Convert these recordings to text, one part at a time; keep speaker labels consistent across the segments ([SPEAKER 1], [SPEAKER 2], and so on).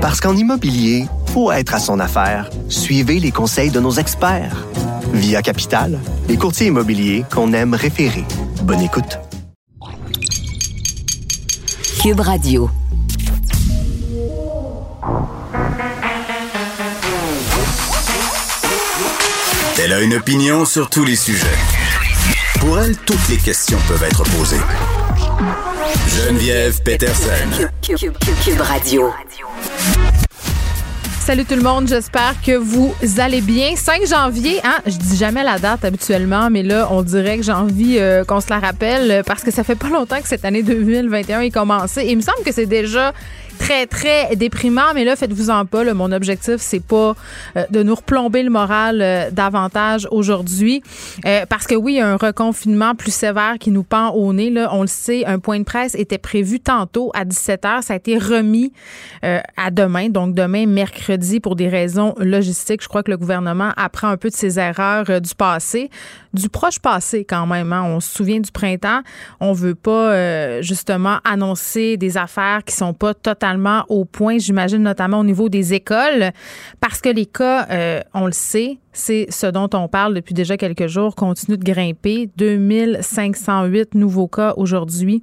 [SPEAKER 1] Parce qu'en immobilier, faut être à son affaire. Suivez les conseils de nos experts. Via Capital, les courtiers immobiliers qu'on aime référer. Bonne écoute.
[SPEAKER 2] Cube Radio.
[SPEAKER 3] Elle a une opinion sur tous les sujets. Pour elle, toutes les questions peuvent être posées. Geneviève Peterson.
[SPEAKER 2] Cube, Radio.
[SPEAKER 4] Salut tout le monde, j'espère que vous allez bien. 5 janvier, hein, je dis jamais la date habituellement, mais là, on dirait que j'ai envie euh, qu'on se la rappelle parce que ça fait pas longtemps que cette année 2021 est commencée. Il me semble que c'est déjà très, très déprimant. Mais là, faites-vous-en pas. mon objectif, c'est pas euh, de nous replomber le moral euh, davantage aujourd'hui. Euh, parce que oui, il y a un reconfinement plus sévère qui nous pend au nez. Là, on le sait, un point de presse était prévu tantôt à 17 h. Ça a été remis à demain. Donc, demain, mercredi, pour des raisons logistiques. Je crois que le gouvernement apprend un peu de ses erreurs du passé, du proche passé quand même. Hein. On se souvient du printemps. On veut pas, justement, annoncer des affaires qui sont pas totalement au point, j'imagine notamment au niveau des écoles, parce que les cas, euh, on le sait, c'est ce dont on parle depuis déjà quelques jours, continue de grimper. 2508 nouveaux cas aujourd'hui.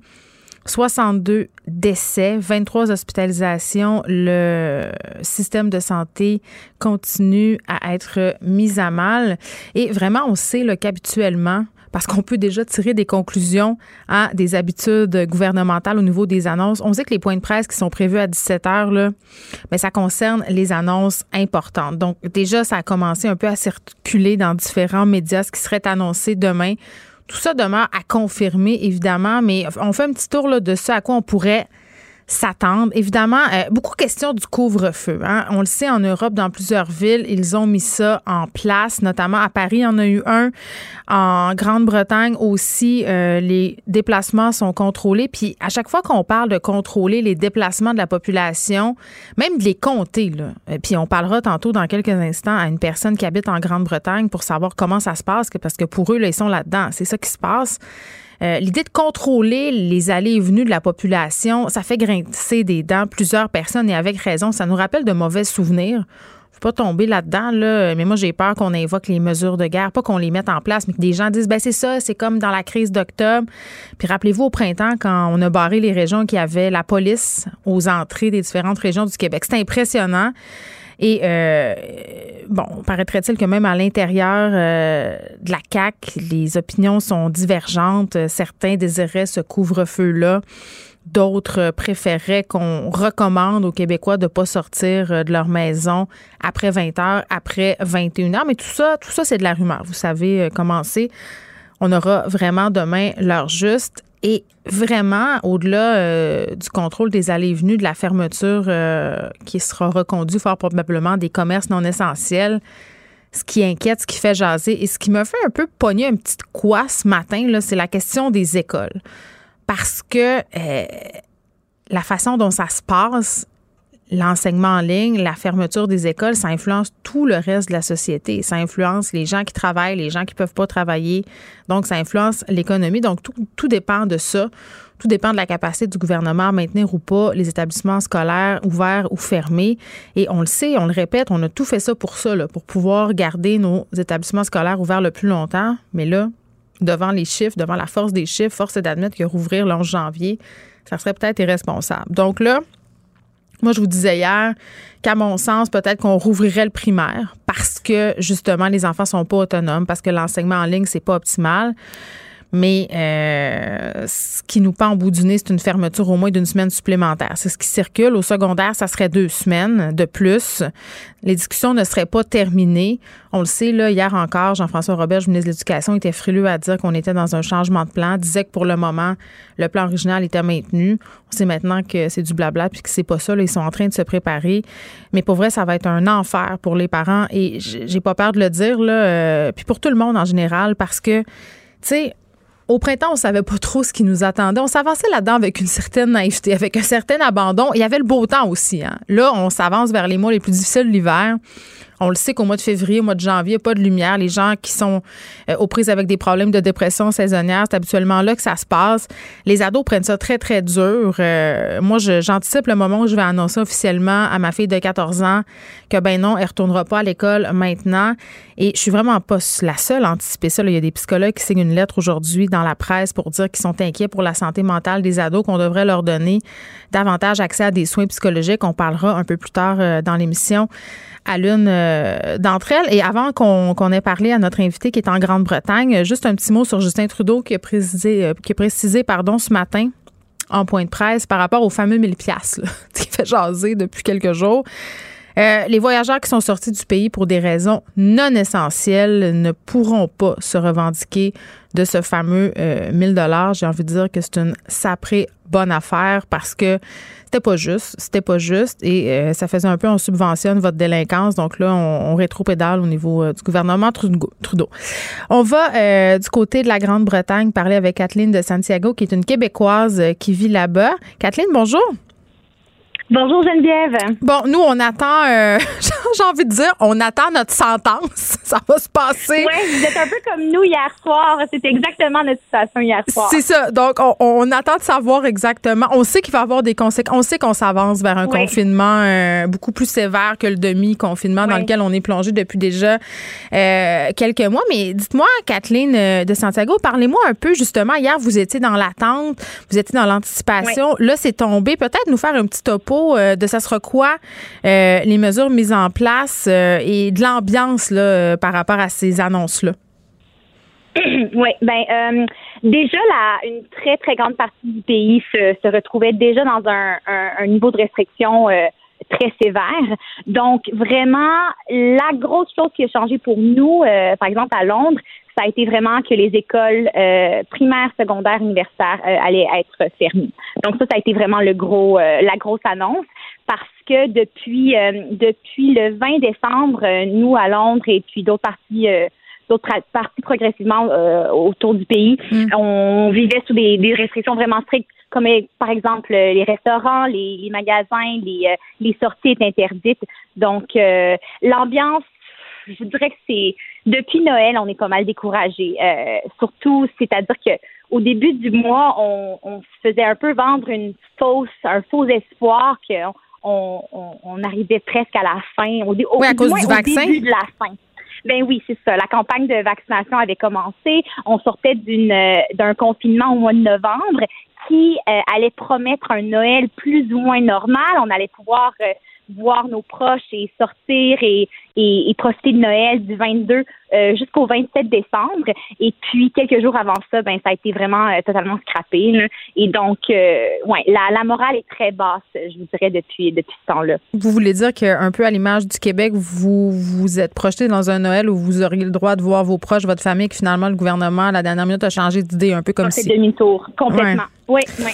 [SPEAKER 4] 62 décès, 23 hospitalisations. Le système de santé continue à être mis à mal. Et vraiment, on sait qu'habituellement, parce qu'on peut déjà tirer des conclusions à des habitudes gouvernementales au niveau des annonces. On sait que les points de presse qui sont prévus à 17 heures, là, ben, ça concerne les annonces importantes. Donc, déjà, ça a commencé un peu à circuler dans différents médias ce qui serait annoncé demain. Tout ça demeure à confirmer, évidemment, mais on fait un petit tour là, de ce à quoi on pourrait s'attendre. Évidemment, euh, beaucoup de questions du couvre-feu. Hein. On le sait, en Europe, dans plusieurs villes, ils ont mis ça en place, notamment à Paris, il y en a eu un. En Grande-Bretagne aussi, euh, les déplacements sont contrôlés. Puis à chaque fois qu'on parle de contrôler les déplacements de la population, même de les compter, là, euh, puis on parlera tantôt dans quelques instants à une personne qui habite en Grande-Bretagne pour savoir comment ça se passe, parce que pour eux, là, ils sont là-dedans. C'est ça qui se passe. Euh, l'idée de contrôler les allées et venues de la population, ça fait grincer des dents plusieurs personnes et avec raison. Ça nous rappelle de mauvais souvenirs faut pas tomber là-dedans, là. Mais moi, j'ai peur qu'on invoque les mesures de guerre, pas qu'on les mette en place, mais que des gens disent, ben c'est ça, c'est comme dans la crise d'octobre. Puis rappelez-vous au printemps, quand on a barré les régions qui avaient la police aux entrées des différentes régions du Québec. C'était impressionnant. Et euh, bon, paraîtrait-il que même à l'intérieur euh, de la CAC, les opinions sont divergentes. Certains désiraient ce couvre-feu-là. D'autres préféraient qu'on recommande aux Québécois de ne pas sortir euh, de leur maison après 20 heures, après 21 heures. Mais tout ça, tout ça, c'est de la rumeur. Vous savez comment c'est. On aura vraiment demain l'heure juste. Et vraiment, au-delà euh, du contrôle des allées et venues, de la fermeture euh, qui sera reconduite fort probablement des commerces non essentiels, ce qui inquiète, ce qui fait jaser et ce qui me fait un peu pogner un petit quoi ce matin, c'est la question des écoles. Parce que euh, la façon dont ça se passe, l'enseignement en ligne, la fermeture des écoles, ça influence tout le reste de la société. Ça influence les gens qui travaillent, les gens qui peuvent pas travailler. Donc, ça influence l'économie. Donc, tout, tout dépend de ça. Tout dépend de la capacité du gouvernement à maintenir ou pas les établissements scolaires ouverts ou fermés. Et on le sait, on le répète, on a tout fait ça pour ça, là, pour pouvoir garder nos établissements scolaires ouverts le plus longtemps. Mais là, devant les chiffres, devant la force des chiffres, force est d'admettre que rouvrir le 11 janvier, ça serait peut-être irresponsable. Donc là, moi, je vous disais hier qu'à mon sens, peut-être qu'on rouvrirait le primaire parce que justement, les enfants sont pas autonomes, parce que l'enseignement en ligne, c'est pas optimal. Mais euh, ce qui nous pend au bout du nez, c'est une fermeture au moins d'une semaine supplémentaire. C'est ce qui circule. Au secondaire, ça serait deux semaines de plus. Les discussions ne seraient pas terminées. On le sait, là, hier encore, Jean-François Robert, ministre de l'Éducation, était frileux à dire qu'on était dans un changement de plan, disait que pour le moment, le plan original était maintenu. On sait maintenant que c'est du blabla puis que c'est pas ça. Là, ils sont en train de se préparer. Mais pour vrai, ça va être un enfer pour les parents et j'ai pas peur de le dire, là, euh, puis pour tout le monde en général, parce que, tu sais, au printemps, on savait pas trop ce qui nous attendait. On s'avançait là-dedans avec une certaine naïveté, avec un certain abandon. Il y avait le beau temps aussi. Hein. Là, on s'avance vers les mois les plus difficiles de l'hiver. On le sait qu'au mois de février, au mois de janvier, il n'y a pas de lumière. Les gens qui sont euh, aux prises avec des problèmes de dépression saisonnière, c'est habituellement là que ça se passe. Les ados prennent ça très, très dur. Euh, moi, j'anticipe le moment où je vais annoncer officiellement à ma fille de 14 ans que, ben non, elle ne retournera pas à l'école maintenant. Et je suis vraiment pas la seule à anticiper ça. Il y a des psychologues qui signent une lettre aujourd'hui dans la presse pour dire qu'ils sont inquiets pour la santé mentale des ados, qu'on devrait leur donner davantage accès à des soins psychologiques. On parlera un peu plus tard euh, dans l'émission à l'une euh, d'entre elles. Et avant qu'on ait parlé à notre invité qui est en Grande-Bretagne, juste un petit mot sur Justin Trudeau qui a précisé, euh, qui a ce matin en point de presse par rapport aux fameux 1000 piastres qui fait jaser depuis quelques jours. Euh, les voyageurs qui sont sortis du pays pour des raisons non essentielles ne pourront pas se revendiquer de ce fameux 1000 dollars. J'ai envie de dire que c'est une saprée bonne affaire parce que c'était pas juste, c'était pas juste et euh, ça faisait un peu on subventionne votre délinquance. Donc là, on, on rétropédale au niveau euh, du gouvernement Trudeau. On va euh, du côté de la Grande-Bretagne parler avec Kathleen de Santiago, qui est une Québécoise qui vit là-bas. Kathleen, bonjour.
[SPEAKER 5] Bonjour Geneviève.
[SPEAKER 4] Bon, nous, on attend, euh, j'ai envie de dire, on attend notre sentence. Ça va se passer.
[SPEAKER 5] Oui, vous êtes un peu comme nous hier soir. C'était exactement notre situation hier soir.
[SPEAKER 4] C'est ça. Donc, on, attend de savoir exactement. On sait qu'il va y avoir des conséquences. On sait qu'on s'avance vers un confinement euh, beaucoup plus sévère que le demi-confinement dans lequel on est plongé depuis déjà euh, quelques mois. Mais dites-moi, Kathleen de Santiago, parlez-moi un peu justement. Hier, vous étiez dans l'attente, vous étiez dans l'anticipation. Là, c'est tombé. Peut-être nous faire un petit topo euh, de ça sera quoi euh, les mesures mises en place euh, et de l'ambiance là, par rapport à ces annonces-là?
[SPEAKER 5] Oui, ben déjà la une très très grande partie du pays se, retrouvait déjà dans un, niveau de restriction très sévère. Donc vraiment la grosse chose qui a changé pour nous, par exemple à Londres, ça a été vraiment que les écoles euh, primaires, secondaires, universitaires euh, allaient être fermées. Donc ça, ça a été vraiment le gros, euh, la grosse annonce parce que depuis depuis le 20 décembre, nous à Londres et puis d'autres parties d'autres parties progressivement autour du pays, mm. on vivait sous des, restrictions vraiment strictes, comme par exemple les restaurants, les, les magasins, les, les sorties étaient interdites. Donc l'ambiance je dirais que c'est depuis Noël, on est pas mal découragé. Euh, surtout, c'est-à-dire que au début du mois, on, on, se faisait un peu vendre une fausse, un faux espoir qu'on on, on, arrivait presque à la fin. Au,
[SPEAKER 4] oui, à cause du vaccin?
[SPEAKER 5] début de la fin. Ben oui, c'est ça. La campagne de vaccination avait commencé. On sortait d'une d'un confinement au mois de novembre qui euh, allait promettre un Noël plus ou moins normal. On allait pouvoir euh, voir nos proches et sortir et, et, profiter de Noël du 22 euh, jusqu'au 27 décembre. Et puis, quelques jours avant ça, ben, ça a été vraiment euh, totalement scrappé. Et donc, euh, ouais, la, la morale est très basse, je vous dirais, depuis, depuis ce temps-là.
[SPEAKER 4] Vous voulez dire qu'un peu à l'image du Québec, vous vous êtes projeté dans un Noël où vous auriez le droit de voir vos proches, votre famille, que finalement, le gouvernement, à la dernière minute, a changé d'idée, un peu comme si...
[SPEAKER 5] C'est demi-tour, complètement. Oui, oui.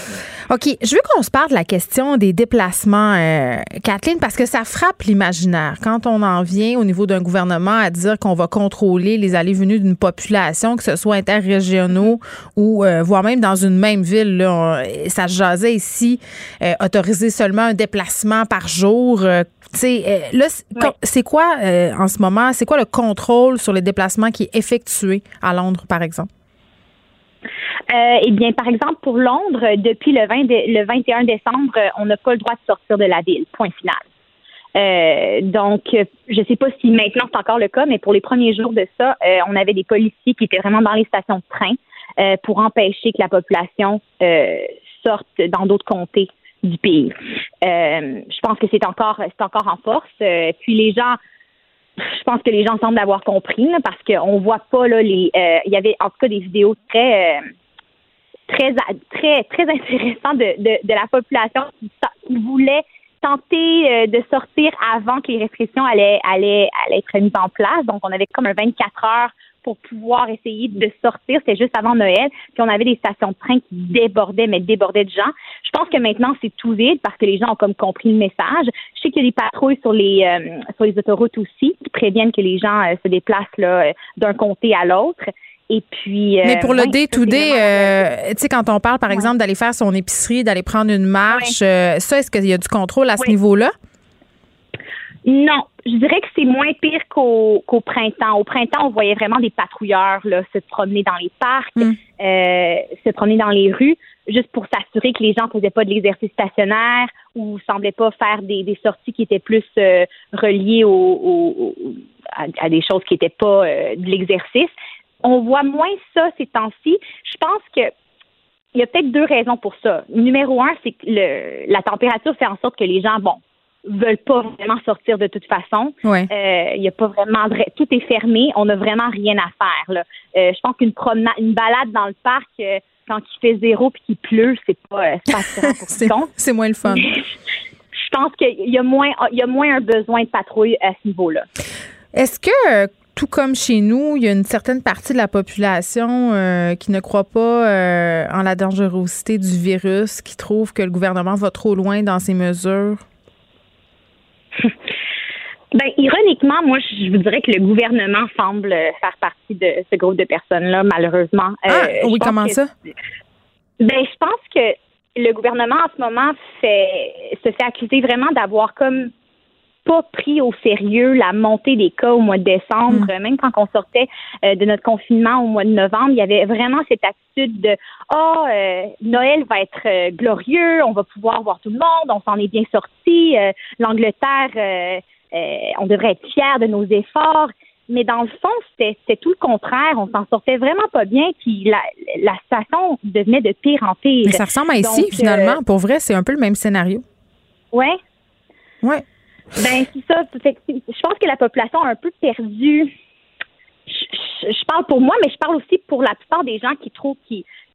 [SPEAKER 4] OK. Je veux qu'on se parle de la question des déplacements, euh, Kathleen, parce que ça frappe l'imaginaire. Quand on en vient au niveau d'un gouvernement à dire qu'on va contrôler les allées-venues d'une population, que ce soit interrégionaux ou euh, voire même dans une même ville, là, ça se jasait ici, euh, autoriser seulement un déplacement par jour. là, c'est quoi en ce moment, c'est quoi le contrôle sur les déplacements qui est effectué à Londres, par exemple?
[SPEAKER 5] Euh, eh bien, par exemple, pour Londres, depuis le, 20 le 21 décembre, on n'a pas le droit de sortir de la ville. Point final. Euh, donc, je ne sais pas si maintenant c'est encore le cas, mais pour les premiers jours de ça, euh, on avait des policiers qui étaient vraiment dans les stations de train pour empêcher que la population sorte dans d'autres comtés du pays. je pense que c'est encore c'est encore en force. puis les gens je pense que les gens semblent avoir compris parce qu'on voit pas là les il y avait en tout cas des vidéos très très très très intéressant de, de, de la population qui, qui voulait tenter euh, de sortir avant que les restrictions allaient, allaient, allaient être mises en place. Donc, on avait comme un 24 heures pour pouvoir essayer de sortir. C'était juste avant Noël. Puis on avait des stations de train qui débordaient, mais débordaient de gens. Je pense que maintenant, c'est tout vide parce que les gens ont comme compris le message. Je sais qu'il y a des patrouilles sur les euh, sur les autoroutes aussi qui préviennent que les gens euh, se déplacent là d'un comté à l'autre. Et puis.
[SPEAKER 4] Mais pour le day-to-day, euh, tu sais, quand on parle, par exemple, d'aller faire son épicerie, d'aller prendre une marche, euh, ça, est-ce qu'il y a du contrôle à ce niveau-là?
[SPEAKER 5] Non, je dirais que c'est moins pire qu'au qu'au printemps. Au printemps, on voyait vraiment des patrouilleurs là, se promener dans les parcs,
[SPEAKER 4] Mm.
[SPEAKER 5] euh, se promener dans les rues, juste pour s'assurer que les gens faisaient pas de l'exercice stationnaire ou semblaient pas faire des, des sorties qui étaient plus euh, reliées au, au- au- à, à des choses qui étaient pas euh, de l'exercice. On voit moins ça ces temps-ci. Je pense que il y a peut-être deux raisons pour ça. Numéro un, c'est que le, la température fait en sorte que les gens, bon, veulent pas vraiment sortir de toute façon.
[SPEAKER 4] Ouais.
[SPEAKER 5] Euh, Il y a pas vraiment de- tout est fermé, on n'a vraiment rien à faire. Là. Euh, je pense qu'une promenade, une balade dans le parc euh, quand il fait zéro puis qu'il pleut, c'est pas, pas
[SPEAKER 4] C'est c'est moins le fun.
[SPEAKER 5] Je pense qu'il y a moins, il y a moins un besoin de patrouille à ce niveau-là.
[SPEAKER 4] Est-ce que, tout comme chez nous, il y a une certaine partie de la population euh, qui ne croit pas euh, en la dangerosité du virus, qui trouve que le gouvernement va trop loin dans ses mesures?
[SPEAKER 5] Ben, ironiquement, moi, je vous dirais que le gouvernement semble faire partie de ce groupe de personnes-là, malheureusement.
[SPEAKER 4] Ah,
[SPEAKER 5] Euh, je
[SPEAKER 4] oui, comment
[SPEAKER 5] que-
[SPEAKER 4] ça?
[SPEAKER 5] Ben, je pense que le gouvernement en ce moment fait se fait accuser vraiment d'avoir comme pas pris au sérieux la montée des cas au mois de décembre, même quand on sortait euh, de notre confinement au mois de novembre, il y avait vraiment cette attitude de oh euh, Noël va être euh, glorieux, on va pouvoir voir tout le monde, on s'en est bien sorti, l'Angleterre, on devrait être fiers de nos efforts. Mais dans le fond, c'était tout le contraire. On s'en sortait vraiment pas bien. Puis la, la situation devenait de pire en pire.
[SPEAKER 4] Mais ça ressemble à ici,
[SPEAKER 5] Donc,
[SPEAKER 4] finalement. Pour vrai, c'est un peu le même scénario.
[SPEAKER 5] Ouais.
[SPEAKER 4] Ouais.
[SPEAKER 5] Ben, c'est ça. Fait que Je pense que la population a un peu perdu. Je, je- je parle pour moi, mais je parle aussi pour la plupart des gens qui trouvent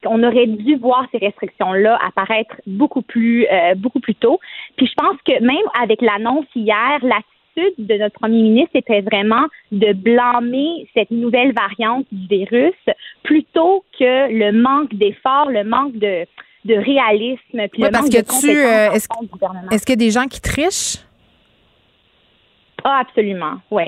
[SPEAKER 5] qu'on aurait dû voir ces restrictions-là apparaître beaucoup plus, euh, beaucoup plus tôt. Puis je pense que même avec l'annonce hier, l'attitude de notre premier ministre était vraiment de blâmer cette nouvelle variante du virus plutôt que le manque d'efforts, le manque de, de réalisme, puis
[SPEAKER 4] Ouais,
[SPEAKER 5] le
[SPEAKER 4] parce
[SPEAKER 5] manque
[SPEAKER 4] que
[SPEAKER 5] de
[SPEAKER 4] tu, euh, est-ce-
[SPEAKER 5] fond du gouvernement.
[SPEAKER 4] Est-ce qu'il y a des gens qui trichent?
[SPEAKER 5] Ah, absolument, oui.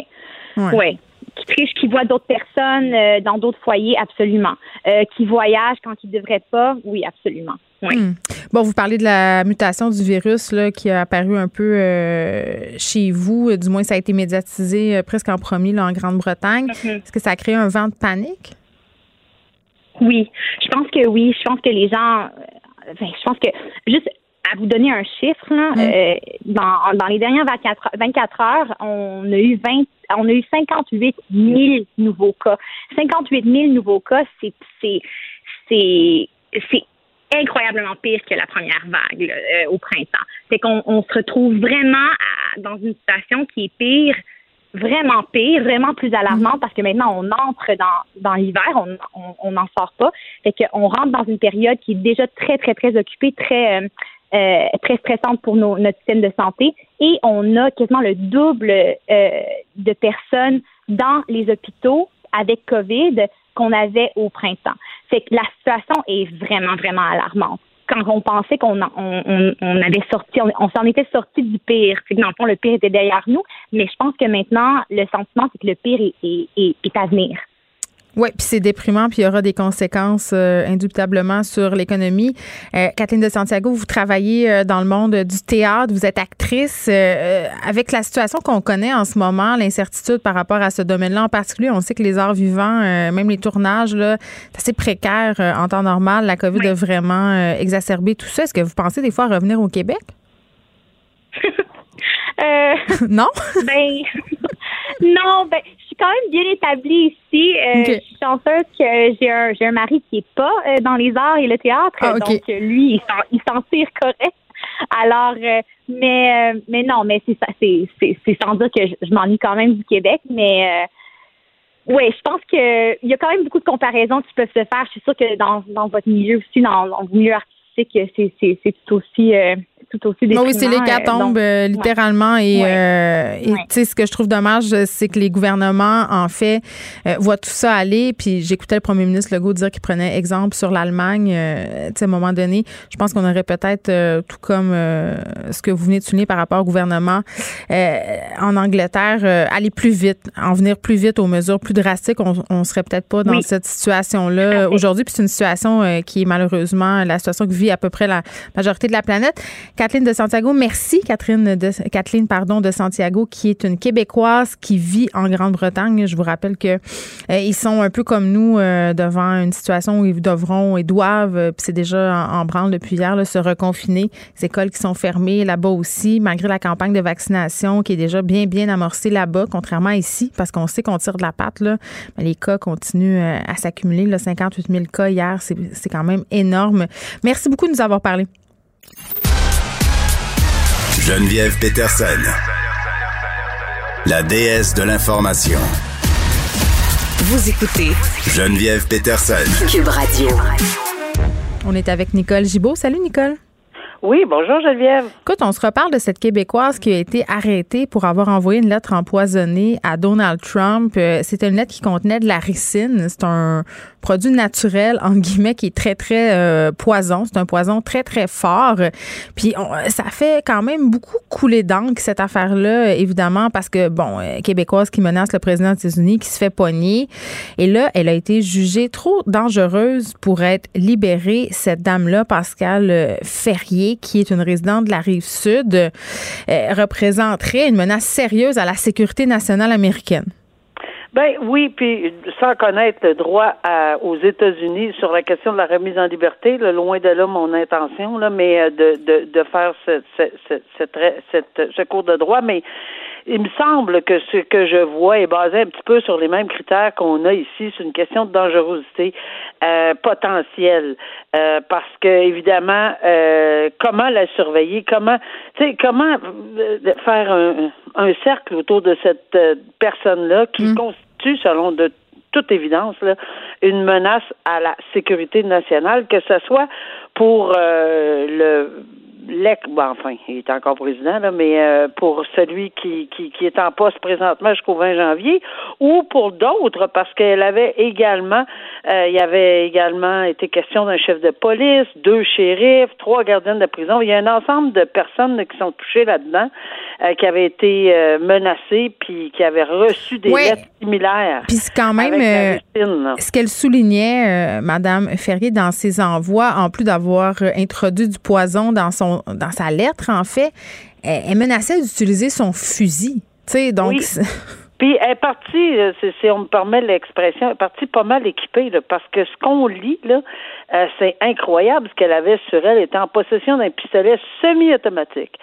[SPEAKER 4] Ouais.
[SPEAKER 5] Oui. Qui trichent, qui voient d'autres personnes euh, dans d'autres foyers, absolument. Euh, qui voyagent quand ils ne devraient pas, oui, absolument. Oui.
[SPEAKER 4] Hmm. Bon, vous parlez de la mutation du virus là, qui a apparu un peu euh, chez vous. Du moins, ça a été médiatisé presque en premier là, en Grande-Bretagne.
[SPEAKER 5] Mhm.
[SPEAKER 4] Est-ce que ça a créé un vent de panique?
[SPEAKER 5] Oui, je pense que oui. Je pense que les gens. enfin, je pense que juste à vous donner un chiffre, là, euh, dans, dans les dernières 24, heures- 24 heures, on a eu 20, on a eu 58 000 nouveaux cas. 58 000 nouveaux cas, c'est incroyablement pire que la première vague là, euh, au printemps. C'est qu'on on se retrouve vraiment à- dans une situation qui est pire vraiment pire, vraiment plus alarmant parce que maintenant on entre dans, dans l'hiver, on on- on n'en sort pas. Fait qu'on rentre dans une période qui est déjà très, très, très occupée, très, euh, euh, très stressante pour nos, notre système de santé. Et on a quasiment le double euh, de personnes dans les hôpitaux avec COVID qu'on avait au printemps. Fait que la situation est vraiment, vraiment alarmante quand on pensait qu'on on, on, avait sorti, on, s'en était sorti du pire. Fait que dans le fond, le pire était derrière nous. Mais je pense que maintenant, le sentiment, c'est que le pire est, est, est à venir.
[SPEAKER 4] Oui, puis c'est déprimant, puis il y aura des conséquences euh, indubitablement sur l'économie. Euh, Kathleen de Santiago, vous travaillez euh, dans le monde du théâtre, vous êtes actrice. Euh, avec la situation qu'on connaît en ce moment, l'incertitude par rapport à ce domaine-là en particulier, on sait que les arts vivants, même les tournages, là, c'est assez précaire en temps normal. La COVID a vraiment exacerbé tout ça. Est-ce que vous pensez des fois à revenir au Québec? Non?
[SPEAKER 5] ben, non, ben, quand même bien établie ici. Euh. Je suis chanceuse que j'ai un, j'ai un mari qui est pas euh, dans les arts et le théâtre.
[SPEAKER 4] Ah.
[SPEAKER 5] Donc, euh, lui, il s'en, il s'en tire correct. Alors, euh, mais, mais non, mais c'est ça, c'est, c'est, c'est sans dire que je, je m'ennuie quand même du Québec, mais oui, je pense que il y a quand même beaucoup de comparaisons qui peuvent se faire. Je suis sûre que dans, dans votre milieu aussi, dans, dans le milieu artistique, c'est, c'est, c'est tout aussi, euh, tout aussi
[SPEAKER 4] Non, oui, c'est
[SPEAKER 5] euh,
[SPEAKER 4] l'hécatombe,
[SPEAKER 5] donc-
[SPEAKER 4] euh, littéralement. Et,
[SPEAKER 5] Ouais.
[SPEAKER 4] euh, et
[SPEAKER 5] Ouais.
[SPEAKER 4] ce que je trouve dommage, c'est que les gouvernements, en fait, euh, voient tout ça aller. Puis j'écoutais le premier ministre Legault dire qu'il prenait exemple sur l'Allemagne. euh, tu sais, à un moment donné, je pense qu'on aurait peut-être, euh, tout comme euh, ce que vous venez de souligner par rapport au gouvernement euh, en Angleterre, euh, aller plus vite, en venir plus vite aux mesures plus drastiques. On, on serait peut-être pas dans
[SPEAKER 5] Oui.
[SPEAKER 4] cette situation-là aujourd'hui. Puis c'est une situation euh, qui est malheureusement la situation que vit à peu près la majorité de la planète. Kathleen de Santiago. Merci, Catherine de, Kathleen pardon, de Santiago, qui est une Québécoise qui vit en Grande-Bretagne. Je vous rappelle que euh, ils sont un peu comme nous euh, devant une situation où ils devront et doivent, euh, puis c'est déjà en, branle depuis hier, se reconfiner. Les écoles qui sont fermées là-bas aussi, malgré la campagne de vaccination qui est déjà bien, bien amorcée là-bas, contrairement à ici, parce qu'on sait qu'on tire de la patte. Là, les cas continuent à s'accumuler. 58 000 cas hier, c'est quand même énorme. Merci beaucoup de nous avoir parlé.
[SPEAKER 3] Geneviève Peterson, la déesse de l'information.
[SPEAKER 2] Vous écoutez
[SPEAKER 3] Geneviève Peterson,
[SPEAKER 2] Cube Radio.
[SPEAKER 4] On est avec Nicole Gibault. Salut Nicole.
[SPEAKER 6] Oui, bonjour Geneviève.
[SPEAKER 4] Écoute, on se reparle de cette Québécoise qui a été arrêtée pour avoir envoyé une lettre empoisonnée à Donald Trump. Euh, c'était une lettre qui contenait de la ricine. C'est un produit naturel, en guillemets, qui est très, très euh, poison. C'est un poison très, très fort. Puis ça fait quand même beaucoup couler d'encre, cette affaire-là, évidemment, parce que, bon, euh, Québécoise qui menace le président des États-Unis, qui se fait pogner. Et là, elle a été jugée trop dangereuse pour être libérée, cette dame-là, Pascal Ferrier qui est une résidente de la rive sud, euh, représenterait une menace sérieuse à la sécurité nationale américaine.
[SPEAKER 6] Ben oui, puis sans connaître le droit aux États-Unis sur la question de la remise en liberté, loin de là mon intention, là, mais euh, de, de, de faire ce, ce, ce, ce cours de droit, mais il me semble que ce que je vois est basé un petit peu sur les mêmes critères qu'on a ici. C'est une question de dangerosité euh, potentielle, euh, parce que évidemment, euh, comment la surveiller, comment, tu sais, comment euh, faire un, un, cercle autour de cette euh, personne-là qui mm. constitue, selon de toute évidence, là, une menace à la sécurité nationale, que ce soit pour le l'ex, enfin, il est encore président, là, mais euh, pour celui qui, qui, qui est en poste présentement jusqu'au 20 janvier, ou pour d'autres, parce qu'elle avait également, euh, il y avait également été question d'un chef de police, deux shérifs, trois gardiens de prison. Il y a un ensemble de personnes qui sont touchées là-dedans, euh, qui avaient été menacées, puis qui avaient reçu des lettres similaires.
[SPEAKER 4] Puis quand même, ce qu'elle soulignait, Madame Ferrier, dans ses envois, en plus d'avoir introduit du poison dans son dans sa lettre, en fait, elle, menaçait d'utiliser son fusil. Tu sais, donc.
[SPEAKER 6] Puis elle est partie, euh, si on me permet l'expression, elle est partie pas mal équipée, parce que ce qu'on lit, là, euh, c'est incroyable ce qu'elle avait sur elle. Elle était en possession d'un pistolet semi-automatique.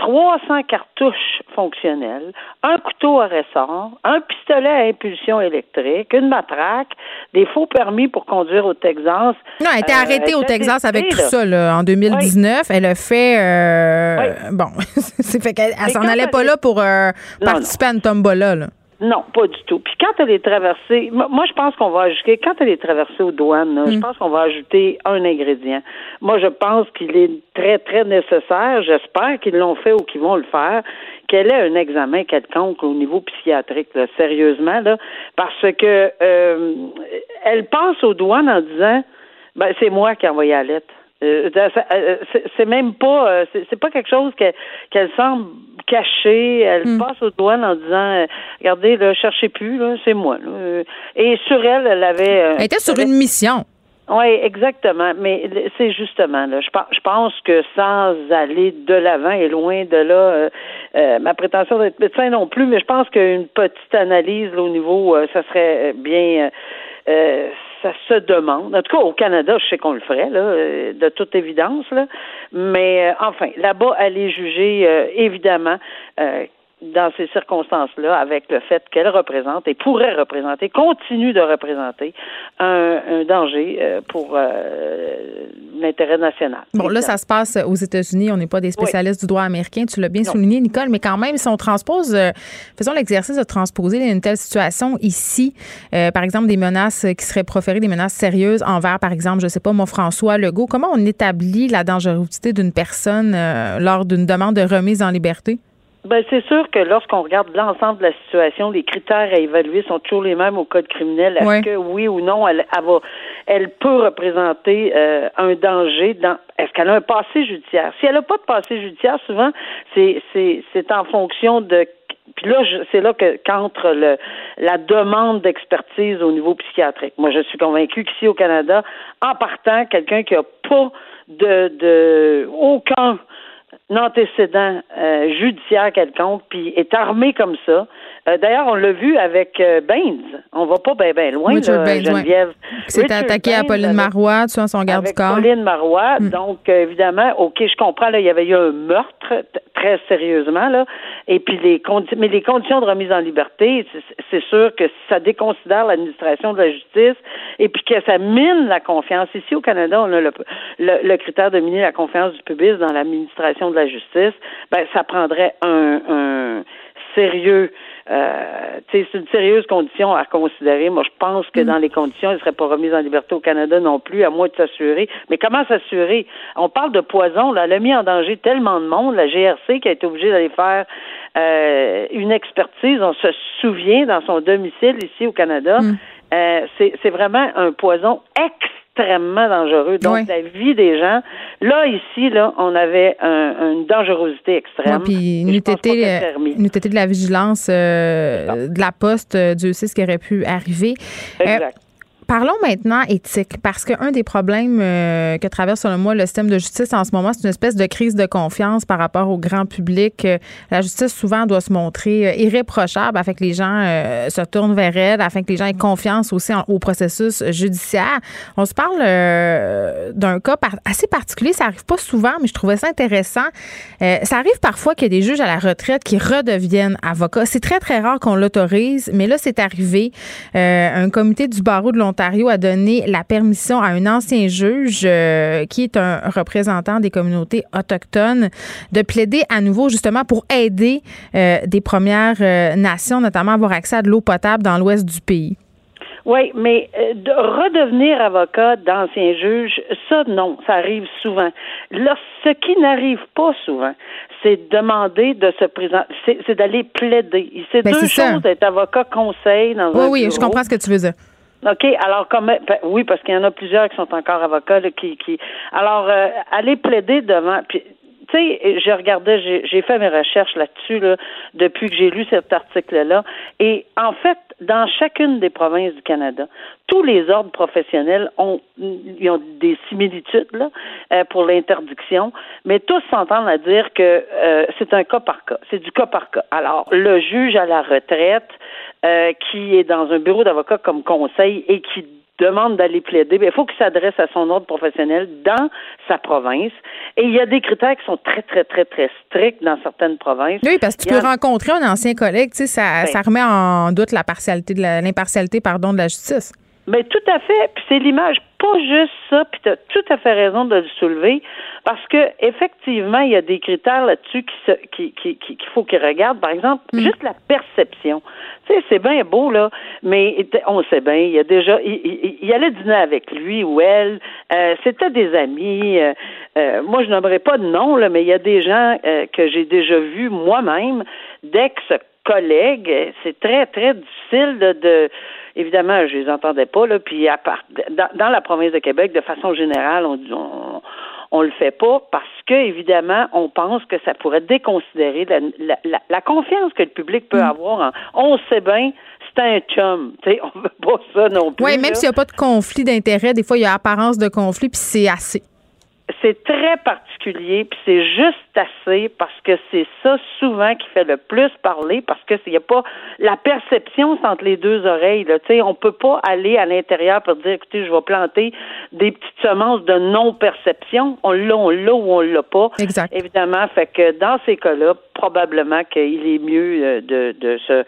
[SPEAKER 6] 300 cartouches fonctionnelles, un couteau à ressort, un pistolet à impulsion électrique, une matraque, des faux permis pour conduire au Texas.
[SPEAKER 4] Non, elle a été euh, arrêtée au Texas avec tout ça là, en 2019. Elle a fait euh, bon, c'est fait qu'elle s'en allait pas là pour euh, participer à une tombola là.
[SPEAKER 6] Non, pas du tout. Puis quand elle est traversée, moi je pense qu'on va ajouter, quand elle est traversée aux douanes, je mm. pense qu'on va ajouter un ingrédient. Moi je pense qu'il est très, très nécessaire, j'espère qu'ils l'ont fait ou qu'ils vont le faire, qu'elle ait un examen quelconque au niveau psychiatrique, sérieusement, là, parce que euh, elle passe aux douanes en disant ben c'est moi qui ai envoyé la lettre. Euh, euh, c'est même pas c'est pas quelque chose qu'elle semble cachée. Elle hmm. passe aux douanes en disant regardez là, cherchez plus là, c'est moi. Et sur elle, elle avait
[SPEAKER 4] Elle était sur une mission.
[SPEAKER 6] Oui, exactement. Mais c'est justement là. Je, pense que sans aller de l'avant et loin de là, euh, ma prétention d'être médecin non plus, mais je pense qu'une petite analyse au niveau, ça serait bien. Ça se demande. En tout cas, au Canada, je sais qu'on le ferait, là, de toute évidence, là. Mais enfin, là-bas, elle est jugée, évidemment, dans ces circonstances-là, avec le fait qu'elle représente et pourrait représenter, continue de représenter un, danger euh, pour euh, l'intérêt national.
[SPEAKER 4] Bon, là, ça se passe aux États-Unis. On n'est pas des spécialistes du droit américain. Tu l'as bien souligné, Nicole, mais quand même, si on transpose, euh, faisons l'exercice de transposer une telle situation ici, par exemple, des menaces qui seraient proférées, des menaces sérieuses envers, par exemple, je sais pas, moi, François Legault, comment on établit la dangerosité d'une personne lors d'une demande de remise en liberté?
[SPEAKER 6] Ben, c'est sûr que lorsqu'on regarde l'ensemble de la situation, les critères à évaluer sont toujours les mêmes au code criminel. Est-ce que oui ou non, elle, va, elle peut représenter euh, un danger dans est-ce qu'elle a un passé judiciaire? Si elle n'a pas de passé judiciaire, souvent, c'est, c'est, c'est en fonction de puis là, c'est là que qu'entre le, la demande d'expertise au niveau psychiatrique. Moi, je suis convaincue qu'ici au Canada, en partant, quelqu'un qui a pas de, de aucun antécédent euh, judiciaire quelconque, puis est armé comme ça. Euh, d'ailleurs, on l'a vu avec euh, Baines. On va pas bien ben loin,
[SPEAKER 4] Richard
[SPEAKER 6] là,
[SPEAKER 4] Baines,
[SPEAKER 6] Geneviève.
[SPEAKER 4] Attaqué à Pauline Marois, tu vois, son garde du
[SPEAKER 6] avec
[SPEAKER 4] corps.
[SPEAKER 6] Pauline Marois.
[SPEAKER 4] Hmm.
[SPEAKER 6] Donc, euh, évidemment, OK, je comprends, là, il y avait eu un meurtre, très sérieusement, là. Et puis, les mais les conditions de remise en liberté, c'est- c'est sûr que ça déconsidère l'administration de la justice et puis que ça mine la confiance. Ici, au Canada, on a le, le, le critère de miner la confiance du public dans l'administration de la justice. Ben, ça prendrait un, un sérieux euh, c'est une sérieuse condition à considérer. Moi, je pense que dans les conditions, il ne serait pas remis en liberté au Canada non plus, à moins de s'assurer. Mais comment s'assurer? On parle de poison, là. Elle a mis en danger tellement de monde. La GRC qui a été obligée d'aller faire euh, une expertise, on se souvient, dans son domicile ici au Canada. Euh, c'est vraiment un poison extrêmement dangereux. Donc, la vie des gens. Là, ici, là, on avait un- une dangerosité extrême.
[SPEAKER 4] puis nous était, était de la vigilance euh, de la poste, euh, Dieu sait ce qui aurait pu arriver. Euh,
[SPEAKER 6] Exact.
[SPEAKER 4] Parlons maintenant éthique, parce qu'un des problèmes euh, que traverse, selon moi, le système de justice en ce moment, c'est une espèce de crise de confiance par rapport au grand public. Euh, La justice, souvent, doit se montrer euh, irréprochable afin que les gens se tournent vers elle, afin que les gens aient confiance aussi au processus judiciaire. On se parle d'un cas assez particulier. Ça arrive pas souvent, mais je trouvais ça intéressant. Ça arrive parfois qu'il y a des juges à la retraite qui redeviennent avocats. C'est très, très rare qu'on l'autorise, mais là, c'est arrivé. Un comité du barreau de l'Ontario a donné la permission à un ancien juge euh, qui est un représentant des communautés autochtones de plaider à nouveau justement pour aider euh, des Premières euh, Nations, notamment avoir accès à de l'eau potable dans l'ouest du pays.
[SPEAKER 6] Oui, mais de redevenir avocat d'ancien juge, ça non, ça arrive souvent. Là, ce qui n'arrive pas souvent, c'est de demander de se présenter, c'est, d'aller plaider. C'est
[SPEAKER 4] Ben,
[SPEAKER 6] deux choses d'être avocat conseil dans
[SPEAKER 4] Oui,
[SPEAKER 6] un
[SPEAKER 4] oui, je
[SPEAKER 6] bureau.
[SPEAKER 4] comprends ce que tu veux dire.
[SPEAKER 6] OK, alors comme ben, oui, parce qu'il y en a plusieurs qui sont encore avocats là, qui, qui alors euh, aller plaider devant puis tu sais, je regardais, j'ai, j'ai fait mes recherches là-dessus là, depuis que j'ai lu cet article-là. Et en fait, dans chacune des provinces du Canada, tous les ordres professionnels ont, ils ont des similitudes là, euh, pour l'interdiction, mais tous s'entendent à dire que euh, c'est un cas par cas. C'est du cas par cas. Alors, le juge à la retraite euh, qui est dans un bureau d'avocat comme conseil et qui demande d'aller plaider, ben, il faut qu'il s'adresse à son ordre professionnel dans sa province. Et il y a des critères qui sont très, très, très, très stricts dans certaines provinces.
[SPEAKER 4] Oui, parce que tu
[SPEAKER 6] y
[SPEAKER 4] peux
[SPEAKER 6] a-
[SPEAKER 4] rencontrer un ancien collègue, tu sais, ça,
[SPEAKER 6] Ben.
[SPEAKER 4] ça remet en doute la partialité de la- l'impartialité, pardon, de la justice.
[SPEAKER 6] Mais tout à fait, puis c'est l'image, pas juste ça, puis tu as tout à fait raison de le soulever, parce que effectivement, il y a des critères là-dessus qui se, qui, qui, qui- qu'il faut qu'ils regardent. Par exemple, juste la perception. Tu sais, c'est bien beau, là, mais on sait bien, il y a déjà, il, il- il allait dîner avec lui ou elle, euh, c'était des amis. euh, euh, moi, je n'aimerais pas de nom, là, mais il y a des gens euh, que j'ai déjà vus moi-même, d'ex-collègues. C'est très, très difficile de, de évidemment, je les entendais pas, là, puis à part, dans, dans la province de Québec, de façon générale, on, on, on le fait pas parce que, évidemment, on pense que ça pourrait déconsidérer la, la, la, la confiance que le public peut avoir en, on sait bien, c'est un chum, tu sais, on veut pas ça non plus.
[SPEAKER 4] Oui, même s'il n'y a pas de conflit d'intérêt, des fois, il y a apparence de conflit, puis c'est assez.
[SPEAKER 6] C'est très particulier, puis c'est juste assez parce que c'est ça souvent qui fait le plus parler parce que s'il y a pas la perception entre les deux oreilles là, tu sais, on peut pas aller à l'intérieur pour dire écoutez, je vais planter des petites semences de non perception, on l'a, on l'a ou on l'a pas.
[SPEAKER 4] Exact.
[SPEAKER 6] Évidemment, fait que dans ces cas-là, probablement qu'il est mieux euh, de, de se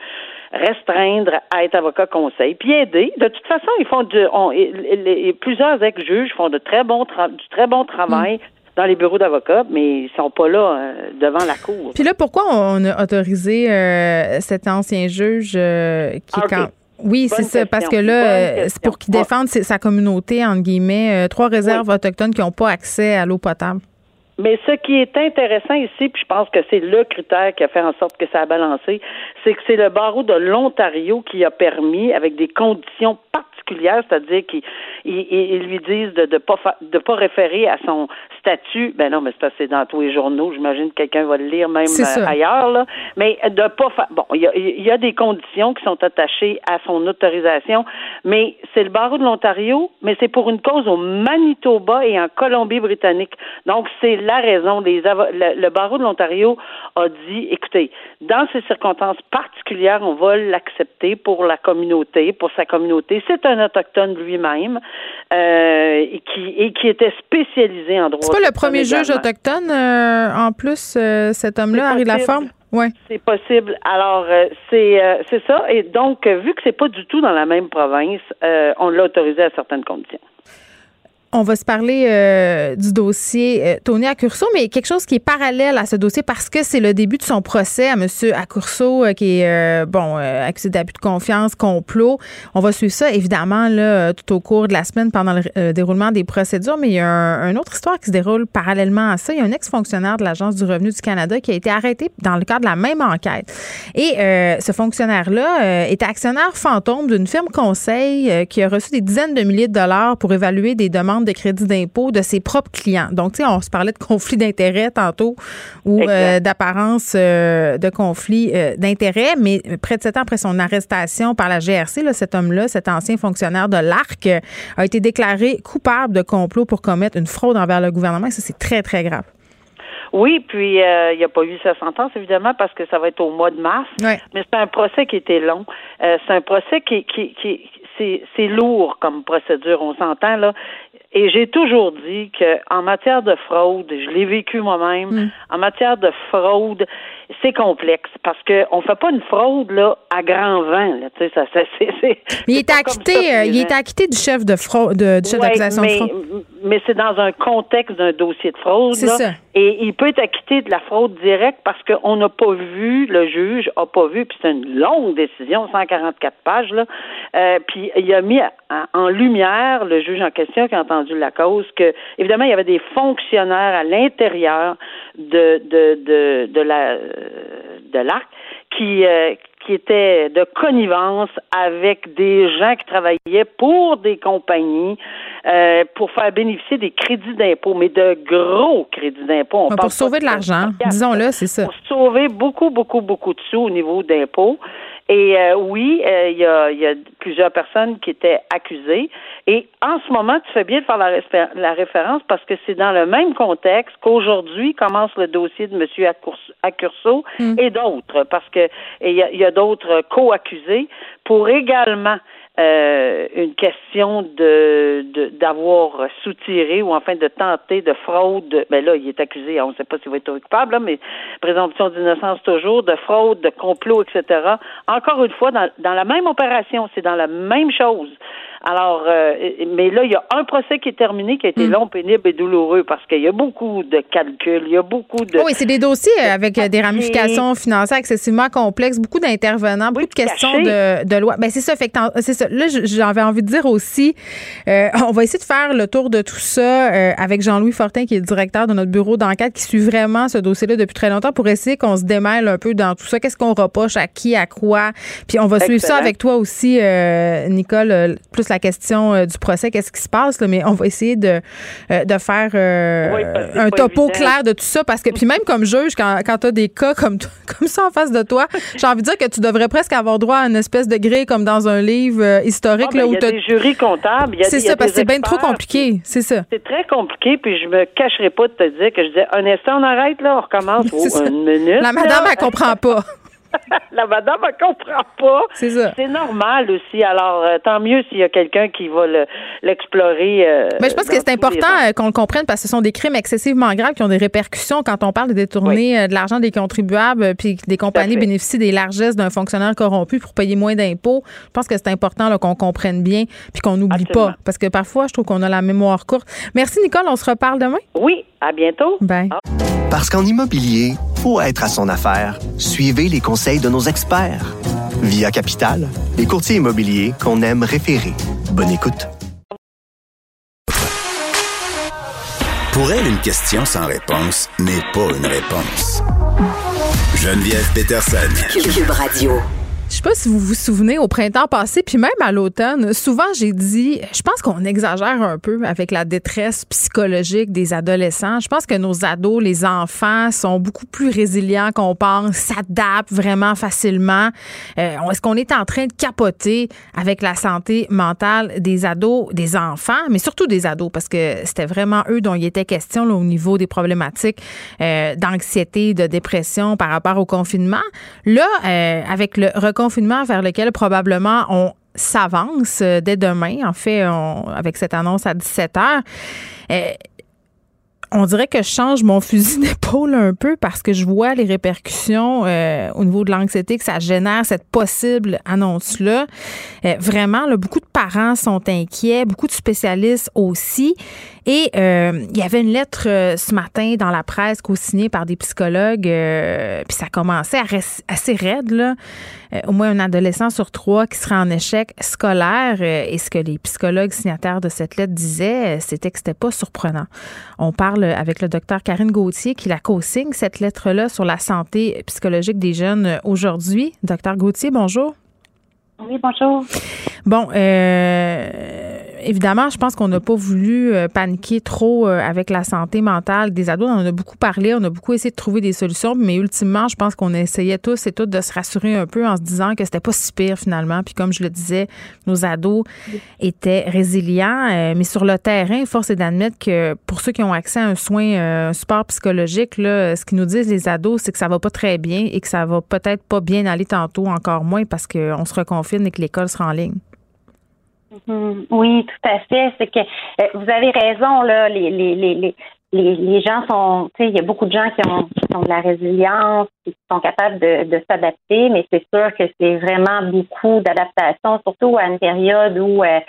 [SPEAKER 6] restreindre à être avocat conseil, puis aider. De toute façon, ils font du, on, et plusieurs ex-juges font de très bons tra- du très bon travail dans les bureaux d'avocats, mais ils sont pas là euh, devant la cour.
[SPEAKER 4] Puis là, pourquoi on a autorisé euh, cet ancien juge euh, qui
[SPEAKER 6] Ah,
[SPEAKER 4] quand. Oui, c'est ça, parce que là, euh, c'est pour qu'il défende sa communauté, entre guillemets, euh, trois réserves autochtones qui n'ont pas accès à l'eau potable.
[SPEAKER 6] Mais ce qui est intéressant ici, puis je pense que c'est le critère qui a fait en sorte que ça a balancé, c'est que c'est le barreau de l'Ontario qui a permis, avec des conditions particulières, particulière, c'est-à-dire qu'ils ils, lui disent de ne pas de pas référer à son statut. Ben non, mais c'est parce que c'est dans tous les journaux. J'imagine que quelqu'un va le lire même euh, ailleurs. Là. Mais de pas faire. Bon, il y a, y a des conditions qui sont attachées à son autorisation, mais c'est le barreau de l'Ontario, mais c'est pour une cause au Manitoba et en Colombie-Britannique. Donc c'est la raison. Les le, le barreau de l'Ontario a dit, écoutez, dans ces circonstances particulières, on va l'accepter pour la communauté, pour sa communauté. C'est un autochtone lui-même euh, et, qui, et qui était spécialisé en droit.
[SPEAKER 4] Pas le premier juge autochtone, euh, en plus, euh, cet homme-là, Harry Laforme? Ouais.
[SPEAKER 6] C'est possible. Alors, c'est c'est ça. Et donc, vu que c'est pas du tout dans la même province, on l'a autorisé à certaines conditions.
[SPEAKER 4] On va se parler euh, du dossier euh, Tony Accurso, mais quelque chose qui est parallèle à ce dossier parce que c'est le début de son procès à M. Accurso, euh, qui est bon accusé d'abus de confiance, complot. On va suivre ça évidemment là tout au cours de la semaine pendant le déroulement des procédures, mais il y a une autre histoire qui se déroule parallèlement à ça. Il y a un ex-fonctionnaire de l'Agence du revenu du Canada qui a été arrêté dans le cadre de la même enquête. Et ce fonctionnaire-là était actionnaire fantôme d'une firme conseil qui a reçu des dizaines de milliers de dollars pour évaluer des demandes de crédit d'impôt de ses propres clients. Donc, tu sais, on se parlait de conflit d'intérêts tantôt ou euh, d'apparence euh, de conflit euh, d'intérêts, mais près de sept ans après son arrestation par la GRC, là, cet homme-là, cet ancien fonctionnaire de l'ARC, a été déclaré coupable de complot pour commettre une fraude envers le gouvernement. Et ça, c'est très, très grave.
[SPEAKER 6] Oui, puis il n'y a pas eu sa sentence, évidemment, parce que ça va être au mois de mars. Mais c'est un procès qui était long. c'est un procès qui, qui, qui c'est lourd comme procédure, on s'entend là. Et j'ai toujours dit que en matière de fraude, je l'ai vécu moi-même, mm. en matière de fraude, c'est complexe parce que on fait pas une fraude là à grand vent. Là, tu sais, ça, c'est,
[SPEAKER 4] Mais il est acquitté, euh, il est acquitté du chef de fraude, de, du chef d'accusation de fraude.
[SPEAKER 6] Mais c'est dans un contexte d'un dossier de fraude. C'est ça. Et il peut être acquitté de la fraude directe parce qu'on n'a pas vu, le juge a pas vu, puis c'est une longue décision, 144 pages là. Euh, puis il a mis en lumière le juge en question qui a entendu la cause que évidemment il y avait des fonctionnaires à l'intérieur de de de, de la de l'arc qui euh, qui était de connivence avec des gens qui travaillaient pour des compagnies euh, pour faire bénéficier des crédits d'impôt, mais de gros crédits d'impôt.
[SPEAKER 4] Pour sauver de l'argent, disons-le, c'est ça.
[SPEAKER 6] Pour sauver beaucoup, beaucoup, beaucoup de sous au niveau d'impôts. Et euh, oui, euh, il y, a, y, a, plusieurs personnes qui étaient accusées. Et en ce moment, tu fais bien de faire la, la référence parce que c'est dans le même contexte qu'aujourd'hui commence le dossier de M. Accurso mm. et d'autres, parce que il y a, y a d'autres co-accusés pour également euh, une question de d'avoir soutiré ou enfin de tenter de fraude. Ben là, il est accusé, on ne sait pas s'il va être coupable, mais présomption d'innocence toujours, de fraude, de complot, etc. Encore une fois, dans, dans la même opération, c'est dans la même chose. Alors, euh, mais là, il y a un procès qui est terminé, qui a été mm. long, pénible et douloureux parce qu'il y a beaucoup de calculs, il y a beaucoup de.
[SPEAKER 4] Oui, c'est des dossiers avec euh, des ramifications financières excessivement complexes, beaucoup d'intervenants, beaucoup de questions de, de, loi. Ben c'est ça. Fait que c'est ça. Là, j'avais envie de dire aussi, euh, on va essayer de faire le tour de tout ça avec Jean-Louis Fortin, qui est le directeur de notre bureau d'enquête, qui suit vraiment ce dossier-là depuis très longtemps pour essayer qu'on se démêle un peu dans tout ça. Qu'est-ce qu'on reproche à qui, à quoi? Puis on va suivre ça avec toi aussi, Nicole, plus la question euh, du procès, qu'est-ce qui se passe, là, mais on va essayer de, euh, de faire euh, un topo clair de tout ça parce que, puis même comme juge, quand, quand tu as des cas comme, comme ça en face de toi, j'ai envie de dire que tu devrais presque avoir droit à une espèce de grille comme dans un livre historique. Ah, là,
[SPEAKER 6] où il y a des jurys comptables.
[SPEAKER 4] C'est ça, parce que c'est bien trop compliqué. C'est ça.
[SPEAKER 6] C'est très compliqué, puis je me cacherai pas de te dire que je disais, un instant, on arrête, là, on recommence. Oh, une minute.
[SPEAKER 4] La madame, elle comprend pas.
[SPEAKER 6] la madame, elle comprend pas.
[SPEAKER 4] C'est ça.
[SPEAKER 6] C'est normal aussi. Alors, euh, tant mieux s'il y a quelqu'un qui va l'explorer. Euh,
[SPEAKER 4] Mais je pense que c'est important euh, qu'on le comprenne parce que ce sont des crimes excessivement graves qui ont des répercussions quand on parle de détourner de l'argent des contribuables puis des compagnies bénéficient des largesses d'un fonctionnaire corrompu pour payer moins d'impôts. Je pense que c'est important qu'on comprenne bien puis qu'on n'oublie pas parce que parfois, je trouve qu'on a la mémoire courte. Merci, Nicole. On se reparle demain.
[SPEAKER 6] Oui. À bientôt.
[SPEAKER 4] Bye.
[SPEAKER 1] Parce qu'en immobilier, pour être à son affaire, suivez les conseils de nos experts. Via Capital, les courtiers immobiliers qu'on aime référer. Bonne écoute.
[SPEAKER 3] Pour elle, une question sans réponse n'est pas une réponse. Geneviève Peterson.
[SPEAKER 2] Cube Radio.
[SPEAKER 4] Je sais pas si vous vous souvenez, au printemps passé, puis même à l'automne, souvent j'ai dit, je pense qu'on exagère un peu avec la détresse psychologique des adolescents. Je pense que nos ados, les enfants, sont beaucoup plus résilients qu'on pense, s'adaptent vraiment facilement. Euh, Est-ce qu'on est en train de capoter avec la santé mentale des ados, des enfants, mais surtout des ados, parce que c'était vraiment eux dont il était question là, au niveau des problématiques euh, d'anxiété, de dépression par rapport au confinement. Là, euh, avec le reconfinement vers lequel probablement on s'avance euh, dès demain, en fait, avec cette annonce à 17 heures. Euh, on dirait que je change mon fusil d'épaule un peu parce que je vois les répercussions euh, au niveau de l'anxiété que ça génère, cette possible annonce-là. Vraiment, beaucoup de parents sont inquiets, beaucoup de spécialistes aussi. Et euh, il y avait une lettre ce matin dans la presse co-signée par des psychologues, puis ça commençait à assez raide, là. au moins un adolescent sur trois qui serait en échec scolaire. et ce que les psychologues signataires de cette lettre disaient, c'était que c'était pas surprenant. On parle avec le docteur Karine Gauthier qui la co-signe, cette lettre-là sur la santé psychologique des jeunes aujourd'hui. Docteur Gauthier, bonjour.
[SPEAKER 7] Oui, bonjour.
[SPEAKER 4] Bon, euh, évidemment, je pense qu'on n'a pas voulu euh, paniquer trop euh, avec la santé mentale des ados. On en a beaucoup parlé, on a beaucoup essayé de trouver des solutions, mais ultimement, je pense qu'on essayait tous et toutes de se rassurer un peu en se disant que c'était pas si pire finalement. Puis comme je le disais, nos ados étaient résilients, mais sur le terrain, force est d'admettre que pour ceux qui ont accès à un soin, un support psychologique, là, ce qu'ils nous disent les ados, c'est que ça va pas très bien et que ça va peut-être pas bien aller tantôt, encore moins parce qu'on se reconfine et que l'école sera en ligne.
[SPEAKER 7] Mm-hmm. Oui, tout à fait. C'est que euh, vous avez raison, là, les, les, les, les, les gens sont, tu sais, il y a beaucoup de gens qui ont, qui ont de la résilience, qui sont capables de, de s'adapter, mais c'est sûr que c'est vraiment beaucoup d'adaptation, surtout à une période où, euh,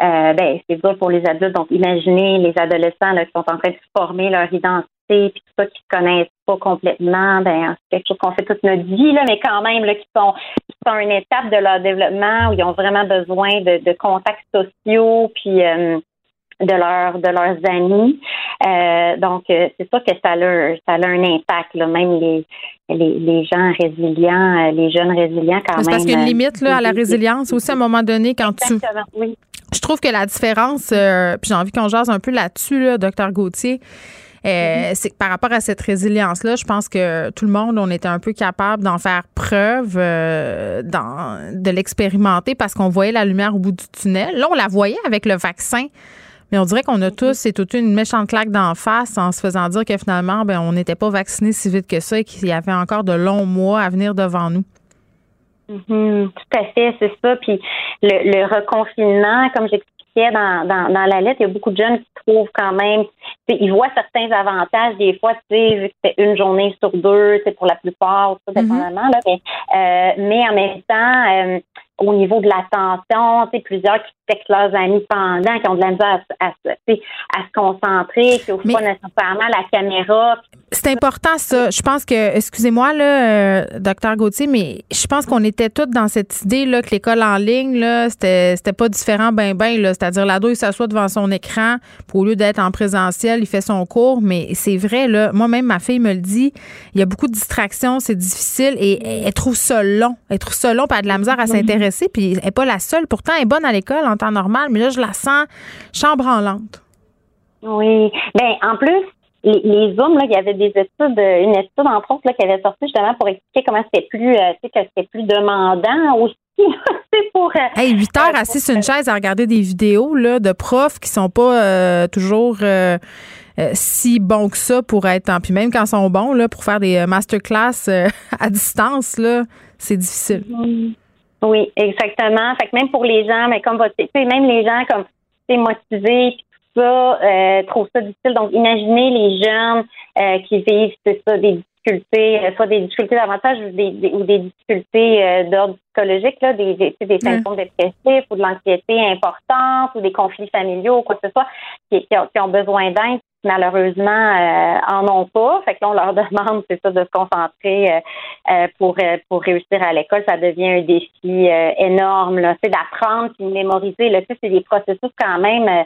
[SPEAKER 7] euh, ben, c'est dur pour les adultes. Donc, imaginez les adolescents là, qui sont en train de former leur identité, puis tout ça, qui se connaissent pas complètement, ben, c'est quelque chose qu'on fait toute notre vie, là, mais quand même, là, qui sont, qui sont une étape de leur développement où ils ont vraiment besoin de, de contacts sociaux, puis euh, de leurs de leurs amis. Euh, donc, euh, c'est sûr que ça a, ça a un impact, là, même les, les, les gens résilients, les jeunes résilients quand même.
[SPEAKER 4] Parce qu'il y a une limite là, à la résilience aussi à un moment donné quand tu.
[SPEAKER 7] Oui.
[SPEAKER 4] Je trouve que la différence, puis j'ai envie qu'on jase un peu là-dessus, là, docteur Gauthier, euh, c'est que par rapport à cette résilience-là, je pense que tout le monde, on était un peu capable d'en faire preuve, euh, de l'expérimenter parce qu'on voyait la lumière au bout du tunnel. Là, on la voyait avec le vaccin. Mais on dirait qu'on a tous, c'est toute une méchante claque d'en face en se faisant dire que finalement, ben, on n'était pas vaccinés si vite que ça et qu'il y avait encore de longs mois à venir devant nous.
[SPEAKER 7] Mm-hmm. tout à fait, c'est ça. Puis le, le reconfinement, comme j'expliquais, dans, dans, dans, la lettre, il y a beaucoup de jeunes qui trouvent quand même, ils voient certains avantages. Des fois, tu sais, vu que c'est une journée sur deux, c'est pour la plupart, tout dépendamment, là, mais, euh, mais en même temps, euh, au niveau de l'attention, tu sais, plusieurs qui textent leurs amis pendant, qui ont de la misère à, à, à se concentrer, qui n'ouvrent pas nécessairement la caméra.
[SPEAKER 4] C'est important, ça. Je pense que, excusez-moi, là, euh, docteur Gauthier, mais je pense qu'on était tous dans cette idée, là, que l'école en ligne, là, c'était, c'était pas différent, ben, ben, là. C'est-à-dire, l'ado, il s'assoit devant son écran, pour, au lieu d'être en présentiel, il fait son cours, mais c'est vrai, là. Moi-même, ma fille me le dit, il y a beaucoup de distractions, c'est difficile, et elle, trouve ça long. Elle trouve ça long, pas de la misère à s'intéresser, puis elle n'est pas la seule. Pourtant, elle est bonne à l'école en temps normal, mais là, je la sens chambre en lente.
[SPEAKER 7] Oui. Ben, en plus, les, les Zooms, là, il y avait des études, une étude, entre autres, là, qui avait sorti justement pour expliquer comment c'était plus, euh, que c'était plus demandant aussi. c'est pour. Euh,
[SPEAKER 4] hey, 8 heures assis sur une chaise à regarder des vidéos là, de profs qui sont pas euh, toujours si bons que ça pour être. Puis même quand ils sont bons, là, pour faire des masterclass à distance, là, c'est difficile.
[SPEAKER 7] Oui, exactement. Fait que même pour les gens, mais comme votre, même les gens comme motivés, ça, euh, trouve ça difficile. Donc, imaginez les jeunes euh, qui vivent, c'est ça, des difficultés, euh, soit des difficultés davantage ou des, ou des difficultés euh, d'ordre psychologique, là, des, des, des symptômes dépressifs ou de l'anxiété importante ou des conflits familiaux ou quoi que ce soit, qui, qui, ont, qui ont, besoin d'aide malheureusement euh, en ont pas. Fait que là, on leur demande, c'est ça, de se concentrer euh, pour pour réussir à l'école. Ça devient un défi énorme. Là, c'est d'apprendre puis de mémoriser. Là, c'est des processus quand même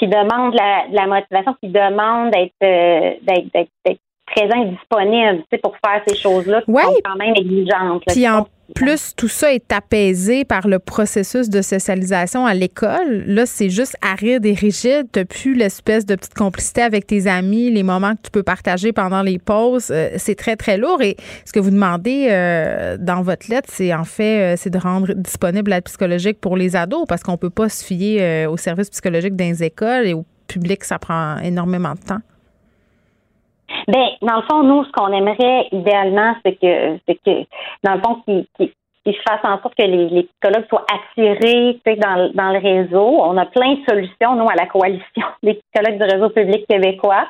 [SPEAKER 7] qui demandent la, la motivation, qui demandent d'être euh, d'être présent et disponible pour faire ces choses-là qui sont quand même exigeantes.
[SPEAKER 4] Puis plus tout ça est apaisé par le processus de socialisation à l'école, là, c'est juste aride et rigide. Tu plus l'espèce de petite complicité avec tes amis, les moments que tu peux partager pendant les pauses. Euh, c'est très, très lourd. Et ce que vous demandez euh, dans votre lettre, c'est en fait, euh, c'est de rendre disponible l'aide psychologique pour les ados parce qu'on peut pas se fier aux services psychologiques dans les écoles et au public, ça prend énormément de temps.
[SPEAKER 7] Ben, dans le fond, nous, ce qu'on aimerait idéalement, c'est que, c'est que, dans le fond, qu'ils qu fassent en sorte que les, psychologues soient attirés dans, dans le réseau. On a plein de solutions, nous, à la coalition des psychologues du réseau public québécois.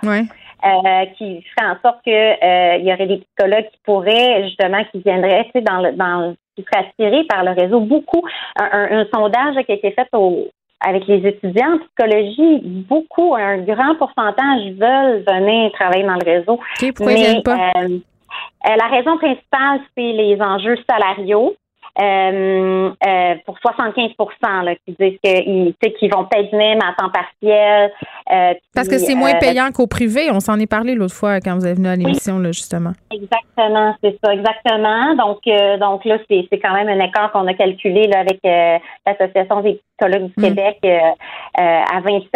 [SPEAKER 7] Euh, qui ferait en sorte que euh, il y aurait des psychologues qui pourraient justement qui viendraient dans le dans qui seraient attirés par le réseau beaucoup un, un sondage qui a été fait au, avec les étudiants en psychologie, beaucoup, un grand pourcentage veulent venir travailler dans le réseau.
[SPEAKER 4] mais, pas? Euh,
[SPEAKER 7] euh, la raison principale, c'est les enjeux salariaux. Euh, euh, pour 75 là, qui disent qu'ils qu'ils vont peut-être même à temps partiel.
[SPEAKER 4] Euh, Parce que c'est moins payant qu'au privé. On s'en est parlé l'autre fois quand vous êtes venu à l'émission, là, justement.
[SPEAKER 7] Exactement, c'est ça, exactement. Donc, donc là, c'est, c'est quand même un écart qu'on a calculé là, avec l'Association des psychologues du mm. Québec à 27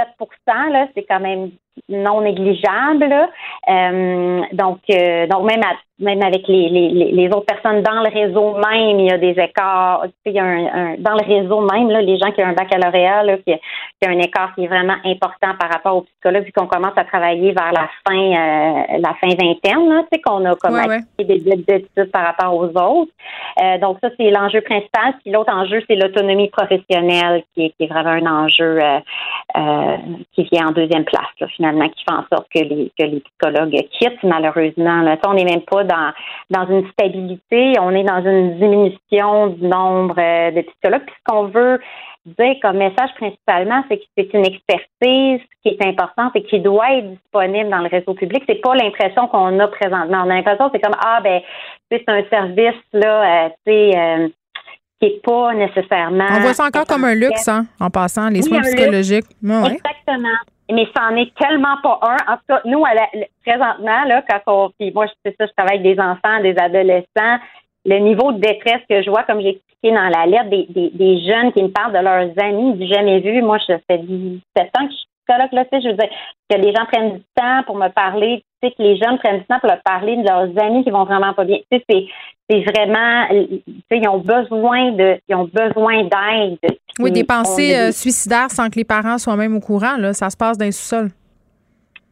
[SPEAKER 7] là, c'est quand même non négligeable. donc, donc même à même avec les, les, les, autres personnes dans le réseau même, il y a des écarts. Il y a un, dans le réseau même, là, les gens qui ont un baccalauréat, là, qui, qui a un écart qui est vraiment important par rapport aux psychologues, vu qu'on commence à travailler vers la fin, euh, la fin vingtaine, là, qu'on a comme des études par rapport aux autres. Euh, donc ça, c'est l'enjeu principal. Puis l'autre enjeu, c'est l'autonomie professionnelle, qui est, vraiment un enjeu euh, euh qui vient en deuxième place, là, finalement, qui fait en sorte que les que les psychologues quittent malheureusement. Là. on n'est même pas dans, dans une stabilité, on est dans une diminution du nombre euh, de psychologues. Puis ce qu'on veut dire comme message principalement, c'est que c'est une expertise qui est importante et qui doit être disponible dans le réseau public. C'est pas l'impression qu'on a présentement. On a l'impression que c'est comme ah ben c'est un service là, tu sais. Qui n'est pas nécessairement.
[SPEAKER 4] On voit ça encore comme un luxe, hein, en passant, les soins psychologiques.
[SPEAKER 7] Exactement mais c'en est tellement pas un. En tout cas, nous, présentement, là, quand on, puis moi, c'est ça, je travaille avec des enfants, des adolescents, le niveau de détresse que je vois, comme j'ai expliqué dans la lettre, des, des, des, jeunes qui me parlent de leurs amis du jamais vu. Moi, je fais 17 ans que je suis psychologue, là, tu sais, je veux dire, que les gens prennent du temps pour me parler, tu sais, que les jeunes prennent du temps pour leur parler de leurs amis qui vont vraiment pas bien. Tu sais, c'est, c'est vraiment, tu sais, ils ont besoin de, ils ont besoin d'aide.
[SPEAKER 4] Oui, des pensées euh, suicidaires sans que les parents soient même au courant, là, ça se passe dans les sous-sols.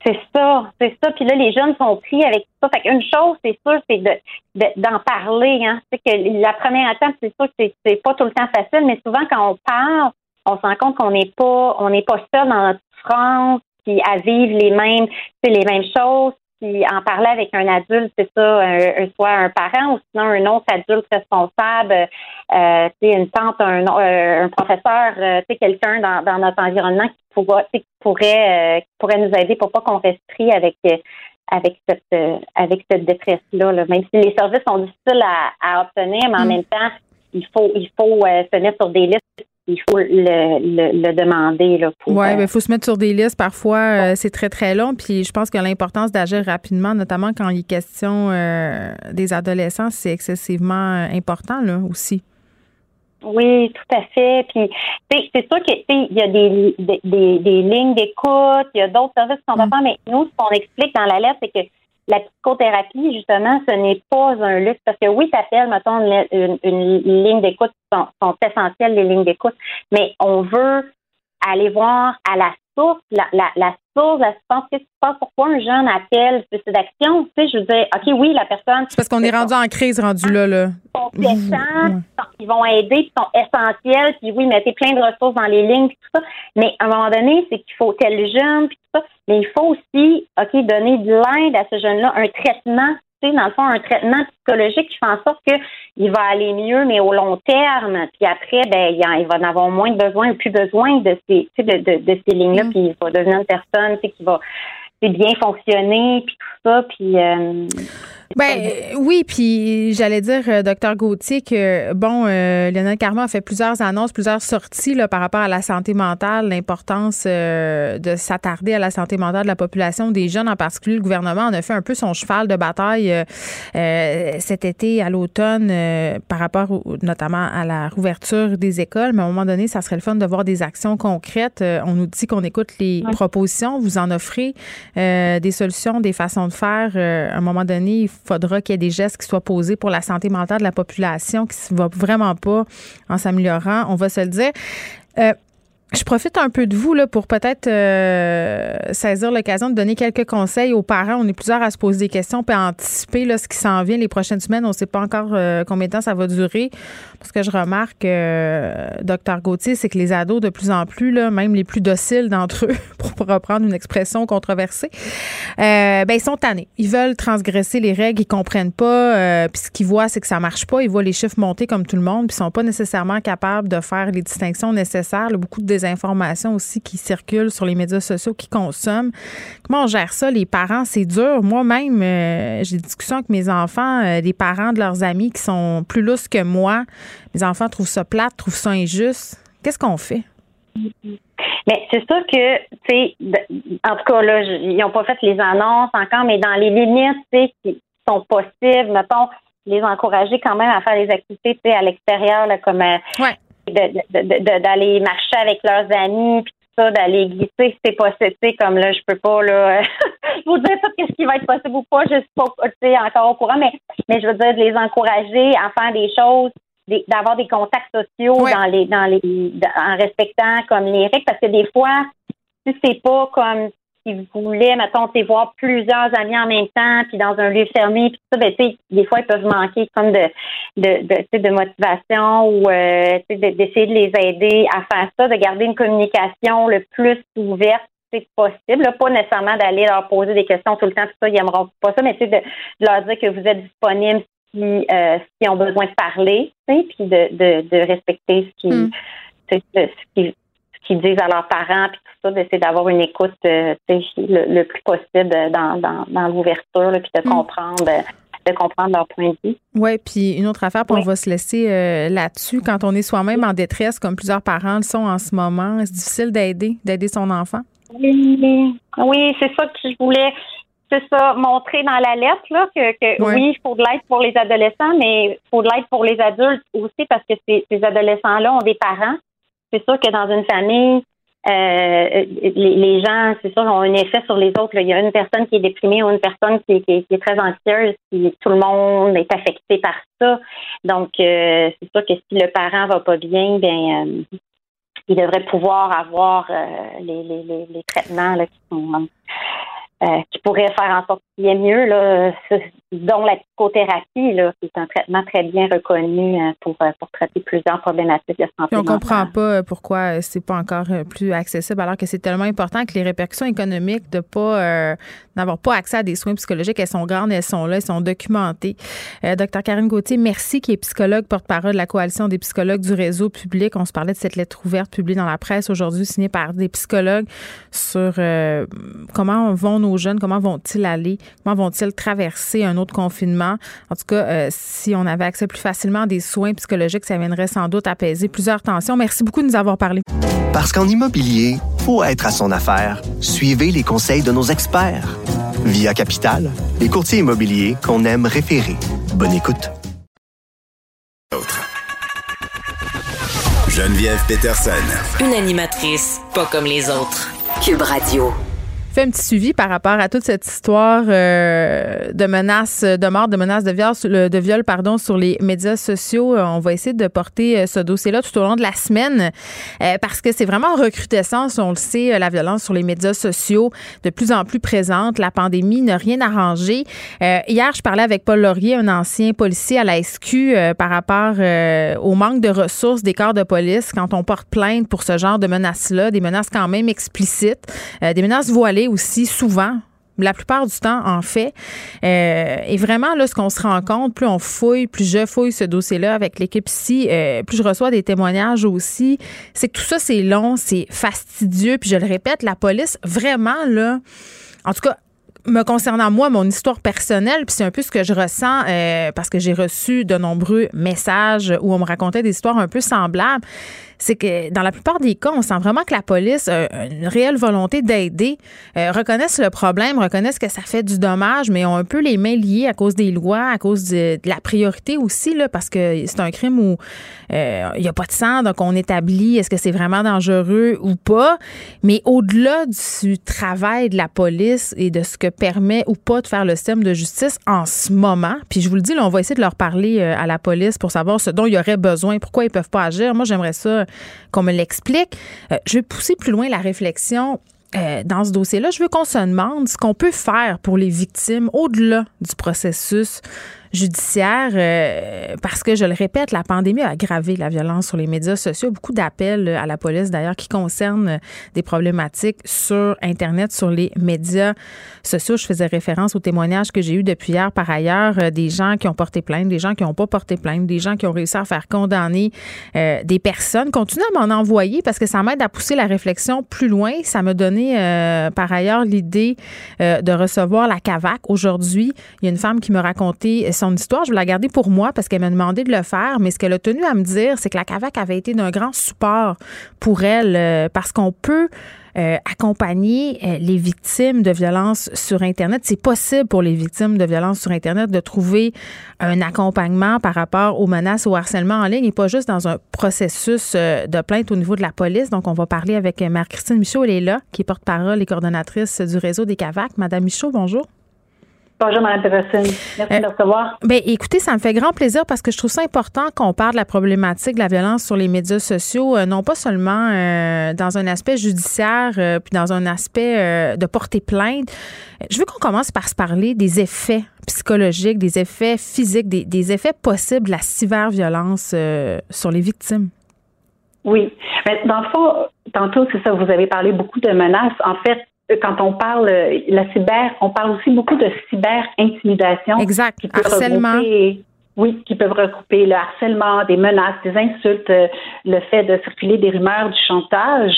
[SPEAKER 7] C'est ça, c'est ça. Puis là, les jeunes sont pris avec ça. Fait qu'une chose, c'est sûr, c'est de, d'en parler. Hein. C'est que la première étape, c'est sûr que c'est, c'est pas tout le temps facile, mais souvent quand on parle, on se rend compte qu'on n'est pas, on n'est pas seul dans notre France, puis à vivre les mêmes, les mêmes choses puis en parler avec un adulte, c'est ça, un, soit un parent ou sinon un autre adulte responsable, euh, une tante, un, un professeur, euh, quelqu'un dans, dans notre environnement qui, pourra, qui pourrait, euh, qui pourrait nous aider pour pas qu'on reste pris avec avec cette avec cette détresse là, Même si les services sont difficiles à, à obtenir, mais en mm. même temps, il faut il faut se mettre sur des listes il faut le, le, demander. Là,
[SPEAKER 4] mais il euh, faut se mettre sur des listes. Parfois, euh, c'est très, très long. Puis je pense que l'importance d'agir rapidement, notamment quand il est question euh, des adolescents, c'est excessivement important là, aussi.
[SPEAKER 7] Oui, tout à fait. Puis c'est sûr qu'il y a des, des, des, lignes d'écoute, il y a d'autres services qui sont mm. mais nous, ce qu'on explique dans la lettre, c'est que la psychothérapie, justement, ce n'est pas un luxe. Parce que oui, ça fait, mettons, une, ligne d'écoute, sont essentielles les lignes d'écoute, mais on veut aller voir à la source, la, la, la source, la pense qu'est-ce qui se passe, pourquoi un jeune appelle suicide d'action, tu sais, je veux dire, OK, oui, la personne.
[SPEAKER 4] C'est parce qu'on est rendu en crise, rendu là, là.
[SPEAKER 7] Ils vont aider, ils sont essentiels, puis oui, mettez plein de ressources dans les lignes, puis tout ça. Mais à un moment donné, c'est qu'il faut tel jeune, puis tout ça. Mais il faut aussi, OK, donner de l'aide à ce jeune-là, un traitement dans le fond, un traitement psychologique qui fait en sorte qu'il va aller mieux, mais au long terme. Puis après, ben, il, va en avoir moins de besoin, plus besoin de ces, de, de, de ces lignes-là, mm. puis il va devenir une personne qui va bien fonctionné, puis tout ça, puis
[SPEAKER 4] ben oui, puis j'allais dire, euh, docteur Gauthier, que bon, euh, Lionel Carman a fait plusieurs annonces, plusieurs sorties là, par rapport à la santé mentale, l'importance euh, de s'attarder à la santé mentale de la population, des jeunes en particulier. Le gouvernement en a fait un peu son cheval de bataille cet été, à l'automne, par rapport notamment à la rouverture des écoles. Mais à un moment donné, ça serait le fun de voir des actions concrètes. on nous dit qu'on écoute les propositions, vous en offrez des solutions, des façons de faire. à un moment donné, il faudra qu'il y ait des gestes qui soient posés pour la santé mentale de la population qui ne va vraiment pas en s'améliorant, on va se le dire. Euh, je profite un peu de vous là, pour peut-être euh, saisir l'occasion de donner quelques conseils aux parents. On est plusieurs à se poser des questions puis à anticiper là, ce qui s'en vient les prochaines semaines. On ne sait pas encore euh, combien de temps ça va durer. Parce que je remarque, euh, docteur Gauthier, c'est que les ados, de plus en plus, là, même les plus dociles d'entre eux, pour reprendre une expression controversée, ben, ils sont tannés. Ils veulent transgresser les règles, ils comprennent pas. puis ce qu'ils voient, c'est que ça marche pas. Ils voient les chiffres monter comme tout le monde, puis ils sont pas nécessairement capables de faire les distinctions nécessaires. beaucoup informations aussi qui circulent sur les médias sociaux, qui consomment. Comment on gère ça, les parents? C'est dur. Moi-même, euh, j'ai des discussions avec mes enfants, euh, des parents de leurs amis qui sont plus lousses que moi. Mes enfants trouvent ça plate, trouvent ça injuste. Qu'est-ce qu'on fait?
[SPEAKER 7] Mais c'est sûr que, tu sais, en tout cas, là, ils n'ont pas fait les annonces encore, mais dans les limites, qui sont possibles, mettons, les encourager quand même à faire des activités, tu sais, à l'extérieur, comme euh,
[SPEAKER 4] ouais
[SPEAKER 7] d'aller marcher avec leurs amis puis tout ça, d'aller glisser, c'est possible, comme là, je peux pas là vous dire tout ce qui va être possible ou pas, je suis pas encore au courant, mais mais je veux dire de les encourager à faire des choses d'avoir des contacts sociaux dans les dans les en respectant comme les règles parce que des fois si c'est pas comme si vous voulez, mettons, voir plusieurs amis en même temps, puis dans un lieu fermé, puis ça, ben, des fois, ils peuvent manquer comme de, de, de, de motivation ou euh, d'essayer de les aider à faire ça, de garder une communication le plus ouverte possible. pas nécessairement d'aller leur poser des questions tout le temps, tout ça, ils n'aimeront pas ça, mais de, de leur dire que vous êtes disponible si, euh, si ont besoin de parler, puis de, de, de respecter ce qui, hmm. ce qui qu'ils disent à leurs parents, puis tout ça, d'essayer d'avoir une écoute euh, le, plus possible dans, dans, dans l'ouverture, puis de mm. comprendre. de comprendre leur point de vue.
[SPEAKER 4] Oui, puis une autre affaire, puis on va se laisser euh, là-dessus. Quand on est soi-même en détresse, comme plusieurs parents le sont en ce moment, c'est difficile d'aider, d'aider son enfant?
[SPEAKER 7] Oui, oui c'est ça que je voulais c'est ça, montrer dans la lettre là, que, oui, il faut de l'aide pour les adolescents, mais il faut de l'aide pour les adultes aussi parce que ces adolescents-là ont des parents c'est sûr que dans une famille, euh, les, gens, c'est sûr, ont un effet sur les autres. Il y a une personne qui est déprimée ou une personne qui, est très anxieuse, puis tout le monde est affecté par ça. Donc, euh, c'est sûr que si le parent va pas bien, bien, euh, il devrait pouvoir avoir les, les, traitements là, qui sont euh, qui pourrait faire en sorte qu'il y ait mieux, là, dont la psychothérapie, là, qui est un traitement très bien reconnu euh, pour, euh, pour traiter plusieurs problématiques de santé.
[SPEAKER 4] on ne comprend pas pourquoi c'est pas encore plus accessible, alors que c'est tellement important que les répercussions économiques de pas n'avoir pas accès à des soins psychologiques, elles sont grandes, elles sont là, elles sont documentées. docteur Karine Gauthier, merci, qui est psychologue, porte-parole de la coalition des psychologues du réseau public. On se parlait de cette lettre ouverte publiée dans la presse aujourd'hui, signée par des psychologues sur comment vont nos jeunes, comment vont-ils aller, comment vont-ils traverser un autre confinement? En tout cas, euh, si on avait accès plus facilement à des soins psychologiques, ça viendrait sans doute apaiser plusieurs tensions. Merci beaucoup de nous avoir parlé.
[SPEAKER 1] Parce qu'en immobilier, pour être à son affaire, suivez les conseils de nos experts. Via Capital, les courtiers immobiliers qu'on aime référer. Bonne écoute.
[SPEAKER 3] Geneviève Peterson.
[SPEAKER 2] Une animatrice pas comme les autres. Cube Radio
[SPEAKER 4] fait un petit suivi par rapport à toute cette histoire euh, de menaces de mort, de menaces de viol, de viol pardon, sur les médias sociaux. Euh, on va essayer de porter euh, ce dossier-là tout au long de la semaine parce que c'est vraiment en recrudescence, on le sait, la violence sur les médias sociaux de plus en plus présente. La pandémie n'a rien arrangé. hier, je parlais avec Paul Laurier, un ancien policier à la SQ, par rapport au manque de ressources des corps de police quand on porte plainte pour ce genre de menaces-là, des menaces quand même explicites, des menaces voilées aussi souvent la plupart du temps, en fait. Euh, et vraiment, là, ce qu'on se rend compte, plus on fouille, plus je fouille ce dossier-là avec l'équipe ici, euh, plus je reçois des témoignages aussi, c'est que tout ça, c'est long, c'est fastidieux. Puis je le répète, la police, vraiment, là, en tout cas, me concernant moi, mon histoire personnelle, puis c'est un peu ce que je ressens euh, parce que j'ai reçu de nombreux messages où on me racontait des histoires un peu semblables c'est que dans la plupart des cas, on sent vraiment que la police a une réelle volonté d'aider, euh, reconnaissent le problème, reconnaissent que ça fait du dommage, mais ont un peu les mains liées à cause des lois, à cause de, la priorité aussi, là, parce que c'est un crime où euh, il n'y a pas de sang, donc on établit est-ce que c'est vraiment dangereux ou pas. Mais au-delà du travail de la police et de ce que permet ou pas de faire le système de justice en ce moment, puis je vous le dis, là, on va essayer de leur parler euh, à la police pour savoir ce dont il y aurait besoin, pourquoi ils peuvent pas agir. Moi, j'aimerais ça qu'on me l'explique. Euh, je vais pousser plus loin la réflexion. Euh, dans ce dossier-là, je veux qu'on se demande ce qu'on peut faire pour les victimes au-delà du processus judiciaire euh, parce que, je le répète, la pandémie a aggravé la violence sur les médias sociaux. Beaucoup d'appels à la police, d'ailleurs, qui concernent des problématiques sur Internet, sur les médias sociaux. Je faisais référence aux témoignages que j'ai eu depuis hier, par ailleurs, euh, des gens qui ont porté plainte, des gens qui n'ont pas porté plainte, des gens qui ont réussi à faire condamner euh, des personnes. Continuez à m'en envoyer parce que ça m'aide à pousser la réflexion plus loin. Ça m'a donné, par ailleurs, l'idée de recevoir la CAVAC. Aujourd'hui, il y a une femme qui me racontait son histoire. Je vais la garder pour moi parce qu'elle m'a demandé de le faire. Mais ce qu'elle a tenu à me dire, c'est que la CAVAC avait été d'un grand support pour elle euh, parce qu'on peut euh, accompagner euh, les victimes de violences sur Internet. C'est possible pour les victimes de violences sur Internet de trouver un accompagnement par rapport aux menaces, au harcèlement en ligne et pas juste dans un processus de plainte au niveau de la police. Donc, on va parler avec Marie-Christine Michaud. Elle est là, qui est porte-parole et coordonnatrice du réseau des CAVAC. Madame Michaud, bonjour.
[SPEAKER 8] Bonjour, Mme Merci de me recevoir.
[SPEAKER 4] Ben, écoutez, ça me fait grand plaisir parce que je trouve ça important qu'on parle de la problématique de la violence sur les médias sociaux, euh, non pas seulement euh, dans un aspect judiciaire, euh, puis dans un aspect de porter plainte. Je veux qu'on commence par se parler des effets psychologiques, des effets physiques, des, des effets possibles de la cyberviolence sur les victimes.
[SPEAKER 8] Oui. Mais dans le fond, tantôt, c'est ça, vous avez parlé beaucoup de menaces. En fait, quand on parle euh, la cyber, on parle aussi beaucoup de cyber-intimidation.
[SPEAKER 4] Exact. harcèlement.
[SPEAKER 8] oui, qui peuvent regrouper le harcèlement, des menaces, des insultes, euh, le fait de circuler des rumeurs, du chantage.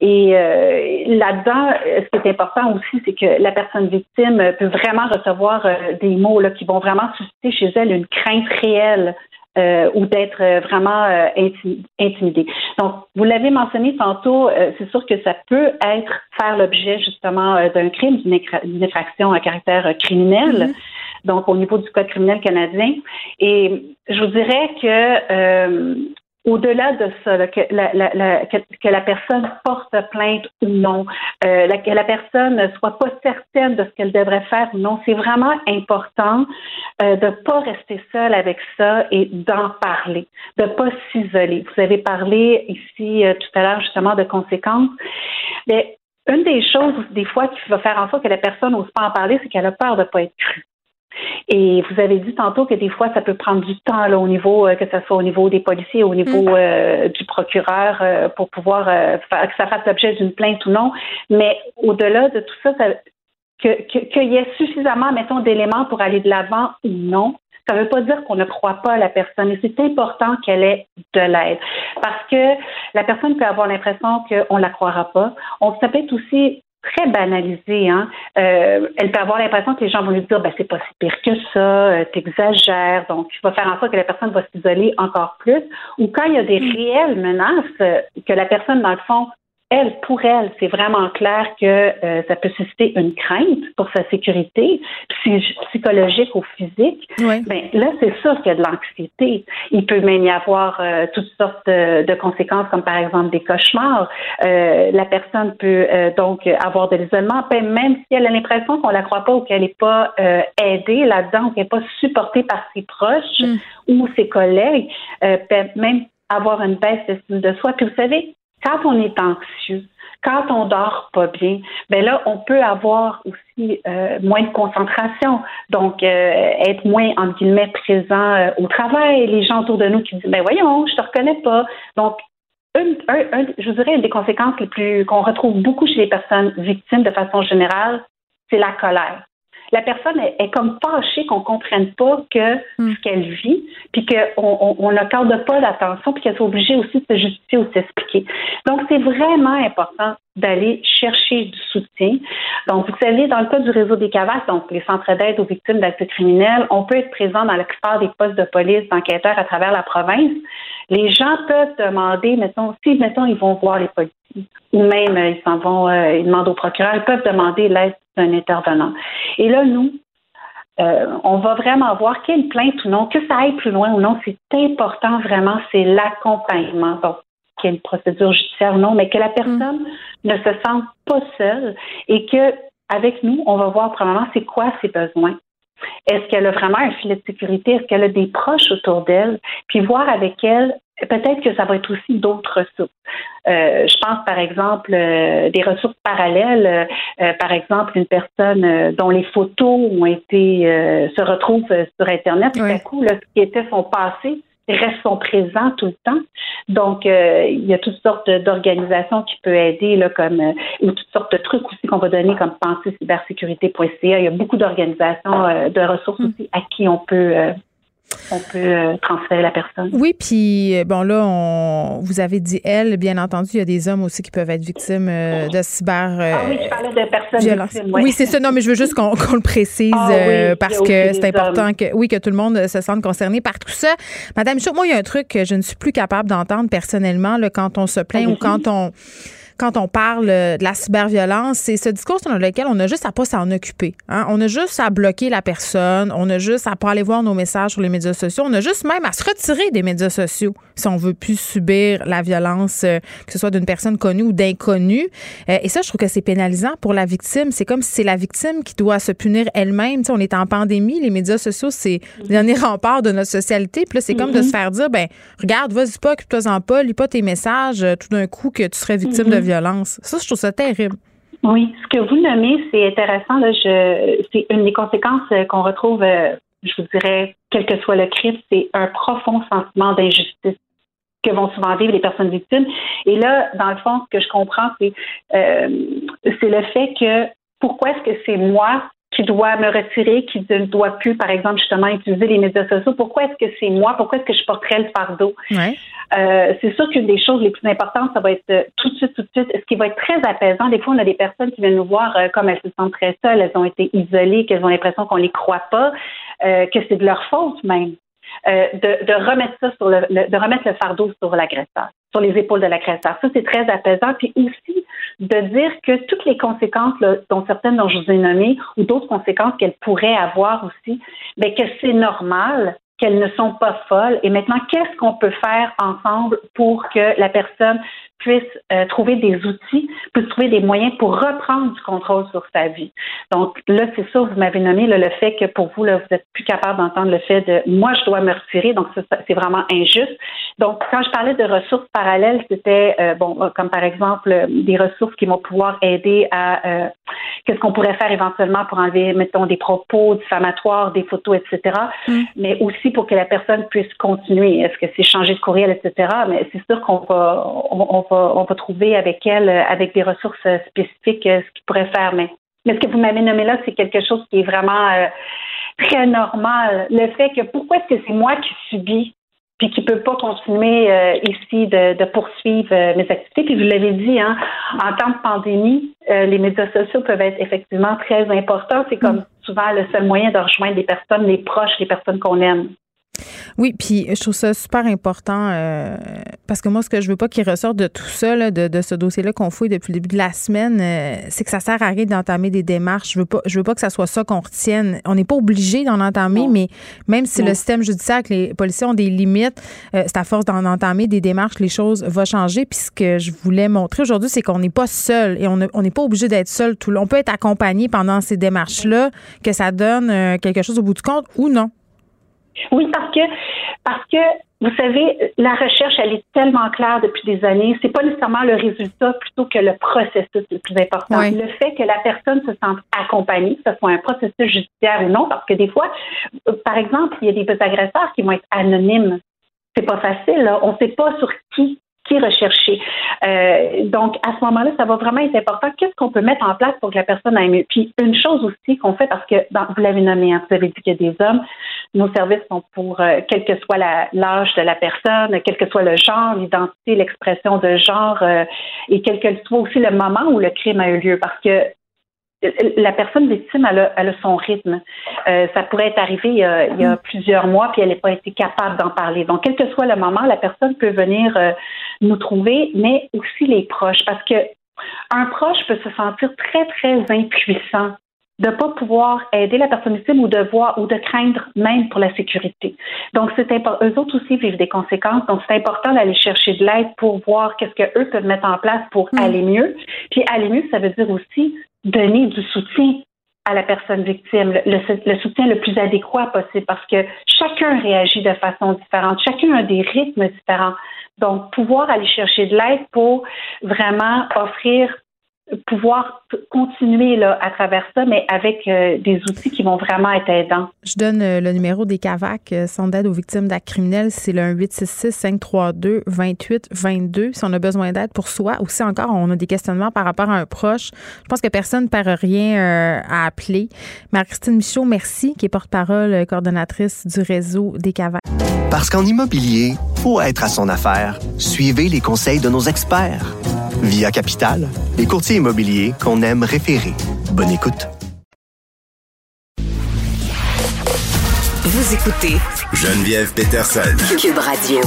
[SPEAKER 8] Et euh, là-dedans, ce qui est important aussi, c'est que la personne victime peut vraiment recevoir des mots là, qui vont vraiment susciter chez elle une crainte réelle euh, ou d'être euh, vraiment euh, intimidé. Donc, vous l'avez mentionné tantôt, c'est sûr que ça peut être faire l'objet justement d'un crime, d'une infraction à caractère criminel. Mm-hmm. Donc, au niveau du Code criminel canadien. Et je vous dirais que au-delà de ça, que, la, personne porte plainte ou non, euh, que la personne ne soit pas certaine de ce qu'elle devrait faire ou non, c'est vraiment important euh, de ne pas rester seule avec ça et d'en parler, de ne pas s'isoler. Vous avez parlé ici euh, tout à l'heure justement de conséquences. Mais une des choses, des fois, qui va faire en sorte que la personne n'ose pas en parler, c'est qu'elle a peur de ne pas être crue. Et vous avez dit tantôt que des fois, ça peut prendre du temps là, au niveau, euh, que ce soit au niveau des policiers, au niveau mm. euh, du procureur, euh, pour pouvoir faire, que ça fasse l'objet d'une plainte ou non. Mais au-delà de tout ça, ça qu'il y ait suffisamment, mettons, d'éléments pour aller de l'avant ou non, ça ne veut pas dire qu'on ne croit pas à la personne. Et c'est important qu'elle ait de l'aide. Parce que la personne peut avoir l'impression qu'on ne la croira pas. On, ça peut être aussi très banalisée. Hein. Euh, elle peut avoir l'impression que les gens vont lui dire ben, c'est pas si pire que ça, euh, t'exagères. Donc, tu vas faire en sorte que la personne va s'isoler encore plus. Ou quand il y a des mm. réelles menaces, euh, que la personne, dans le fond, elle, pour elle, c'est vraiment clair que euh, ça peut susciter une crainte pour sa sécurité psychologique ou physique. Oui. Ben, là, c'est sûr qu'il y a de l'anxiété. Il peut même y avoir euh, toutes sortes de, conséquences, comme par exemple des cauchemars. Euh, la personne peut donc avoir de l'isolement, même si elle a l'impression qu'on la croit pas ou qu'elle n'est pas aidée là-dedans, ou qu'elle n'est pas supportée par ses proches mm. ou ses collègues, peut même avoir une baisse d'estime de soi. Puis vous savez, quand on est anxieux, quand on dort pas bien, ben là, on peut avoir aussi euh, moins de concentration, donc euh, être moins, entre guillemets, présent euh, au travail. Les gens autour de nous qui disent, ben voyons, je te reconnais pas. Donc, une, je vous dirais, une des conséquences les plus qu'on retrouve beaucoup chez les personnes victimes de façon générale, c'est la colère. La personne est, comme fâchée qu'on comprenne pas que hmm. ce qu'elle vit, puis qu'on on n'accorde pas d'attention, puis qu'elle soit obligée aussi de se justifier ou de s'expliquer. Donc, c'est vraiment important d'aller chercher du soutien. Donc, vous savez, dans le cas du réseau des CAVAS, donc les centres d'aide aux victimes d'actes criminels, on peut être présent dans la plupart des postes de police, d'enquêteurs à travers la province. Les gens peuvent demander, mettons, si, mettons, ils vont voir les policiers, ou même ils s'en vont, euh, ils demandent au procureur, ils peuvent demander l'aide d'un intervenant. Et là, nous, euh, on va vraiment voir quelle plainte ou non, que ça aille plus loin ou non, c'est important vraiment, c'est l'accompagnement. Donc, qu'il y ait une procédure judiciaire ou non, mais que la personne ne se sente pas seule et que avec nous, on va voir probablement c'est quoi ses besoins. Est-ce qu'elle a vraiment un filet de sécurité? Est-ce qu'elle a des proches autour d'elle? Puis voir avec elle, peut-être que ça va être aussi d'autres ressources. Euh, je pense par exemple euh, des ressources parallèles, euh, par exemple une personne dont les photos ont été se retrouvent sur Internet, tout à coup, là, ce qui était son passé reste son présent tout le temps. Donc, il y a toutes sortes d'organisations qui peuvent aider, là, comme ou toutes sortes de trucs aussi qu'on va donner comme pensée cybersécurité.ca. Il y a beaucoup d'organisations de ressources mm. aussi à qui on peut on peut euh, transférer la personne.
[SPEAKER 4] Oui, puis euh, bon là, on, vous avez dit elle, bien entendu, il y a des hommes aussi qui peuvent être victimes euh, de cyber.
[SPEAKER 8] ah oui, je parlais de personnes victimes.
[SPEAKER 4] Oui, c'est ça. Non, mais je veux juste qu'on le précise ah parce que c'est important que oui que tout le monde se sente concerné par tout ça. Madame Chaud, moi, il y a un truc que je ne suis plus capable d'entendre personnellement là, quand on se plaint ou quand on quand on parle euh, de la cyberviolence, c'est ce discours dans lequel on a juste à pas s'en occuper. Hein? On a juste à bloquer la personne, on a juste à pas aller voir nos messages sur les médias sociaux, on a juste même à se retirer des médias sociaux si on veut plus subir la violence, euh, que ce soit d'une personne connue ou d'inconnue. Euh, et ça, je trouve que c'est pénalisant pour la victime. C'est comme si c'est la victime qui doit se punir elle-même. on est en pandémie, les médias sociaux, c'est le dernier rempart de notre socialité. Puis là, c'est comme de se faire dire, ben regarde, vas-y pas, occupe-toi-en pas, lis pas tes messages, tout d'un coup que tu serais victime de violence. Ça, je trouve ça terrible.
[SPEAKER 8] Oui, ce que vous nommez, c'est intéressant. Là, je, c'est une des conséquences euh, qu'on retrouve, euh, je vous dirais, quel que soit le crime, c'est un profond sentiment d'injustice que vont souvent vivre les personnes victimes. Et là, dans le fond, ce que je comprends, c'est, euh, c'est le fait que pourquoi est-ce que c'est moi qui dois me retirer, qui ne doit plus, par exemple, justement, utiliser les médias sociaux? Pourquoi est-ce que c'est moi? Pourquoi est-ce que je porterais le fardeau? Euh, c'est sûr qu'une des choses les plus importantes, ça va être euh, tout de suite, tout de suite, ce qui va être très apaisant. Des fois, on a des personnes qui viennent nous voir euh, comme elles se sentent très seules, elles ont été isolées, qu'elles ont l'impression qu'on les croit pas, que c'est de leur faute même. de, de, remettre ça sur le, de remettre le fardeau sur l'agresseur, sur les épaules de l'agresseur. Ça, c'est très apaisant. Puis aussi, de dire que toutes les conséquences, dont certaines dont je vous ai nommées, ou d'autres conséquences qu'elles pourraient avoir aussi, mais ben, que c'est normal qu'elles ne sont pas folles. Et maintenant, qu'est-ce qu'on peut faire ensemble pour que la personne puisse euh, trouver des outils, puisse trouver des moyens pour reprendre du contrôle sur sa vie. Donc là, c'est ça, vous m'avez nommé le fait que pour vous, là, vous êtes plus capable d'entendre le fait de moi, je dois me retirer, donc c'est vraiment injuste. Donc, quand je parlais de ressources parallèles, c'était euh, bon, euh, comme par exemple des ressources qui vont pouvoir aider à qu'est-ce qu'on pourrait faire éventuellement pour enlever, mettons, des propos diffamatoires, des photos, etc. Mm. Mais aussi pour que la personne puisse continuer. Est-ce que c'est changer de courriel, etc. Mais c'est sûr qu'on va, on, on va trouver avec elle, euh, avec des ressources euh, spécifiques, euh, ce qu'il pourrait faire. Mais, mais ce que vous m'avez nommé là, c'est quelque chose qui est vraiment très normal. Le fait que pourquoi est-ce que c'est moi qui subis puis qui ne peut pas continuer ici de, poursuivre mes activités? Puis vous l'avez dit, hein, en temps de pandémie, les médias sociaux peuvent être effectivement très importants. C'est comme souvent le seul moyen de rejoindre les personnes, les proches, les personnes qu'on aime.
[SPEAKER 4] Oui, puis je trouve ça super important euh, parce que moi, ce que je veux pas qu'il ressorte de tout ça, de, ce dossier-là qu'on fouille depuis le début de la semaine, euh, c'est que ça sert à rien d'entamer des démarches. Je veux pas, je veux pas que ça soit ça qu'on retienne. On n'est pas obligé d'en entamer, mais même si le système judiciaire, que les policiers ont des limites, euh, c'est à force d'en entamer des démarches, les choses vont changer. Puis ce que je voulais montrer aujourd'hui, c'est qu'on n'est pas seul et on n'est pas obligé d'être seul tout le On peut être accompagné pendant ces démarches-là, que ça donne quelque chose au bout du compte ou non.
[SPEAKER 8] Oui, parce que parce que vous savez, la recherche, elle est tellement claire depuis des années. C'est pas nécessairement le résultat plutôt que le processus le plus important. Le fait que la personne se sente accompagnée, que ce soit un processus judiciaire ou non, parce que des fois, par exemple, il y a des agresseurs qui vont être anonymes. C'est pas facile. Là. On ne sait pas sur qui qui est recherché. Euh, donc, à ce moment-là, ça va vraiment être important. Qu'est-ce qu'on peut mettre en place pour que la personne aille mieux? Puis, une chose aussi qu'on fait, parce que vous l'avez nommé, hein, vous avez dit qu'il y a des hommes, nos services sont pour, euh, quel que soit l'âge de la personne, quel que soit le genre, l'identité, l'expression de genre, euh, et quel que soit aussi le moment où le crime a eu lieu. Parce que la personne victime, elle a, son rythme. Euh, ça pourrait être arrivé il y, a, mm. plusieurs mois, puis elle n'a pas été capable d'en parler. Donc, quel que soit le moment, la personne peut venir euh, nous trouver, mais aussi les proches, parce que un proche peut se sentir très, très impuissant de ne pas pouvoir aider la personne victime ou de voir ou de craindre même pour la sécurité. Donc, c'est important. Eux autres aussi vivent des conséquences. Donc, c'est important d'aller chercher de l'aide pour voir qu'est-ce qu'eux peuvent mettre en place pour mm. aller mieux. Puis, aller mieux, ça veut dire aussi donner du soutien à la personne victime, le, soutien le plus adéquat possible parce que chacun réagit de façon différente, chacun a des rythmes différents. Donc, pouvoir aller chercher de l'aide pour vraiment offrir pouvoir continuer là, à travers ça, mais avec euh, des outils qui vont vraiment être aidants.
[SPEAKER 4] Je donne euh, le numéro des CAVAC, euh, son d'aide aux victimes d'actes criminels, c'est le 1-866-532-2822. Si on a besoin d'aide pour soi, ou si encore on a des questionnements par rapport à un proche, je pense que personne ne perd rien à appeler. Marie-Christine Michaud, merci, qui est porte-parole, coordonnatrice du réseau des CAVAC.
[SPEAKER 1] Parce qu'en immobilier, faut être à son affaire. Suivez les conseils de nos experts. Via Capital, les courtiers immobiliers qu'on aime référer. Bonne écoute.
[SPEAKER 2] Vous écoutez
[SPEAKER 3] Geneviève Peterson.
[SPEAKER 2] Cube Radio.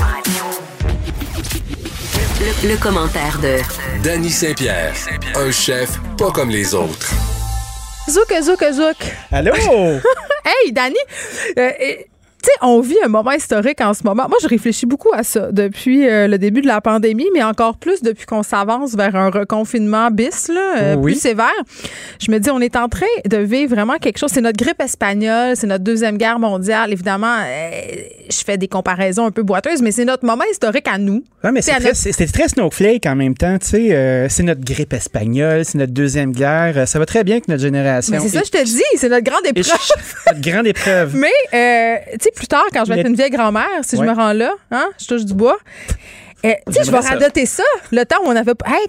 [SPEAKER 2] Le, commentaire de
[SPEAKER 9] Danny Saint-Pierre, un chef pas comme les autres.
[SPEAKER 4] Zouk, zouk, zouk.
[SPEAKER 10] Allô?
[SPEAKER 4] hey, Danny! Euh, tu sais, on vit un moment historique en ce moment. Moi, je réfléchis beaucoup à ça depuis euh, le début de la pandémie, mais encore plus depuis qu'on s'avance vers un reconfinement bis, là, euh, plus sévère. Je me dis, on est en train de vivre vraiment quelque chose. C'est notre grippe espagnole, c'est notre deuxième guerre mondiale. Évidemment, euh, je fais des comparaisons un peu boiteuses, mais c'est notre moment historique à nous.
[SPEAKER 10] Oui, mais c'est très, très, snowflake en même temps. Tu sais, c'est notre grippe espagnole, c'est notre deuxième guerre. Ça va très bien avec notre génération.
[SPEAKER 4] c'est ça, je te dis, c'est notre grande épreuve.
[SPEAKER 10] notre grande épreuve.
[SPEAKER 4] mais, tu sais, plus tard, quand je vais être une vieille grand-mère, si je me rends là, hein, je touche du bois, eh, tu sais, je vais radoter ça. Le temps où on avait. Hey,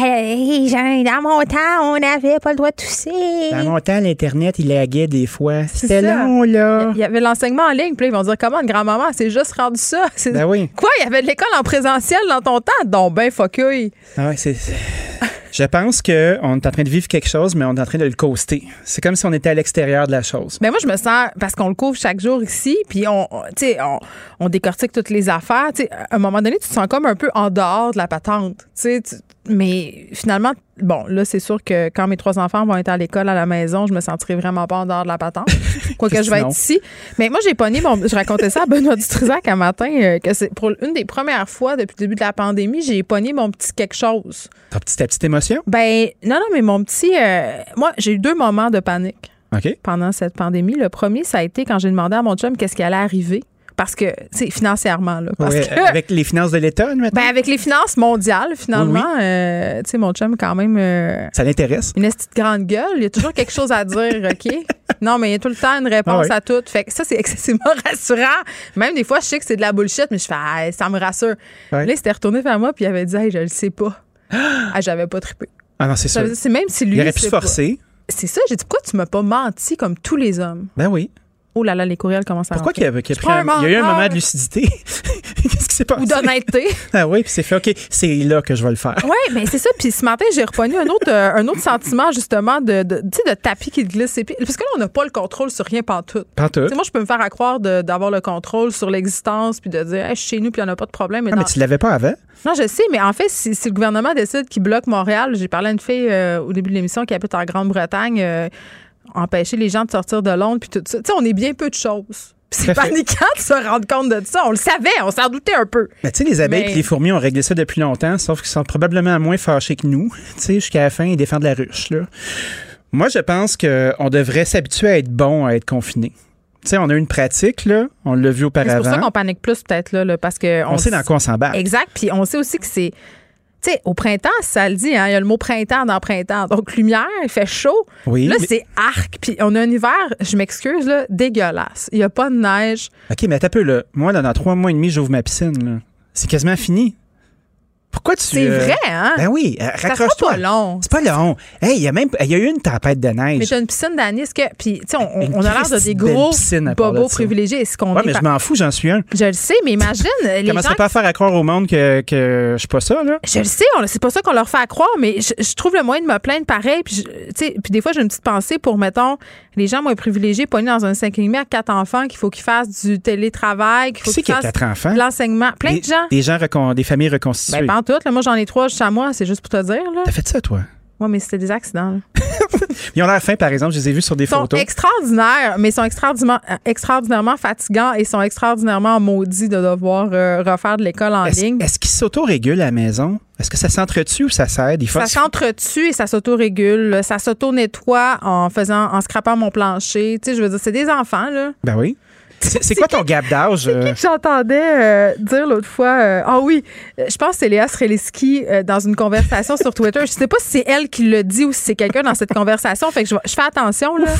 [SPEAKER 4] Hey, dans mon temps, on n'avait pas le droit de tousser.
[SPEAKER 10] Dans mon temps, l'Internet, il laguait des fois. C'était long, là.
[SPEAKER 4] Il y avait l'enseignement en ligne, puis ils vont dire Comment, grand-maman, c'est juste rendu ça?
[SPEAKER 10] Ben oui.
[SPEAKER 4] Quoi, il y avait de l'école en présentiel dans ton temps? Donc, ben, fuck
[SPEAKER 10] Ah ouais, c'est. Je pense qu'on est en train de vivre quelque chose, mais on est en train de le coaster. C'est comme si on était à l'extérieur de la chose.
[SPEAKER 4] Mais ben, moi, je me sens, parce qu'on le couvre chaque jour ici, puis on, on, on décortique toutes les affaires. à un moment donné, tu te sens comme un peu en dehors de la patente. Tu, mais finalement, bon, là, c'est sûr que quand mes trois enfants vont être à l'école à la maison, je me sentirai vraiment pas en dehors de la patente. Quoique je vais être ici. Mais moi, j'ai pogné, bon, je racontais ça à Benoît Dutrisac un matin, euh, que c'est pour une des premières fois depuis le début de la pandémie, j'ai pogné mon petit quelque chose.
[SPEAKER 10] Ta petite, petite émotion?
[SPEAKER 4] Ben, non, non, mais mon petit. Euh, moi, j'ai eu deux moments de panique. Pendant cette pandémie. Le premier, ça a été quand j'ai demandé à mon chum qu'est-ce qui allait arriver parce que, c'est financièrement, là. Parce
[SPEAKER 10] avec les finances de l'État, maintenant?
[SPEAKER 4] Ben, avec les finances mondiales, finalement. Euh, tu sais, mon chum, quand même. Euh,
[SPEAKER 10] ça l'intéresse?
[SPEAKER 4] Une petite grande gueule. Il y a toujours quelque chose à dire, OK? Non, mais il y a tout le temps une réponse ah à tout. Fait que ça, c'est excessivement rassurant. Même des fois, je sais que c'est de la bullshit, mais je fais, ah, ça me rassure. Là, il s'était retourné vers moi, puis il avait dit, hey, je le sais pas. ah, j'avais pas trippé.
[SPEAKER 10] Ah non, c'est ça.
[SPEAKER 4] C'est même si lui.
[SPEAKER 10] Il aurait pu se forcer.
[SPEAKER 4] C'est ça, j'ai dit, pourquoi tu m'as pas menti comme tous les hommes?
[SPEAKER 10] Ben oui.
[SPEAKER 4] Oh là là, les courriels commencent à
[SPEAKER 10] Pourquoi qu'il y, a, il y a eu un moment de lucidité? Qu'est-ce qui s'est passé?
[SPEAKER 4] Ou d'honnêteté.
[SPEAKER 10] ah oui, puis c'est fait, OK, c'est là que je vais le faire.
[SPEAKER 4] Oui, mais c'est ça. Puis ce matin, j'ai reconnu un autre, euh, un autre sentiment, justement, de, de, de tapis qui glisse. Parce que là, on n'a pas le contrôle sur rien pantoute.
[SPEAKER 10] Pantoute.
[SPEAKER 4] moi, je peux me faire croire d'avoir le contrôle sur l'existence, puis de dire, hey, je suis chez nous, puis il n'y en a pas de problème.
[SPEAKER 10] Mais, ah, mais tu ne l'avais pas avant?
[SPEAKER 4] Non, je sais, mais en fait, si, le gouvernement décide qu'il bloque Montréal, j'ai parlé à une fille euh, au début de l'émission qui habite en Grande-Bretagne. Euh, empêcher les gens de sortir de Londres puis tout ça. Tu sais, on est bien peu de choses. C'est paniquant de se rendre compte de ça. On le savait, on s'en doutait un peu.
[SPEAKER 10] Mais tu sais, les abeilles et les fourmis ont réglé ça depuis longtemps, sauf qu'ils sont probablement moins fâchés que nous. Tu sais, jusqu'à la fin, ils défendent la ruche, là. Moi, je pense qu'on devrait s'habituer à être bon à être confiné. Tu sais, on a une pratique, là. On l'a vu auparavant. C'est
[SPEAKER 4] pour ça qu'on panique plus, peut-être, là, parce que.
[SPEAKER 10] On, sait dans quoi on s'embarque.
[SPEAKER 4] Exact. Puis on sait aussi que c'est tu sais, au printemps, ça le dit, hein, il y a le mot printemps dans printemps. Donc, lumière, il fait chaud.
[SPEAKER 10] Oui.
[SPEAKER 4] Là, c'est arc. Puis, on a un hiver, je m'excuse, là, dégueulasse. Il n'y a pas de neige.
[SPEAKER 10] OK, mais t'as peu, là. Moi, dans trois mois et demi, j'ouvre ma piscine, là. C'est quasiment fini. Pourquoi tu.
[SPEAKER 4] C'est
[SPEAKER 10] euh,
[SPEAKER 4] vrai, hein?
[SPEAKER 10] Ben oui, euh, raccroche-toi.
[SPEAKER 4] pas long.
[SPEAKER 10] C'est pas long. Hey, il y a même il y a eu une tempête de neige.
[SPEAKER 4] Mais t'as une piscine d'Anis que. Puis, tu sais, on, a l'air de des gros bobos privilégiés. Est-ce qu'on
[SPEAKER 10] ouais,
[SPEAKER 4] est
[SPEAKER 10] mais je m'en fous, j'en suis un.
[SPEAKER 4] Je le sais, mais imagine les
[SPEAKER 10] commencerai
[SPEAKER 4] gens
[SPEAKER 10] pas à faire à croire au monde que, que je suis pas ça, là?
[SPEAKER 4] Je le sais, c'est pas ça qu'on leur fait à croire, mais je, je trouve le moyen de me plaindre pareil. Puis, tu sais, puis des fois, j'ai une petite pensée pour, mettons, les gens moins privilégiés, pognés dans un 5 et demi à quatre enfants, qu'il faut qu'ils fassent du télétravail, qu'il faut
[SPEAKER 10] Qui c'est
[SPEAKER 4] qu'ils
[SPEAKER 10] qui
[SPEAKER 4] fassent
[SPEAKER 10] quatre enfants?
[SPEAKER 4] de l'enseignement. Plein
[SPEAKER 10] Des,
[SPEAKER 4] de gens.
[SPEAKER 10] des gens recon- des familles reconstituées.
[SPEAKER 4] Ben, pas en tout. Là, moi, j'en ai trois à moi. C'est juste pour te dire. Là.
[SPEAKER 10] T'as fait ça, toi?
[SPEAKER 4] Ouais, mais c'était des accidents. là.
[SPEAKER 10] Ils ont l'air fins, par exemple. Je les ai vus sur des
[SPEAKER 4] Ils sont
[SPEAKER 10] photos.
[SPEAKER 4] extraordinaires, mais ils sont extraordinairement, extraordinairement fatigants et sont extraordinairement maudits de devoir euh, refaire de l'école en
[SPEAKER 10] Est-ce
[SPEAKER 4] ligne.
[SPEAKER 10] est-ce qu'ils s'autorégulent à la maison? Est-ce que ça s'entretue ou ça s'aide?
[SPEAKER 4] Ça s'entretue et ça s'auto-régule. Ça s'auto-nettoie en faisant, en scrapant mon plancher. Tu sais, je veux dire, c'est des enfants, là.
[SPEAKER 10] Ben oui. C'est c'est quoi ton gap d'âge? euh?
[SPEAKER 4] J'entendais euh, dire l'autre fois, euh, ah oui, je pense que c'est Léa Streliski euh, dans une conversation sur Twitter. Je sais pas si c'est elle qui le dit ou si c'est quelqu'un dans cette conversation. Fait que je, fais attention là.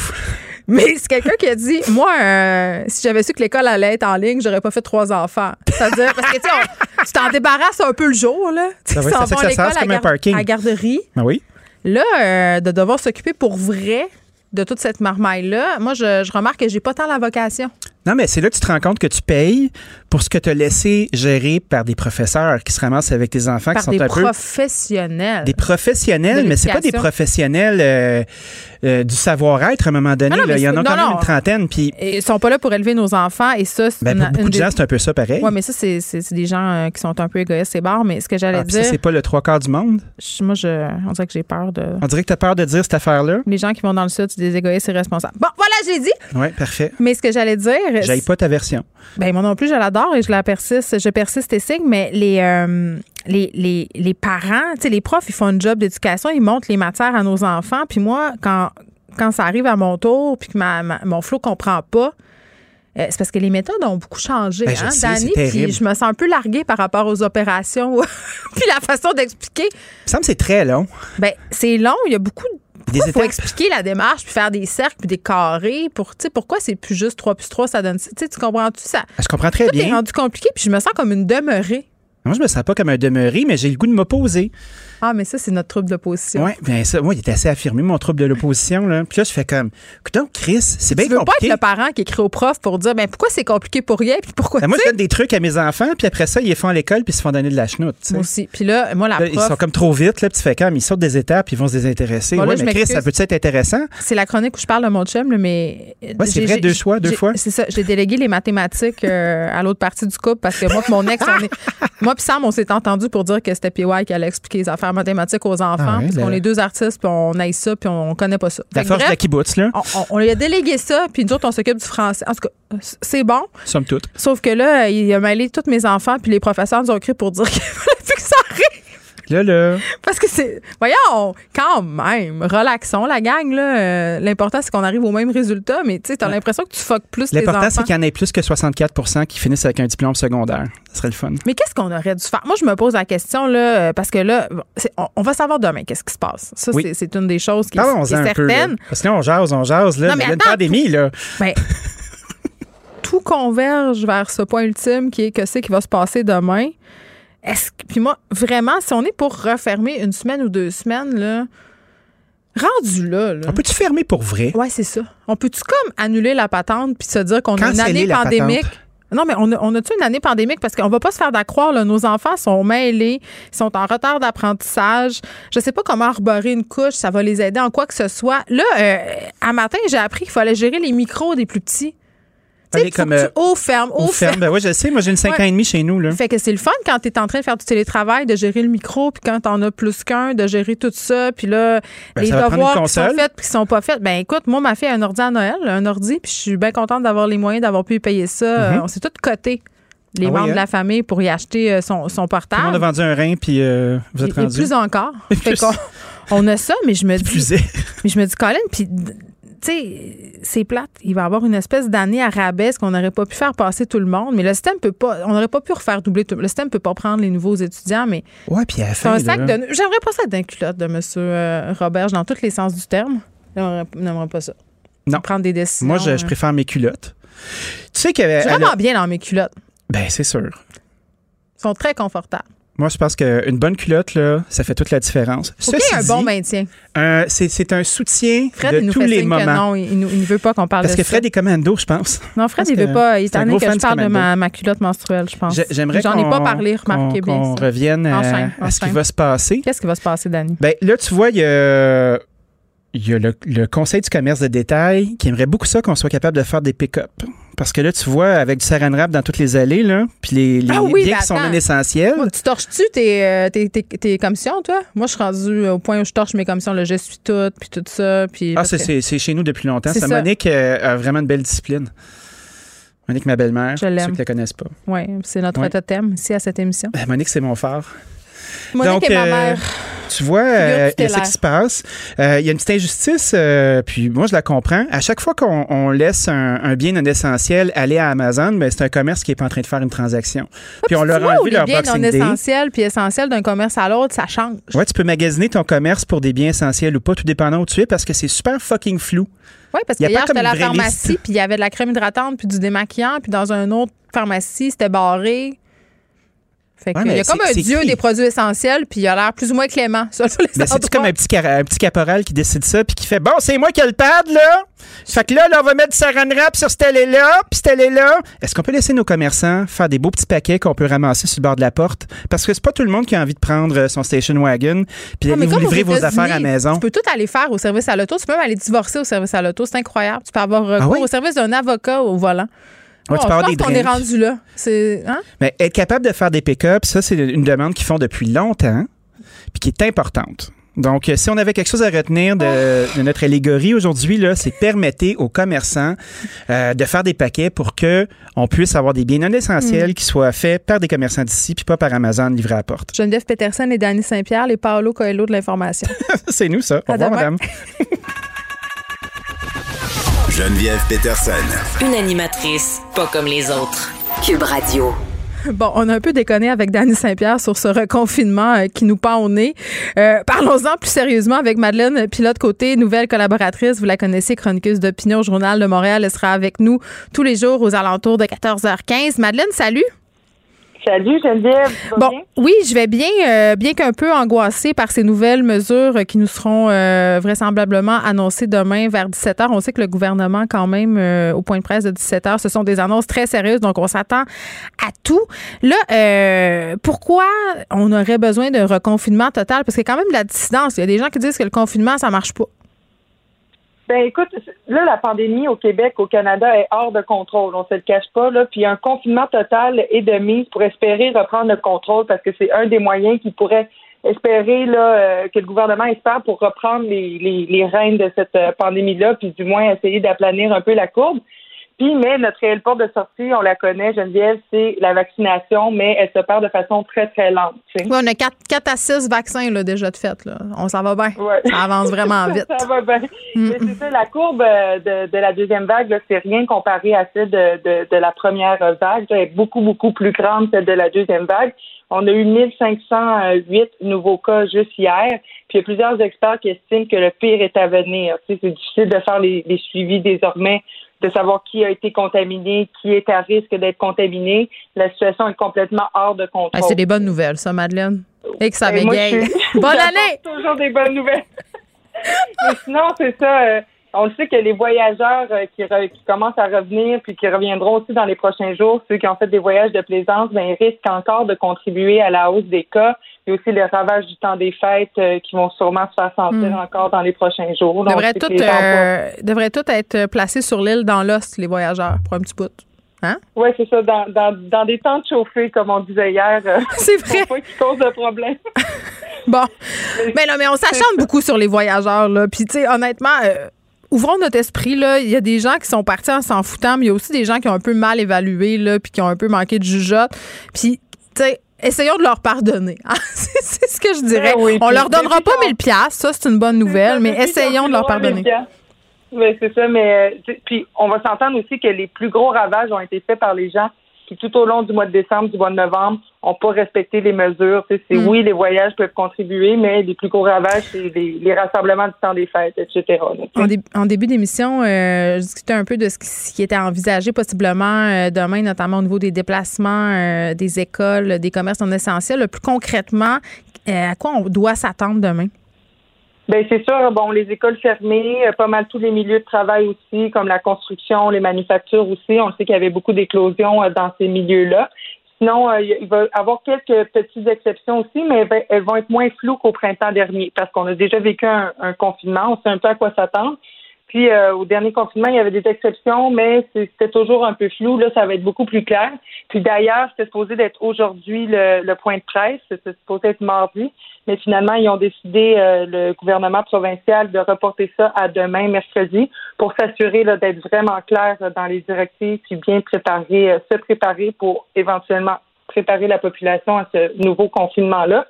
[SPEAKER 4] Mais c'est quelqu'un qui a dit, moi, euh, si j'avais su que l'école allait être en ligne, j'aurais pas fait trois enfants. C'est-à-dire parce que tu sais, on- tu t'en débarrasses un peu le jour là. Tu
[SPEAKER 10] Ça
[SPEAKER 4] sais,
[SPEAKER 10] va,
[SPEAKER 4] s'en
[SPEAKER 10] c'est ça
[SPEAKER 4] vont
[SPEAKER 10] que
[SPEAKER 4] à l'école
[SPEAKER 10] c'est
[SPEAKER 4] à,
[SPEAKER 10] comme un
[SPEAKER 4] gar-
[SPEAKER 10] parking.
[SPEAKER 4] à garderie.
[SPEAKER 10] Ben oui.
[SPEAKER 4] Là, euh, de devoir s'occuper pour vrai de toute cette marmaille-là, moi, je, je remarque que j'ai pas tant la vocation.
[SPEAKER 10] Non, mais c'est là que tu te rends compte que tu payes pour ce que tu as laissé gérer par des professeurs qui se ramassent avec tes enfants
[SPEAKER 4] Par
[SPEAKER 10] qui sont
[SPEAKER 4] des
[SPEAKER 10] un peu.
[SPEAKER 4] professionnels.
[SPEAKER 10] Des professionnels,
[SPEAKER 4] De
[SPEAKER 10] mais c'est pas des professionnels euh, euh, du savoir-être à un moment donné.
[SPEAKER 4] Non, non,
[SPEAKER 10] là.
[SPEAKER 4] mais
[SPEAKER 10] Il y en a quand
[SPEAKER 4] non,
[SPEAKER 10] même une trentaine. Puis,
[SPEAKER 4] Ils sont pas là pour élever nos enfants et ça, c'est
[SPEAKER 10] ben, beaucoup
[SPEAKER 4] une
[SPEAKER 10] de gens, c'est un peu ça pareil.
[SPEAKER 4] Ouais, mais ça, c'est, des gens euh, qui sont un peu égoïstes et barres. Mais ce que j'allais
[SPEAKER 10] Ah,
[SPEAKER 4] dire,
[SPEAKER 10] c'est pas le trois quarts du monde?
[SPEAKER 4] je- moi, je, on dirait que j'ai peur de.
[SPEAKER 10] On dirait que tu as peur de dire cette affaire-là?
[SPEAKER 4] Les gens qui vont dans le sud, c'est des égoïstes irresponsables. Bon, voilà, j'ai dit.
[SPEAKER 10] Oui, parfait.
[SPEAKER 4] Mais ce que j'allais dire.
[SPEAKER 10] J'aille pas ta version.
[SPEAKER 4] Ben moi non plus, je l'adore et je la persiste, je persiste et signe, mais les, euh, les, les, les parents, tu sais, les profs, ils font un job d'éducation, ils montrent les matières à nos enfants. Puis moi, quand, quand ça arrive à mon tour, puis que ma, ma- mon flot comprend pas, euh, c'est parce que les méthodes ont beaucoup changé,
[SPEAKER 10] Ben, je
[SPEAKER 4] hein, Dani. Puis je me sens un peu larguée par rapport aux opérations, puis la façon d'expliquer.
[SPEAKER 10] Il me c'est très long.
[SPEAKER 4] Ben c'est long, il y a beaucoup de
[SPEAKER 10] Des
[SPEAKER 4] il faut
[SPEAKER 10] étapes.
[SPEAKER 4] expliquer la démarche, puis faire des cercles, puis des carrés. Pour, tu sais, pourquoi c'est plus juste 3 plus 3, ça donne. Tu comprends-tu? Ça?
[SPEAKER 10] Je comprends très
[SPEAKER 4] Tout est
[SPEAKER 10] bien.
[SPEAKER 4] rendu compliqué, puis je me sens comme une demeurée.
[SPEAKER 10] Moi, je me sens pas comme un demeuré, mais j'ai le goût de m'opposer.
[SPEAKER 4] Ah, mais ça, c'est notre trouble d'opposition.
[SPEAKER 10] Oui, bien ça, moi, il est assez affirmé, mon trouble de l'opposition. Là. Puis là, je fais comme, écoute, Chris, c'est bien
[SPEAKER 4] Tu veux pas
[SPEAKER 10] compliqué.
[SPEAKER 4] être le parent qui écrit au prof pour dire ben pourquoi c'est compliqué pour rien puis pourquoi
[SPEAKER 10] Ben, moi, je donne des trucs à mes enfants, puis après ça, ils les font à l'école, puis ils se font donner de la chenoute.
[SPEAKER 4] Moi aussi. Puis là, moi la
[SPEAKER 10] Là, ils sont comme trop vite, là, puis tu fais comme, ils sautent des étapes, ils vont se désintéresser.
[SPEAKER 4] Bon, là,
[SPEAKER 10] ouais,
[SPEAKER 4] je
[SPEAKER 10] mais Chris, ça peut-être être intéressant?
[SPEAKER 4] c'est la chronique où je parle de mon chum là, mais
[SPEAKER 10] Ouais, c'est vrai, deux fois, deux fois.
[SPEAKER 4] C'est ça, j'ai délégué les mathématiques euh, à l'autre partie du couple parce que moi mon ex on est moi puis Sam on s'est entendu pour dire que c'était PY qui allait expliquer les affaires mathématiques aux enfants
[SPEAKER 10] Ah ouais,
[SPEAKER 4] parce qu'on
[SPEAKER 10] la-
[SPEAKER 4] est deux artistes puis on aille ça puis on connaît pas ça.
[SPEAKER 10] La force de la kibbutz, là,
[SPEAKER 4] on, on- on lui a délégué ça, puis nous autres, on s'occupe du français. En tout cas, c'est bon.
[SPEAKER 10] somme toute.
[SPEAKER 4] Sauf que là, il a mêlé tous mes enfants, puis les professeurs nous ont écrit pour dire que.
[SPEAKER 10] Là, là,
[SPEAKER 4] Parce que c'est. Voyons, quand même, relaxons la gang, là. Euh, L'important, c'est qu'on arrive au même résultat, mais tu sais, t'as l'impression que tu fuck plus les
[SPEAKER 10] l'important, c'est qu'il y en ait plus que 64% qui finissent avec un diplôme secondaire. Ce serait le fun.
[SPEAKER 4] Mais qu'est-ce qu'on aurait dû faire? Moi, je me pose la question, là, euh, parce que là, on, on va savoir demain qu'est-ce qui se passe. Ça,
[SPEAKER 10] Oui.
[SPEAKER 4] c'est- une des choses qui est,
[SPEAKER 10] Parlons-en
[SPEAKER 4] qui est
[SPEAKER 10] un peu. là.
[SPEAKER 4] certaine.
[SPEAKER 10] Parce que là, on jase, on jase. Là,
[SPEAKER 4] Non,
[SPEAKER 10] mais il y a une pandémie, là.
[SPEAKER 4] Ben, tout converge vers ce point ultime qui est que c'est qui va se passer demain. Est-ce que, puis moi, vraiment, si on est pour refermer une semaine ou deux semaines, là, rendu là, là.
[SPEAKER 10] On peut-tu fermer pour vrai?
[SPEAKER 4] Ouais, c'est ça. On peut-tu comme annuler la patente puis se dire qu'on a une année pandémique? Non, mais on a, on une année pandémique? Parce qu'on va pas se faire d'accroire, là. Nos enfants sont mêlés, ils sont en retard d'apprentissage. Je sais pas comment arborer une couche, ça va les aider en quoi que ce soit. Là, euh, à matin, j'ai appris qu'il fallait gérer les micros des plus petits. Tu sais,
[SPEAKER 10] Allez,
[SPEAKER 4] faut
[SPEAKER 10] comme,
[SPEAKER 4] tu ferme,
[SPEAKER 10] On ferme.
[SPEAKER 4] ferme.
[SPEAKER 10] Ben oui, je sais. Moi, j'ai une 5
[SPEAKER 4] Ouais.
[SPEAKER 10] ans et demi chez nous, là.
[SPEAKER 4] Fait que c'est le fun quand tu es en train de faire du télétravail, de gérer le micro, puis quand t'en as plus qu'un, de gérer tout ça, puis là,
[SPEAKER 10] Ben,
[SPEAKER 4] les devoirs qui sont faits puis qui sont pas faits. Ben écoute, moi, ma fille a un ordi à Noël, un ordi, puis je suis bien contente d'avoir les moyens d'avoir pu payer ça. Euh, on s'est tous cotés, les.
[SPEAKER 10] Ah oui,
[SPEAKER 4] membres
[SPEAKER 10] hein?
[SPEAKER 4] de la famille, pour y acheter euh, son, son
[SPEAKER 10] Tout le
[SPEAKER 4] portable.
[SPEAKER 10] monde a vendu un rein, puis euh, vous êtes
[SPEAKER 4] Et- et
[SPEAKER 10] rendu.
[SPEAKER 4] plus encore.
[SPEAKER 10] Et
[SPEAKER 4] Fait
[SPEAKER 10] plus.
[SPEAKER 4] on a ça, mais je me dis,
[SPEAKER 10] Plus
[SPEAKER 4] mais je me dis, Colin, puis tu sais, c'est plate. Il va y avoir une espèce d'année ce qu'on n'aurait pas pu faire passer tout le monde. Mais le système peut pas, on n'aurait pas pu refaire doubler tout. Le système peut pas prendre les nouveaux étudiants, mais
[SPEAKER 10] Ouais, puis à la
[SPEAKER 4] c'est
[SPEAKER 10] fin.
[SPEAKER 4] un sac
[SPEAKER 10] là,
[SPEAKER 4] de. J'aimerais pas ça d'un culotte de M. euh, Roberge dans tous les sens du terme. J'aimerais pas ça.
[SPEAKER 10] Non.
[SPEAKER 4] Prendre des décisions.
[SPEAKER 10] Moi, je, je
[SPEAKER 4] euh.
[SPEAKER 10] préfère mes culottes. Tu sais que.
[SPEAKER 4] Je vraiment
[SPEAKER 10] a-
[SPEAKER 4] bien dans mes culottes.
[SPEAKER 10] Ben, c'est sûr.
[SPEAKER 4] Ils sont très confortables.
[SPEAKER 10] Moi, je pense qu'une bonne culotte, là, ça fait toute la différence.
[SPEAKER 4] Faut qu'il y ait un
[SPEAKER 10] Ceci
[SPEAKER 4] bon
[SPEAKER 10] dit,
[SPEAKER 4] maintien?
[SPEAKER 10] euh, c'est un soutien
[SPEAKER 4] Fred,
[SPEAKER 10] de
[SPEAKER 4] il nous
[SPEAKER 10] tous les
[SPEAKER 4] que
[SPEAKER 10] moments.
[SPEAKER 4] non, il, ne veut pas qu'on parle
[SPEAKER 10] Parce
[SPEAKER 4] de
[SPEAKER 10] que
[SPEAKER 4] ça.
[SPEAKER 10] Fred est commando, je pense.
[SPEAKER 4] Non, Fred, il veut pas. Il est tanné que je
[SPEAKER 10] de
[SPEAKER 4] parle de ma, ma culotte menstruelle, je pense.
[SPEAKER 10] J'aimerais
[SPEAKER 4] J'en ai pas parlé, remarquez bien ça.
[SPEAKER 10] revienne à,
[SPEAKER 4] Enchaîne,
[SPEAKER 10] à ce qui va se passer.
[SPEAKER 4] Qu'est-ce qui va se passer, Dani?
[SPEAKER 10] Ben, là, tu vois, il y a, il y a le, le Conseil du commerce de détail qui aimerait beaucoup ça qu'on soit capable de faire des pick-up. Parce que là, tu vois, avec du saran wrap dans toutes les allées, là, puis les, les
[SPEAKER 4] Ah oui,
[SPEAKER 10] biens
[SPEAKER 4] mais
[SPEAKER 10] qui sont
[SPEAKER 4] attends.
[SPEAKER 10] non essentiels.
[SPEAKER 4] Moi, tu torches-tu tes, euh, tes, tes- tes commissions, toi? Moi, je suis rendue au point où je torche mes commissions. Là, je suis toute, puis tout ça. Puis
[SPEAKER 10] Ah, c'est-
[SPEAKER 4] que-
[SPEAKER 10] chez nous depuis longtemps. Ça,
[SPEAKER 4] ça.
[SPEAKER 10] Monique euh, a vraiment une belle discipline. Monique, ma belle-mère,
[SPEAKER 4] Je
[SPEAKER 10] pour
[SPEAKER 4] l'aime.
[SPEAKER 10] ceux qui la connaissent pas.
[SPEAKER 4] Oui, c'est notre
[SPEAKER 10] Ouais.
[SPEAKER 4] totem ici à cette émission.
[SPEAKER 10] Ben, Monique, c'est mon phare.
[SPEAKER 4] Monique
[SPEAKER 10] Donc,
[SPEAKER 4] est ma
[SPEAKER 10] euh,
[SPEAKER 4] mère.
[SPEAKER 10] Tu vois, euh, il y a ça
[SPEAKER 4] tutélaire.
[SPEAKER 10] qui se passe. Euh, Il y a une petite injustice, euh, puis moi, je la comprends. À chaque fois qu'on on laisse un, un bien non essentiel aller à Amazon, ben, c'est un commerce qui est pas en train de faire une transaction. Puis on leur a enlevé leur
[SPEAKER 4] biens non essentiels puis essentiels d'un commerce à l'autre, ça change.
[SPEAKER 10] Ouais, tu peux magasiner ton commerce pour des biens essentiels ou pas, tout dépendant où tu es, parce que c'est super fucking flou.
[SPEAKER 4] Oui, parce
[SPEAKER 10] Y
[SPEAKER 4] que
[SPEAKER 10] a pas
[SPEAKER 4] hier,
[SPEAKER 10] comme
[SPEAKER 4] j'étais à la pharmacie, puis il y avait de la crème hydratante, puis du démaquillant, puis dans une autre pharmacie, c'était barré. Fait que
[SPEAKER 10] Ouais,
[SPEAKER 4] il y a comme un dieu
[SPEAKER 10] qui?
[SPEAKER 4] des produits essentiels, puis il a l'air plus ou moins clément.
[SPEAKER 10] c'est comme un petit, cara- un petit caporal qui décide ça puis qui fait bon, c'est moi qui ai le pad là. Fait que là, là on va mettre du saran wrap sur cette allée-là, puis cette allée-là. Est-ce qu'on peut laisser nos commerçants faire des beaux petits paquets qu'on peut ramasser sur le bord de la porte? Parce que c'est pas tout le monde qui a envie de prendre euh, son station wagon puis
[SPEAKER 4] Ah,
[SPEAKER 10] d'aller vous
[SPEAKER 4] comme aux
[SPEAKER 10] livrer vos affaires à la maison.
[SPEAKER 4] Tu peux tout aller faire au service à l'auto. Tu peux même aller divorcer au service à l'auto. C'est incroyable. Tu peux avoir recours
[SPEAKER 10] Ah oui?
[SPEAKER 4] au service d'un avocat au volant.
[SPEAKER 10] Ouais, tu
[SPEAKER 4] je pense qu'on est rendu là. C'est, hein?
[SPEAKER 10] Mais être capable de faire des pick-up, ça c'est une demande qu'ils font depuis longtemps puis qui est importante. Donc, euh, si on avait quelque chose à retenir de, de notre allégorie aujourd'hui, là, c'est permettez aux commerçants euh, de faire des paquets pour que on puisse avoir des biens non essentiels qui soient faits par des commerçants d'ici, puis pas par Amazon livrés à la porte.
[SPEAKER 4] Geneviève Peterson et Danny Saint-Pierre, les Paolo Coelho de l'information.
[SPEAKER 10] c'est nous, ça. Au revoir,
[SPEAKER 4] demain.
[SPEAKER 10] madame.
[SPEAKER 3] Geneviève Peterson.
[SPEAKER 2] Une animatrice pas comme les autres. Cube Radio.
[SPEAKER 4] Bon, on a un peu déconné avec Danny Saint-Pierre sur ce reconfinement euh, qui nous pend au nez. Euh, Parlons-en plus sérieusement avec Madeleine Pilote-Côté, nouvelle collaboratrice. Vous la connaissez, chroniqueuse d'opinion au Journal de Montréal. Elle sera avec nous tous les jours aux alentours de 14h15. Madeleine, salut.
[SPEAKER 11] Salut Geneviève.
[SPEAKER 4] Bon,
[SPEAKER 11] bien?
[SPEAKER 4] oui, je vais bien, euh, bien qu'un peu angoissée par ces nouvelles mesures qui nous seront euh, vraisemblablement annoncées demain vers 17 h. On sait que le gouvernement, quand même, euh, au point de presse de 17 h, ce sont des annonces très sérieuses, donc on s'attend à tout. Là, pourquoi on aurait besoin d'un reconfinement total? Parce qu'il y a quand même de la dissidence. Il y a des gens qui disent que le confinement, ça marche pas.
[SPEAKER 11] Ben écoute, là, la pandémie au Québec, au Canada est hors de contrôle. On se le cache pas, là. Puis un confinement total est de mise pour espérer reprendre le contrôle parce que c'est un des moyens qui pourrait espérer là euh, que le gouvernement espère pour reprendre les, les, les rênes de cette euh, pandémie-là, puis du moins essayer d'aplanir un peu la courbe. Puis, mais notre réelle porte de sortie, on la connaît, Geneviève, c'est la vaccination, mais elle se perd de façon très, très lente. tu sais.
[SPEAKER 4] Oui, on a 4, à 6 vaccins là, déjà de fait. Là. On s'en va bien.
[SPEAKER 11] Ouais.
[SPEAKER 4] Ça avance vraiment vite.
[SPEAKER 11] ça va bien.
[SPEAKER 4] Mm.
[SPEAKER 11] Mais c'est ça, la courbe euh, de, de la deuxième vague, là, c'est rien comparé à celle de, de, de la première vague. Elle est beaucoup, beaucoup plus grande, celle de la deuxième vague. On a eu 1508 nouveaux cas juste hier. Puis il y a plusieurs experts qui estiment que le pire est à venir. Tu sais, c'est difficile de faire les, les suivis désormais, de savoir qui a été contaminé, qui est à risque d'être contaminé. La situation est complètement hors de contrôle.
[SPEAKER 4] Ah, c'est des bonnes nouvelles, ça, Madeleine. Et que ça
[SPEAKER 11] Ben, je suis-
[SPEAKER 4] Bonne année!
[SPEAKER 11] Toujours des bonnes nouvelles. Mais sinon, c'est ça. euh, on le sait que les voyageurs euh, qui, re- qui commencent à revenir puis qui reviendront aussi dans les prochains jours, ceux qui ont fait des voyages de plaisance, ben, ils risquent encore de contribuer à la hausse des cas. A aussi les ravages du temps des fêtes euh, qui vont sûrement se faire sentir
[SPEAKER 4] Mm.
[SPEAKER 11] encore dans les prochains jours. Donc,
[SPEAKER 4] devrait tout, euh, devrait tout être placé sur l'île dans l'os, les voyageurs, pour un petit bout. Hein?
[SPEAKER 11] Oui, c'est ça. Dans, dans, dans des temps de chauffer, comme on disait hier.
[SPEAKER 4] C'est vrai.
[SPEAKER 11] Pour pas qu'ils causent de problème.
[SPEAKER 4] Bon. Mais non, mais on s'acharne beaucoup sur les voyageurs, là. Puis, tu sais, honnêtement, euh, ouvrons notre esprit, là. Il y a des gens qui sont partis en s'en foutant, mais il y a aussi des gens qui ont un peu mal évalué, là, puis qui ont un peu manqué de jugeote. Puis, tu sais, essayons de leur pardonner. hein. c'est ce que je dirais.
[SPEAKER 11] Ben oui,
[SPEAKER 4] on leur donnera pas
[SPEAKER 11] puis
[SPEAKER 4] 1000 pièces, ça, c'est une bonne nouvelle, mais essayons de leur pardonner.
[SPEAKER 11] Oui, c'est ça, mais euh, puis on va s'entendre aussi que les plus gros ravages ont été faits par les gens qui tout au long du mois de décembre, du mois de novembre, n'ont pas respecté les mesures. c'est
[SPEAKER 4] Mm.
[SPEAKER 11] oui, les voyages peuvent contribuer, mais les plus gros ravages, c'est les, les rassemblements du temps des fêtes, etc.
[SPEAKER 4] En, dé- en début d'émission, euh, je discutais un peu de ce qui, ce qui était envisagé possiblement euh, demain, notamment au niveau des déplacements euh, des écoles, des commerces non essentiels. Plus concrètement, euh, à quoi on doit s'attendre demain?
[SPEAKER 11] Ben c'est sûr, bon, les écoles fermées, euh, pas mal tous les milieux de travail aussi, comme la construction, les manufactures aussi. On sait qu'il y avait beaucoup d'éclosions euh, dans ces milieux-là. Sinon, euh, il va y avoir quelques petites exceptions aussi, mais elles va- elles vont être moins floues qu'au printemps dernier, parce qu'on a déjà vécu un, confinement, on sait un peu à quoi s'attendre. Puis au dernier confinement, il y avait des exceptions, mais c'était toujours un peu flou. Là, ça va être beaucoup plus clair. Puis d'ailleurs, c'était supposé d'être aujourd'hui le, le point de presse, c'était supposé être mardi, mais finalement, ils ont décidé, euh, le gouvernement provincial, de reporter ça à demain, mercredi, pour s'assurer d'être vraiment clair euh, dans les directives, puis bien préparer, euh, se préparer pour éventuellement préparer la population à ce nouveau confinement-là.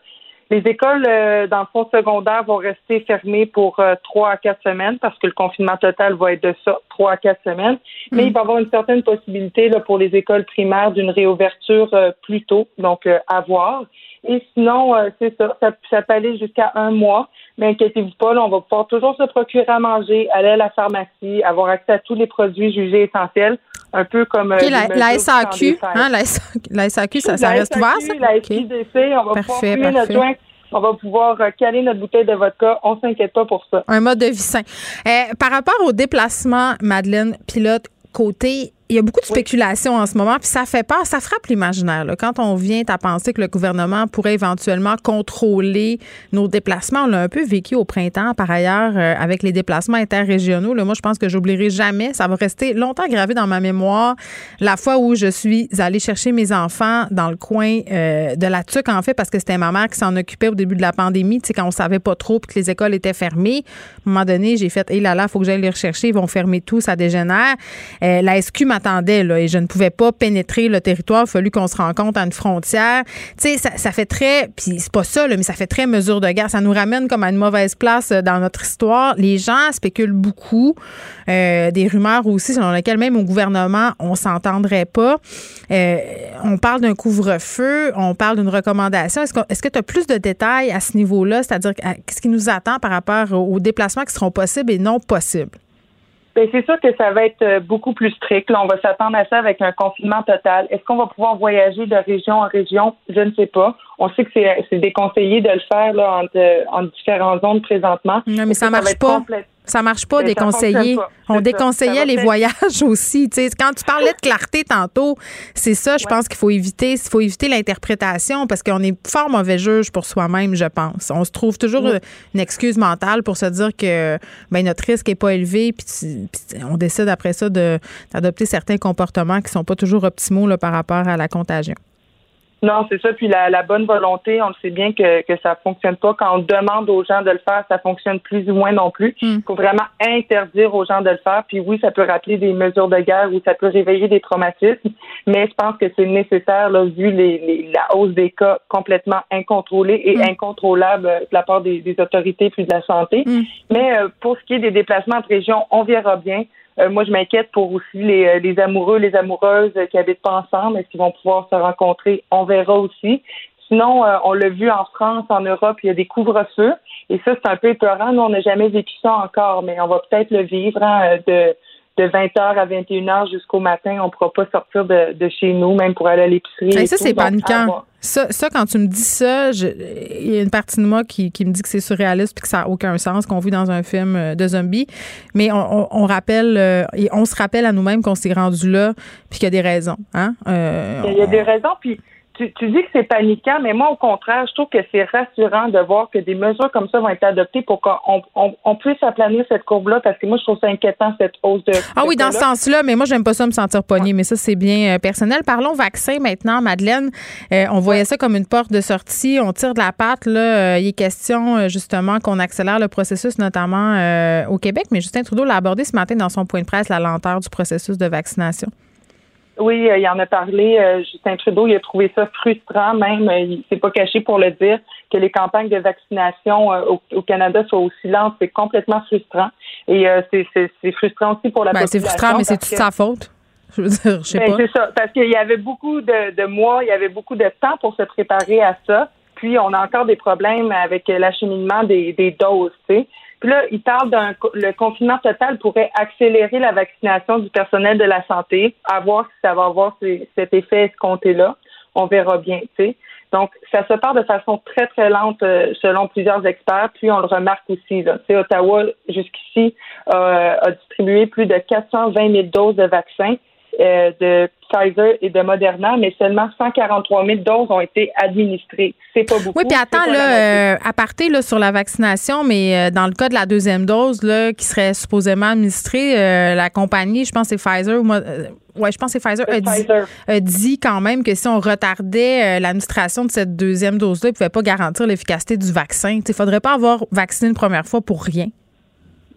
[SPEAKER 11] Les écoles, euh, dans le fond secondaire, vont rester fermées pour euh, trois à quatre semaines parce que le confinement total va être de ça, trois à quatre semaines. Mais il va y avoir une certaine possibilité là, pour les écoles primaires d'une réouverture euh, plus tôt, donc euh, à voir. Et sinon, euh, c'est ça, ça, ça peut aller jusqu'à un mois. Mais inquiétez-vous pas, là, on va pouvoir toujours se procurer à manger, aller à la pharmacie, avoir accès à tous les produits jugés essentiels, un peu comme euh,
[SPEAKER 4] la, SAQ, hein, la, SAQ, la SAQ, ça, ça reste ouvert, ça?
[SPEAKER 11] La. SQDC, on va pouvoir
[SPEAKER 4] Parfait,
[SPEAKER 11] notre
[SPEAKER 4] parfait.
[SPEAKER 11] joint, on va pouvoir euh, caler notre bouteille de vodka, on s'inquiète pas pour ça.
[SPEAKER 4] Un mode de vie sain. Euh, par rapport au déplacement, Madeleine Pilote, côté, il y a beaucoup de spéculation en ce moment, puis ça fait peur, ça frappe l'imaginaire. Quand on vient à penser que le gouvernement pourrait éventuellement contrôler nos déplacements, on l'a un peu vécu au printemps, par ailleurs, euh, avec les déplacements interrégionaux. Là, moi, je pense que j'oublierai jamais, ça va rester longtemps gravé dans ma mémoire, la fois où je suis allée chercher mes enfants dans le coin euh, de la TUC, en fait, parce que c'était ma mère qui s'en occupait au début de la pandémie, tu sais, quand on savait pas trop, puis que les écoles étaient fermées. À un moment donné, j'ai fait, hé là là, faut que j'aille les rechercher, ils vont fermer tout, ça dégénère. Euh, la SQ là, et je ne pouvais pas pénétrer le territoire. Il a fallu qu'on se rencontre à une frontière. Tu sais, ça, fait très, puis c'est pas ça, mais ça fait très mesure de guerre. Ça nous ramène comme à une mauvaise place euh, dans notre histoire. Les gens spéculent beaucoup. Euh, des rumeurs aussi selon lesquelles même au gouvernement, on s'entendrait pas. Euh, on parle d'un couvre-feu, on parle d'une recommandation. Est-ce que tu as plus de détails à ce niveau-là, c'est-à-dire qu'est-ce qui nous attend par rapport aux déplacements qui seront possibles et non possibles?
[SPEAKER 11] Ben, c'est sûr que ça va être euh, beaucoup plus strict. Là, on va s'attendre à ça avec un confinement total. Est-ce qu'on va pouvoir voyager de région en région? Je ne sais pas. On sait que c'est, c'est déconseillé de le faire là, entre, euh, entre différentes zones présentement.
[SPEAKER 4] Non, mais ça
[SPEAKER 11] que va
[SPEAKER 4] marche
[SPEAKER 11] être
[SPEAKER 4] pas.
[SPEAKER 11] complète-
[SPEAKER 4] Ça marche pas, déconseiller.
[SPEAKER 11] pas.
[SPEAKER 4] On déconseillait les voyages aussi. Tu sais, quand tu parlais de clarté tantôt, c'est ça, je pense qu'il faut éviter. Il faut éviter l'interprétation parce qu'on est fort mauvais juge pour soi-même, je pense. On se trouve toujours une excuse mentale pour se dire que ben, notre risque est pas élevé, puis, on décide après ça d'adopter certains comportements qui sont pas toujours optimaux là, par rapport à la contagion.
[SPEAKER 11] Non, c'est ça. Puis la, la bonne volonté, on le sait bien que, que ça fonctionne pas. Quand on demande aux gens de le faire, ça fonctionne plus ou moins non plus. Il faut vraiment interdire aux gens de le faire. Puis oui, ça peut rappeler des mesures de guerre ou ça peut réveiller des traumatismes. Mais je pense que c'est nécessaire, là, vu les, les- la hausse des cas complètement incontrôlée et incontrôlable euh, de la part des, des autorités puis de la santé. Mais euh, pour ce qui est des déplacements entre régions, on verra bien. Euh, moi, je m'inquiète pour aussi les, euh, les amoureux, les amoureuses euh, qui habitent pas ensemble. Est-ce qu'ils vont pouvoir se rencontrer? On verra aussi. Sinon, euh, on l'a vu en France, en Europe, il y a des couvre-feux. Et ça, c'est un peu épeurant. Nous, on n'a jamais vécu ça encore, mais on va peut-être le vivre hein, de, de 20h à 21h jusqu'au matin. On ne pourra pas sortir de, de chez nous, même pour aller à l'épicerie. Et
[SPEAKER 4] ça, c'est paniquant. Ça, ça, quand tu me dis ça, il y a une partie de moi qui, qui me dit que c'est surréaliste puis que ça n'a aucun sens, qu'on vit dans un film euh, de zombies. Mais on, on- on rappelle, euh, et on se rappelle à nous-mêmes qu'on s'est rendu là puis qu'il y a des raisons. Hein? Euh,
[SPEAKER 11] Il y a des raisons, puis tu, tu dis que c'est paniquant, mais moi, au contraire, je trouve que c'est rassurant de voir que des mesures comme ça vont être adoptées pour qu'on on, on puisse aplanir cette courbe-là, parce que moi, je trouve ça inquiétant, cette hausse de.
[SPEAKER 4] Ah oui, dans ce sens-là, mais moi, j'aime pas ça me sentir pognée, mais ça, c'est bien euh, personnel. Parlons vaccin maintenant, Madeleine. Euh, on voyait ça comme une porte de sortie. On tire de la patte. Là. Euh, il est question, justement, qu'on accélère le processus, notamment euh, au Québec, mais Justin Trudeau l'a abordé ce matin dans son point de presse, la lenteur du processus de vaccination.
[SPEAKER 11] Oui, euh, il en a parlé. euh, Justin Trudeau, il a trouvé ça frustrant, même. euh, il s'est pas caché pour le dire que les campagnes de vaccination au, au Canada soient aussi lentes. C'est complètement frustrant. Et c'est- frustrant aussi pour la
[SPEAKER 4] Ben, c'est
[SPEAKER 11] population.
[SPEAKER 4] frustrant, mais c'est toute
[SPEAKER 11] que-
[SPEAKER 4] sa faute? Je veux dire, je sais
[SPEAKER 11] Ben,
[SPEAKER 4] pas.
[SPEAKER 11] C'est ça, parce qu'il y avait beaucoup de, de mois, il y avait beaucoup de temps pour se préparer à ça. Puis on a encore des problèmes avec l'acheminement des, des doses, tu sais. Puis là, il parle d'un le confinement total pourrait accélérer la vaccination du personnel de la santé, à voir si ça va avoir cet effet escompté-là. On verra bien, tu sais. Donc, ça se part de façon très, très lente euh, selon plusieurs experts, puis on le remarque aussi. Là. Ottawa, jusqu'ici, euh, a distribué plus de 420 000 doses de vaccins euh, de Pfizer et de Moderna, mais seulement 143 000 doses ont été administrées. C'est pas beaucoup.
[SPEAKER 4] Oui, puis attends, là, euh, à partir là, sur la vaccination, mais euh, dans le cas de la deuxième dose là, qui serait supposément administrée, euh, la compagnie, je pense que c'est Pfizer, ou moi, ouais, je pense que c'est Pfizer, a dit,
[SPEAKER 11] Pfizer.
[SPEAKER 4] a dit quand même que si on retardait l'administration de cette deuxième dose-là, il ne pouvait pas garantir l'efficacité du vaccin. Il ne faudrait pas avoir vacciné une première fois pour rien.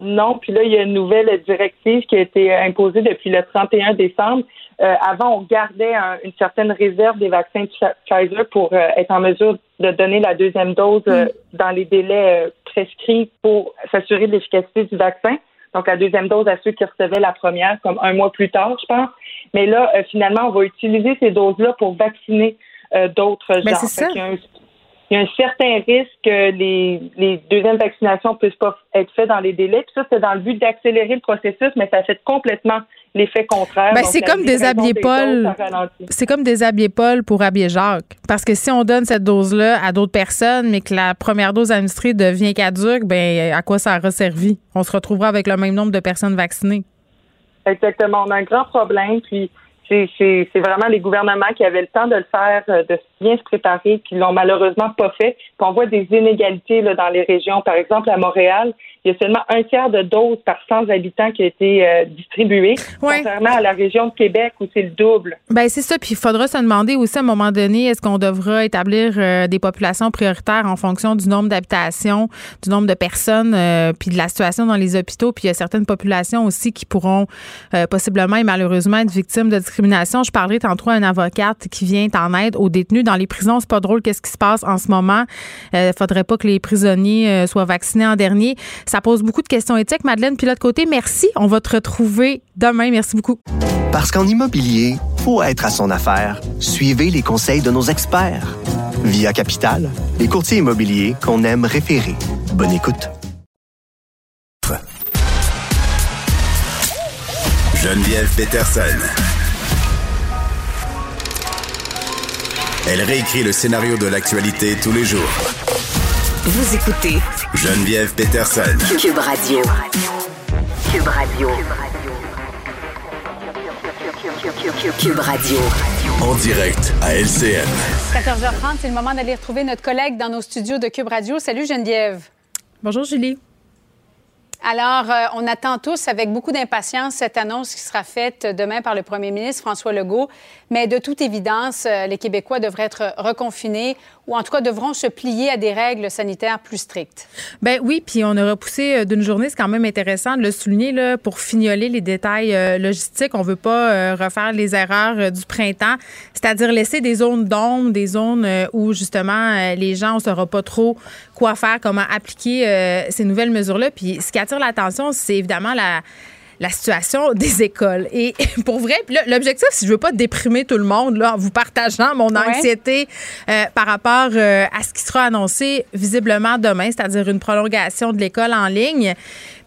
[SPEAKER 11] Non, puis là, il y a une nouvelle directive qui a été euh, imposée depuis le 31 décembre. Euh, avant, on gardait un- une certaine réserve des vaccins Pfi- Pfizer pour euh, être en mesure de donner la deuxième dose euh, dans les délais prescrits pour s'assurer de l'efficacité du vaccin. Donc, la deuxième dose à ceux qui recevaient la première, comme un mois plus tard, je pense. Mais là, finalement, on va utiliser ces doses-là pour vacciner d'autres gens.
[SPEAKER 4] Ben, c'est
[SPEAKER 11] Fait
[SPEAKER 4] ça.
[SPEAKER 11] qu'il y a un- il y a un certain risque que les, les deuxièmes vaccinations puissent pas être faites dans les délais. Puis ça, c'est dans le but d'accélérer le processus, mais ça fait complètement l'effet contraire.
[SPEAKER 4] Ben, c'est comme déshabiller
[SPEAKER 11] des
[SPEAKER 4] Paul. C'est comme déshabiller Paul pour habiller Jacques. Parce que si on donne cette dose-là à d'autres personnes, mais que la première dose administrée devient caduque, ben à quoi ça aura servi? On se retrouvera avec le même nombre de personnes vaccinées.
[SPEAKER 11] Exactement. On a un grand problème. Puis c'est vraiment les gouvernements qui avaient le temps de le faire, euh, de bien se préparer, qui l'ont malheureusement pas fait. On voit des inégalités dans les régions. Par exemple, à Montréal, il y a seulement un tiers de doses par 100 habitants qui a été euh, distribué,
[SPEAKER 4] Ouais.
[SPEAKER 11] contrairement à la région de Québec où c'est le double.
[SPEAKER 4] Ben c'est ça. Puis il faudra se demander aussi à un moment donné, est-ce qu'on devra établir euh, des populations prioritaires en fonction du nombre d'habitations, du nombre de personnes, euh, puis de la situation dans les hôpitaux. Puis il y a certaines populations aussi qui pourront euh, possiblement et malheureusement être victimes de discrimination. Je parlerai tantôt à une avocate qui vient en aide aux détenus dans les prisons. C'est pas drôle qu'est-ce qui se passe en ce moment. Euh, faudrait pas que les prisonniers euh, soient vaccinés en dernier. Ça pose beaucoup de questions éthiques. Madeleine, puis l'autre côté, merci. On va te retrouver demain. Merci beaucoup.
[SPEAKER 1] Parce qu'en immobilier, pour être à son affaire, suivez les conseils de nos experts. Via Capital, les courtiers immobiliers qu'on aime référer. Bonne écoute.
[SPEAKER 3] Geneviève Peterson. Elle réécrit le scénario de l'actualité tous les jours.
[SPEAKER 2] Vous écoutez
[SPEAKER 3] Geneviève Peterson.
[SPEAKER 2] Cube Radio. Cube Radio. Cube Radio.
[SPEAKER 9] En direct à LCN.
[SPEAKER 12] 14h30, c'est le moment d'aller retrouver notre collègue dans nos studios de Cube Radio. Salut Geneviève.
[SPEAKER 4] Bonjour Julie.
[SPEAKER 12] Alors, euh, on attend tous avec beaucoup d'impatience cette annonce qui sera faite demain par le premier ministre François Legault. Mais de toute évidence, euh, les Québécois devraient être reconfinés ou en tout cas devront se plier à des règles sanitaires plus strictes.
[SPEAKER 4] Ben oui, puis on a repoussé euh, d'une journée, c'est quand même intéressant de le souligner là, pour fignoler les détails euh, logistiques. On veut pas euh, refaire les erreurs du printemps, c'est-à-dire laisser des zones d'ombre, des zones où justement les gens on saura pas trop quoi faire, comment appliquer ces nouvelles mesures-là. Puis ce qui attire l'attention, c'est évidemment la la situation des écoles. Et pour vrai, l'objectif, si je veux pas déprimer tout le monde là, en vous partageant mon
[SPEAKER 12] Ouais.
[SPEAKER 4] anxiété euh, par rapport euh, à ce qui sera annoncé visiblement demain, c'est-à-dire une prolongation de l'école en ligne.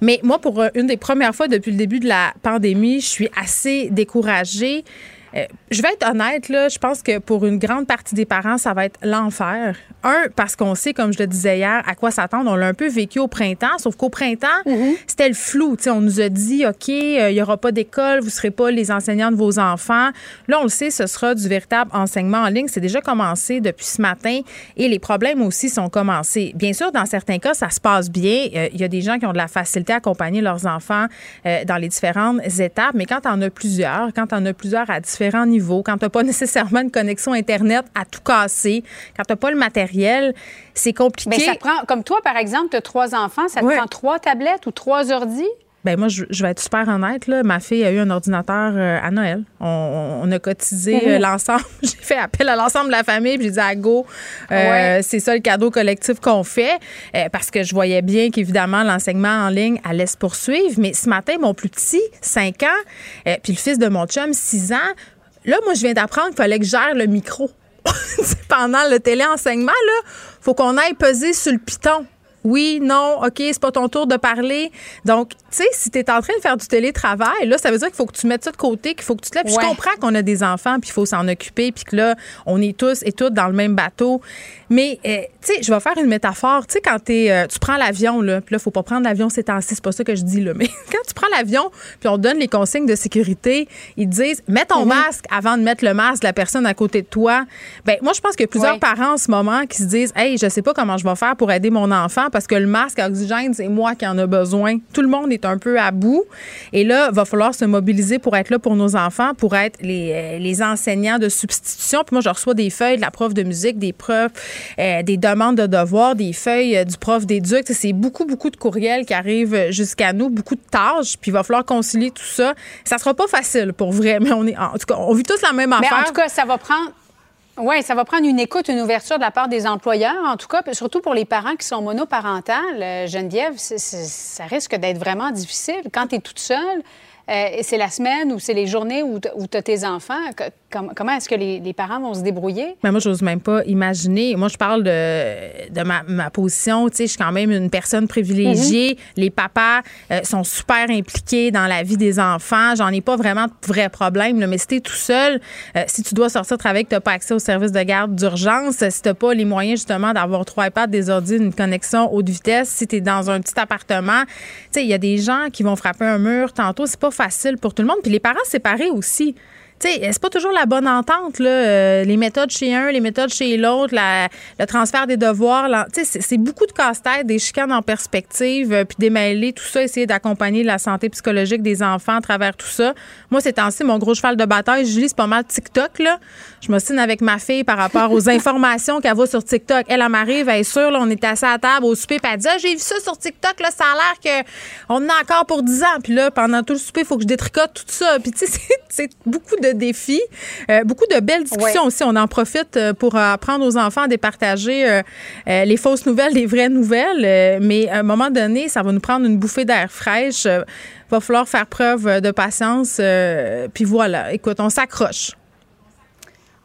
[SPEAKER 4] Mais moi, pour euh, une des premières fois depuis le début de la pandémie, je suis assez découragée. Euh, je vais être honnête, là, je pense que pour une grande partie des parents, ça va être l'enfer. Un, parce qu'on sait, comme je le disais hier, à quoi s'attendre. On l'a un peu vécu au printemps, sauf qu'au printemps, c'était le flou. On nous a dit, OK, euh, il n'y aura pas d'école, vous ne serez pas les enseignants de vos enfants. Là, on le sait, ce sera du véritable enseignement en ligne. C'est déjà commencé depuis ce matin et les problèmes aussi sont commencés. Bien sûr, dans certains cas, ça se passe bien. Euh, Il y a des gens qui ont de la facilité à accompagner leurs enfants euh, dans les différentes étapes, mais quand tu en as plusieurs, quand en as plusieurs à différents niveaux, quand tu n'as pas nécessairement une connexion Internet à tout casser, quand tu n'as pas le matériel, c'est compliqué.
[SPEAKER 12] Mais ça prend, comme toi, par exemple, tu as trois enfants, ça te
[SPEAKER 4] Ouais.
[SPEAKER 12] prend trois tablettes ou trois ordis?
[SPEAKER 4] Ben moi, je, vais être super honnête. Là. Ma fille a eu un ordinateur euh, à Noël. On, a cotisé euh, l'ensemble. j'ai fait appel à l'ensemble de la famille. Puis j'ai dit à Go, euh, c'est ça le cadeau collectif qu'on fait. parce que je voyais bien qu'évidemment, l'enseignement en ligne allait se poursuivre. Mais ce matin, mon plus petit, 5 ans, puis le fils de mon chum, 6 ans, là, moi, je viens d'apprendre qu'il fallait que je gère le micro. pendant le téléenseignement, là, faut qu'on aille peser sur le piton oui, non, OK, c'est pas ton tour de parler. Donc, tu sais, si tu es en train de faire du télétravail, là, ça veut dire qu'il faut que tu mettes ça de côté, qu'il faut que tu te lèves. Je comprends qu'on a des enfants, puis il faut s'en occuper, puis que là, on est tous et toutes dans le même bateau. Mais, euh, tu sais, je vais faire une métaphore. Tu sais, quand es, euh, tu prends l'avion, là, puis là, faut pas prendre l'avion ces temps-ci, c'est pas ça que je dis, là. Mais quand tu prends l'avion, puis on donne les consignes de sécurité, ils disent, mets ton mhm. masque avant de mettre le masque de la personne à côté de toi. Ben, moi, je pense qu'il y a plusieurs parents en ce moment qui se disent, hey, je sais pas comment je vais faire pour aider mon enfant parce que le masque à oxygène, c'est moi qui en a besoin. Tout le monde est un peu à bout. Et là, il va falloir se mobiliser pour être là pour nos enfants, pour être les, euh, les enseignants de substitution. Puis moi, je reçois des feuilles de la prof de musique, des profs, euh, des demandes de devoirs, des feuilles euh, du prof d'éduc. C'est beaucoup, beaucoup de courriels qui arrivent jusqu'à nous, beaucoup de tâches. Puis il va falloir concilier tout ça. Ça sera pas facile pour vrai, mais on est, en tout cas, on vit tous la même affaire.
[SPEAKER 12] Mais en tout cas, ça va prendre oui, ça va prendre une écoute, une ouverture de la part des employeurs, en tout cas, surtout pour les parents qui sont monoparentales. Euh, Geneviève, ça risque d'être vraiment difficile. Quand tu es toute seule, euh, c'est la semaine ou c'est les journées où tu as tes enfants? comment est-ce que les, parents vont se débrouiller?
[SPEAKER 4] Mais moi, je n'ose même pas imaginer. Moi, je parle de, de ma, position. Tu sais, je suis quand même une personne privilégiée. Mm-hmm. Les papas euh, sont super impliqués dans la vie des enfants. J'en ai pas vraiment de vrai problème. Mais si tu es tout seul, euh, si tu dois sortir travailler, que tu n'as pas accès au service de garde d'urgence, si tu n'as pas les moyens justement d'avoir trois iPads, des ordi, une connexion haute vitesse, si tu es dans un petit appartement, tu sais, il y a des gens qui vont frapper un mur tantôt. C'est pas facile pour tout le monde. Puis les parents séparés aussi tu sais, c'est pas toujours la bonne entente, là. Euh, les méthodes chez un, les méthodes chez l'autre, le transfert des devoirs. Tu sais, c'est beaucoup de casse-tête, des chicanes en perspective, euh, puis démêler tout ça, essayer d'accompagner la santé psychologique des enfants à travers tout ça. Moi, c'est temps mon gros cheval de bataille, je lis, c'est pas mal TikTok, là. Je me signe avec ma fille par rapport aux informations qu'elle voit sur TikTok. Elle, elle m'arrive, elle est sûre, là, on est assis à table au souper, puis elle dit, ah, j'ai vu ça sur TikTok, là, ça a l'air qu'on en a encore pour 10 ans. Puis là, pendant tout le souper, il faut que je détricote tout ça. Puis, tu sais, c'est beaucoup de défis. Euh, beaucoup de belles discussions aussi. On en profite euh, pour apprendre aux enfants à départager euh, les fausses nouvelles les vraies nouvelles. mais à un moment donné, ça va nous prendre une bouffée d'air fraîche. Va falloir faire preuve de patience. puis voilà, écoute, on s'accroche.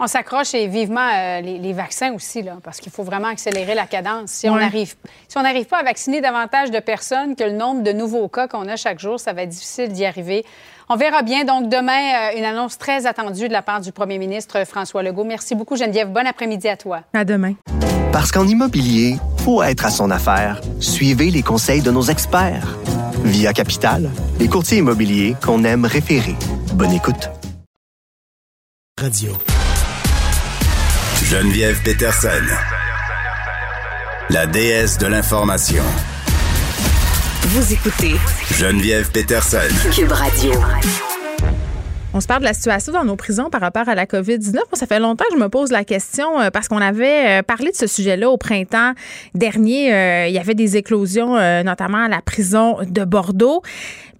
[SPEAKER 12] On s'accroche et vivement les, vaccins aussi, là, parce qu'il faut vraiment accélérer la cadence. Si on n'arrive si on n'arrive pas à vacciner davantage de personnes que le nombre de nouveaux cas qu'on a chaque jour, ça va être difficile d'y arriver. On verra bien. Donc, demain, euh, une annonce très attendue de la part du premier ministre François Legault. Merci beaucoup, Geneviève. Bon après-midi à toi.
[SPEAKER 4] À demain.
[SPEAKER 1] Parce qu'en immobilier, faut être à son affaire. Suivez les conseils de nos experts. Via Capital, les courtiers immobiliers qu'on aime référer. Bonne écoute.
[SPEAKER 3] Radio. Geneviève Peterson. La déesse de l'information.
[SPEAKER 2] Vous écoutez
[SPEAKER 3] Geneviève Peterson.
[SPEAKER 2] Cube Radio.
[SPEAKER 4] On se parle de la situation dans nos prisons par rapport à la COVID-19. Moi, ça fait longtemps que je me pose la question euh, parce qu'on avait euh, parlé de ce sujet-là au printemps dernier. Euh, il y avait des éclosions, notamment à la prison de Bordeaux.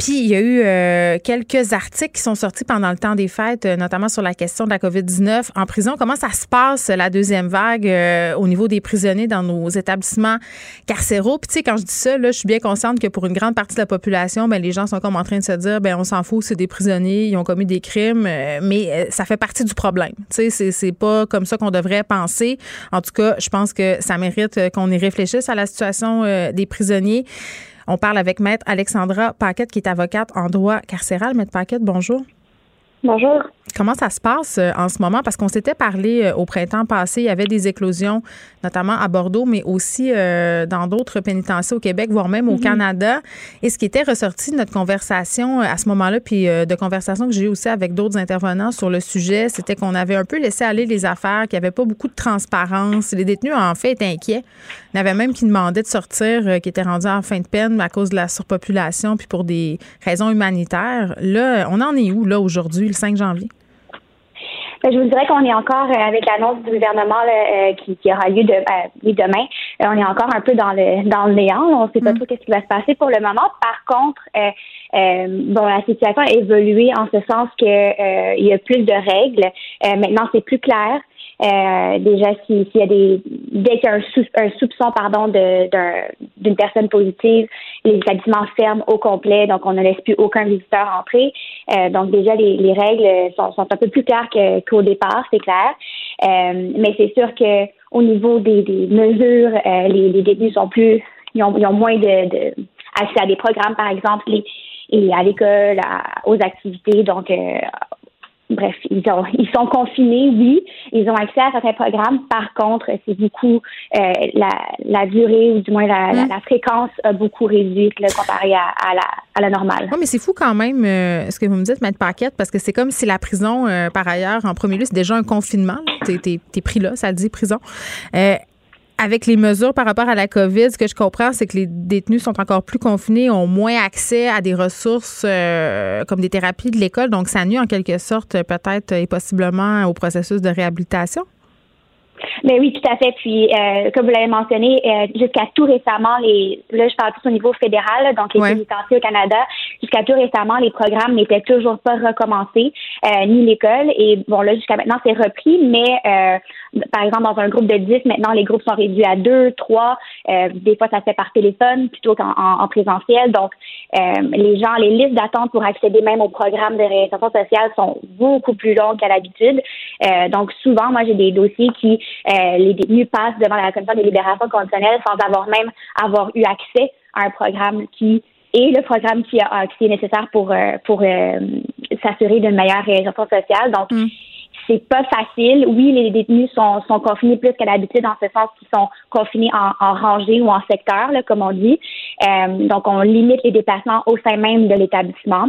[SPEAKER 4] Puis il y a eu euh, quelques articles qui sont sortis pendant le temps des fêtes, euh, notamment sur la question de la COVID-19 en prison. Comment ça se passe, la deuxième vague, euh, au niveau des prisonniers dans nos établissements carcéraux? Puis tu sais, quand je dis ça, là, je suis bien consciente que pour une grande partie de la population, ben, les gens sont comme en train de se dire, ben on s'en fout, c'est des prisonniers, ils ont commis des crimes, mais ça fait partie du problème. Tu sais, c'est pas comme ça qu'on devrait penser. En tout cas, je pense que ça mérite qu'on y réfléchisse à la situation des prisonniers. On parle avec Maître Alexandra Paquette, qui est avocate en droit carcéral. Maître Paquette, bonjour.
[SPEAKER 13] Bonjour.
[SPEAKER 4] Comment ça se passe euh, en ce moment? Parce qu'on s'était parlé euh, au printemps passé, il y avait des éclosions, notamment à Bordeaux, mais aussi euh, dans d'autres pénitenciers au Québec, voire même au mhm. Canada. Et ce qui était ressorti de notre conversation à ce moment-là, puis de conversation que j'ai eu aussi avec d'autres intervenants sur le sujet, c'était qu'on avait un peu laissé aller les affaires, qu'il n'y avait pas beaucoup de transparence. Les détenus, en fait, étaient inquiets. Il y en avait même qui demandaient de sortir, qui étaient rendus en fin de peine à cause de la surpopulation, puis pour des raisons humanitaires. Là, on en est où, là, aujourd'hui, le 5 janvier?
[SPEAKER 14] Ben, je vous dirais qu'on est encore euh, avec l'annonce du gouvernement là, euh, qui, qui, aura lieu de, demain. Euh, on est encore un peu dans le dans le néant. On ne sait pas mm. trop ce qui va se passer pour le moment. Par contre, bon, la situation a évolué en ce sens que il y a plus de règles. maintenant, c'est plus clair. Euh, déjà, s'il y a des dès qu'il y a un, soupçon pardon d'une personne positive, les établissements ferment au complet, donc on ne laisse plus aucun visiteur entrer. Euh, donc déjà les, les règles sont, sont, un peu plus claires qu'au départ, c'est clair. Euh, mais c'est sûr que au niveau des, des mesures, euh, les, les, détenus sont plus ils ont, ils ont moins de, de, accès à des programmes, par exemple, les, et à l'école, aux activités. Donc, euh, bref, ils, ont, ils sont confinés, oui, ils ont accès à certains programmes. Par contre, c'est beaucoup euh, la, la, durée ou du moins la, la, mm. fréquence a beaucoup réduit là, comparé à, à, la, à la normale.
[SPEAKER 4] Oui, mais c'est fou quand même euh, ce que vous me dites, Maître Paquette, parce que c'est comme si la prison, euh, par ailleurs, en premier lieu, c'est déjà un confinement. T'es es, pris là, ça dit prison avec les mesures par rapport à la COVID, ce que je comprends, c'est que les détenus sont encore plus confinés, ont moins accès à des ressources euh, comme des thérapies de l'école. Donc, ça nuit en quelque sorte peut-être et possiblement au processus de réhabilitation?
[SPEAKER 14] Mais oui, tout à fait. Puis, euh, comme vous l'avez mentionné, euh, jusqu'à tout récemment, les là, je parle plus au niveau fédéral, donc les ouais. au Canada, jusqu'à tout récemment, les programmes n'étaient toujours pas recommencés, euh, ni l'école. Et bon, là, jusqu'à maintenant, c'est repris, mais par exemple, dans un groupe de 10, maintenant, les groupes sont réduits à deux, trois. Euh, des fois, ça se fait par téléphone plutôt qu'en en, présentiel. Donc, les gens, les listes d'attente pour accéder même au programme de réinsertion sociale sont beaucoup plus longues qu'à l'habitude. donc, souvent, moi, j'ai des dossiers qui euh, les détenus passent devant la commission des libérations conditionnelles sans avoir même avoir eu accès à un programme qui est le programme qui, a, qui est nécessaire pour euh, pour euh, s'assurer d'une meilleure réinsertion sociale. Donc, mm. C'est pas facile. Oui, les détenus sont, sont confinés plus qu'à l'habitude, dans ce sens qu'ils sont confinés en, en, rangée ou en secteur, comme on dit. donc, on limite les déplacements au sein même de l'établissement.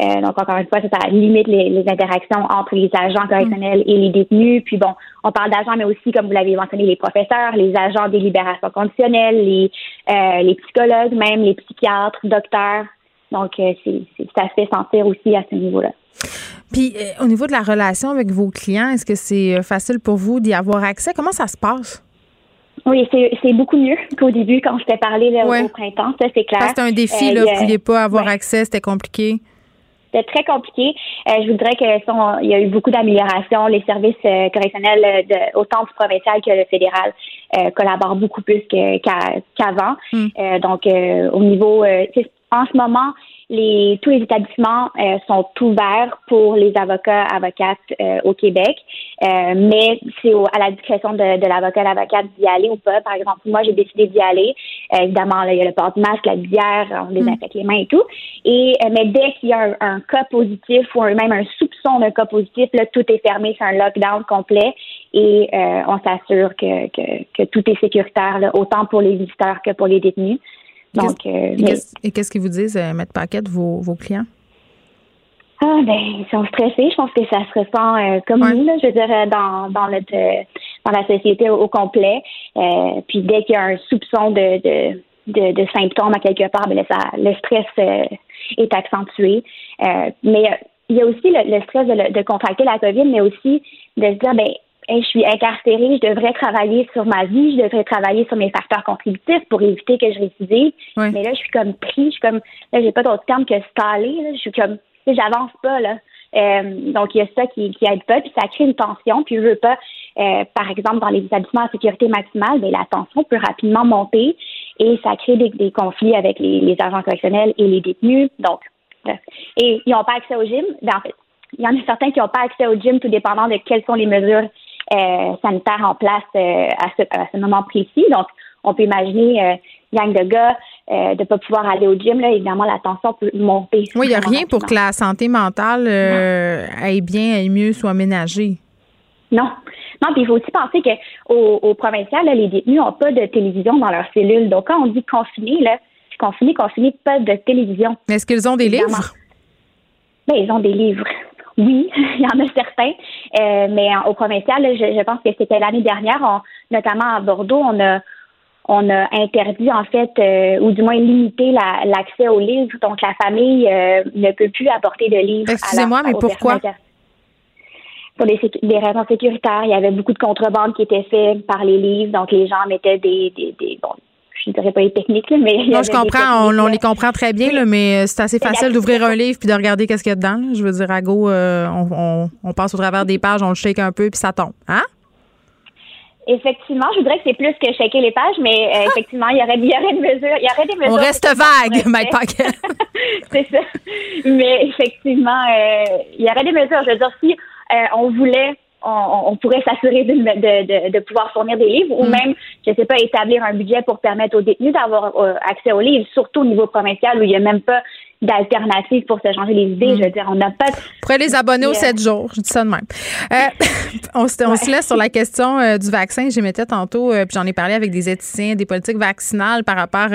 [SPEAKER 14] Euh, donc, encore une fois, ça, limite les, interactions entre les agents correctionnels et les détenus. Puis bon, on parle d'agents, mais aussi, comme vous l'avez mentionné, les professeurs, les agents des libérations conditionnelles, les, euh, psychologues, même les psychiatres, docteurs. Donc, euh, c'est, ça se fait sentir aussi à ce niveau-là.
[SPEAKER 4] Puis, au niveau de la relation avec vos clients, est-ce que c'est facile pour vous d'y avoir accès? Comment ça se passe?
[SPEAKER 14] Oui, c'est beaucoup mieux qu'au début quand je t'ai parlé au printemps, ça c'est clair.
[SPEAKER 4] C'était un défi, là, vous ne pouviez pas avoir accès, c'était compliqué.
[SPEAKER 14] C'était très compliqué. Euh, je voudrais que il y a eu beaucoup d'améliorations. Les services euh, correctionnels, euh, de, autant du provincial que le fédéral, collaborent beaucoup plus qu'avant. Mm. donc, au niveau, en ce moment, les, tous les établissements euh, sont ouverts pour les avocats, avocates euh, au Québec, euh, mais c'est à la discrétion de, de l'avocat, l'avocate d'y aller ou pas. Par exemple, moi, j'ai décidé d'y aller. évidemment, il y a le port du masque, la visière, on désinfecte les mains et tout. Et mais dès qu'il y a un, cas positif ou même un soupçon d'un cas positif, là, tout est fermé, c'est un lockdown complet et on s'assure que, que, que, tout est sécuritaire, là, autant pour les visiteurs que pour les détenus. Donc,
[SPEAKER 4] euh, et qu'est-ce qu'ils vous disent, euh, Paquette, vos, vos clients?
[SPEAKER 14] Ah, ben, ils sont stressés. Je pense que ça se ressent euh, comme nous, là, je veux dire, dans, dans, notre, dans la société au, complet. puis dès qu'il y a un soupçon de, de, de, de symptômes à quelque part, ben, ça, le stress est accentué. mais il y a aussi le, le stress de, de, contracter la COVID, mais aussi de se dire, ben, je suis incarcérée, je devrais travailler sur ma vie, je devrais travailler sur mes facteurs contributifs pour éviter que je récidive. Mais là, je suis comme pris, je suis comme, là, j'ai pas d'autre terme que staller, je suis comme, j'avance pas, là. Euh, donc, il y a ça qui, qui aide pas, puis ça crée une tension, puis je veux pas, euh, par exemple, dans les établissements à sécurité maximale, mais ben, la tension peut rapidement monter et ça crée des, conflits avec les, agents correctionnels et les détenus. Donc, et ils n'ont pas accès au gym? Ben, en fait, il y en a certains qui n'ont pas accès au gym, tout dépendant de quelles sont les mesures euh, sanitaires en place euh, à, ce, à ce moment précis. Donc, on peut imaginer euh, gang de gars euh, de ne pas pouvoir aller au gym. Là, évidemment, la tension peut monter.
[SPEAKER 4] Oui, il n'y a rien pour que la santé mentale euh, aille bien, aille mieux, soit ménagée.
[SPEAKER 14] Non. Non, puis il faut aussi penser qu'au au provincial, les détenus n'ont pas de télévision dans leur cellule. Donc, quand on dit confiné, là, confiné, confiné, pas de télévision.
[SPEAKER 4] Est-ce qu'ils ont des livres?
[SPEAKER 14] Bien, ils ont des livres. Oui, il y en a certains, euh, mais au provincial, je, pense que c'était l'année dernière, notamment à Bordeaux, on a on a interdit en fait, euh, ou du moins limité l'accès aux livres. Donc la famille euh, ne peut plus apporter de livres.
[SPEAKER 4] Excusez-moi, mais pourquoi?
[SPEAKER 14] pour des, des, raisons sécuritaires. Il y avait beaucoup de contrebande qui était fait par les livres, donc les gens mettaient des, des, des bon, je ne dirais pas les techniques, là, mais.
[SPEAKER 4] Non, je comprends, on, on, les comprend très bien, là, mais c'est assez facile d'ouvrir un livre puis de regarder qu'est-ce qu'il y a dedans. Là. Je veux dire, à go, euh, on, on, on, passe au travers des pages, on le shake un peu puis ça tombe. Hein?
[SPEAKER 14] Effectivement, je voudrais que c'est plus que shaker les pages, mais euh, effectivement, il y aurait, il y aurait des mesures, il y aurait des mesures.
[SPEAKER 4] On reste vague, Mike Paquet.
[SPEAKER 14] c'est ça. Mais effectivement, euh, il y aurait des mesures. Je veux dire, si euh, on voulait on, on, pourrait s'assurer de, de, de, pouvoir fournir des livres ou mm. même, je sais pas, établir un budget pour permettre aux détenus d'avoir accès aux livres, surtout au niveau provincial où il n'y a même pas d'alternatives pour se changer les idées. Mm. Je veux dire, on n'a pas.
[SPEAKER 4] Vous pourrez les abonner aux 7 jours. Je dis ça de même. Euh, on, se, on se laisse sur la question euh, du vaccin. J'y mettais tantôt, euh, puis j'en ai parlé avec des éthiciens, des politiques vaccinales par rapport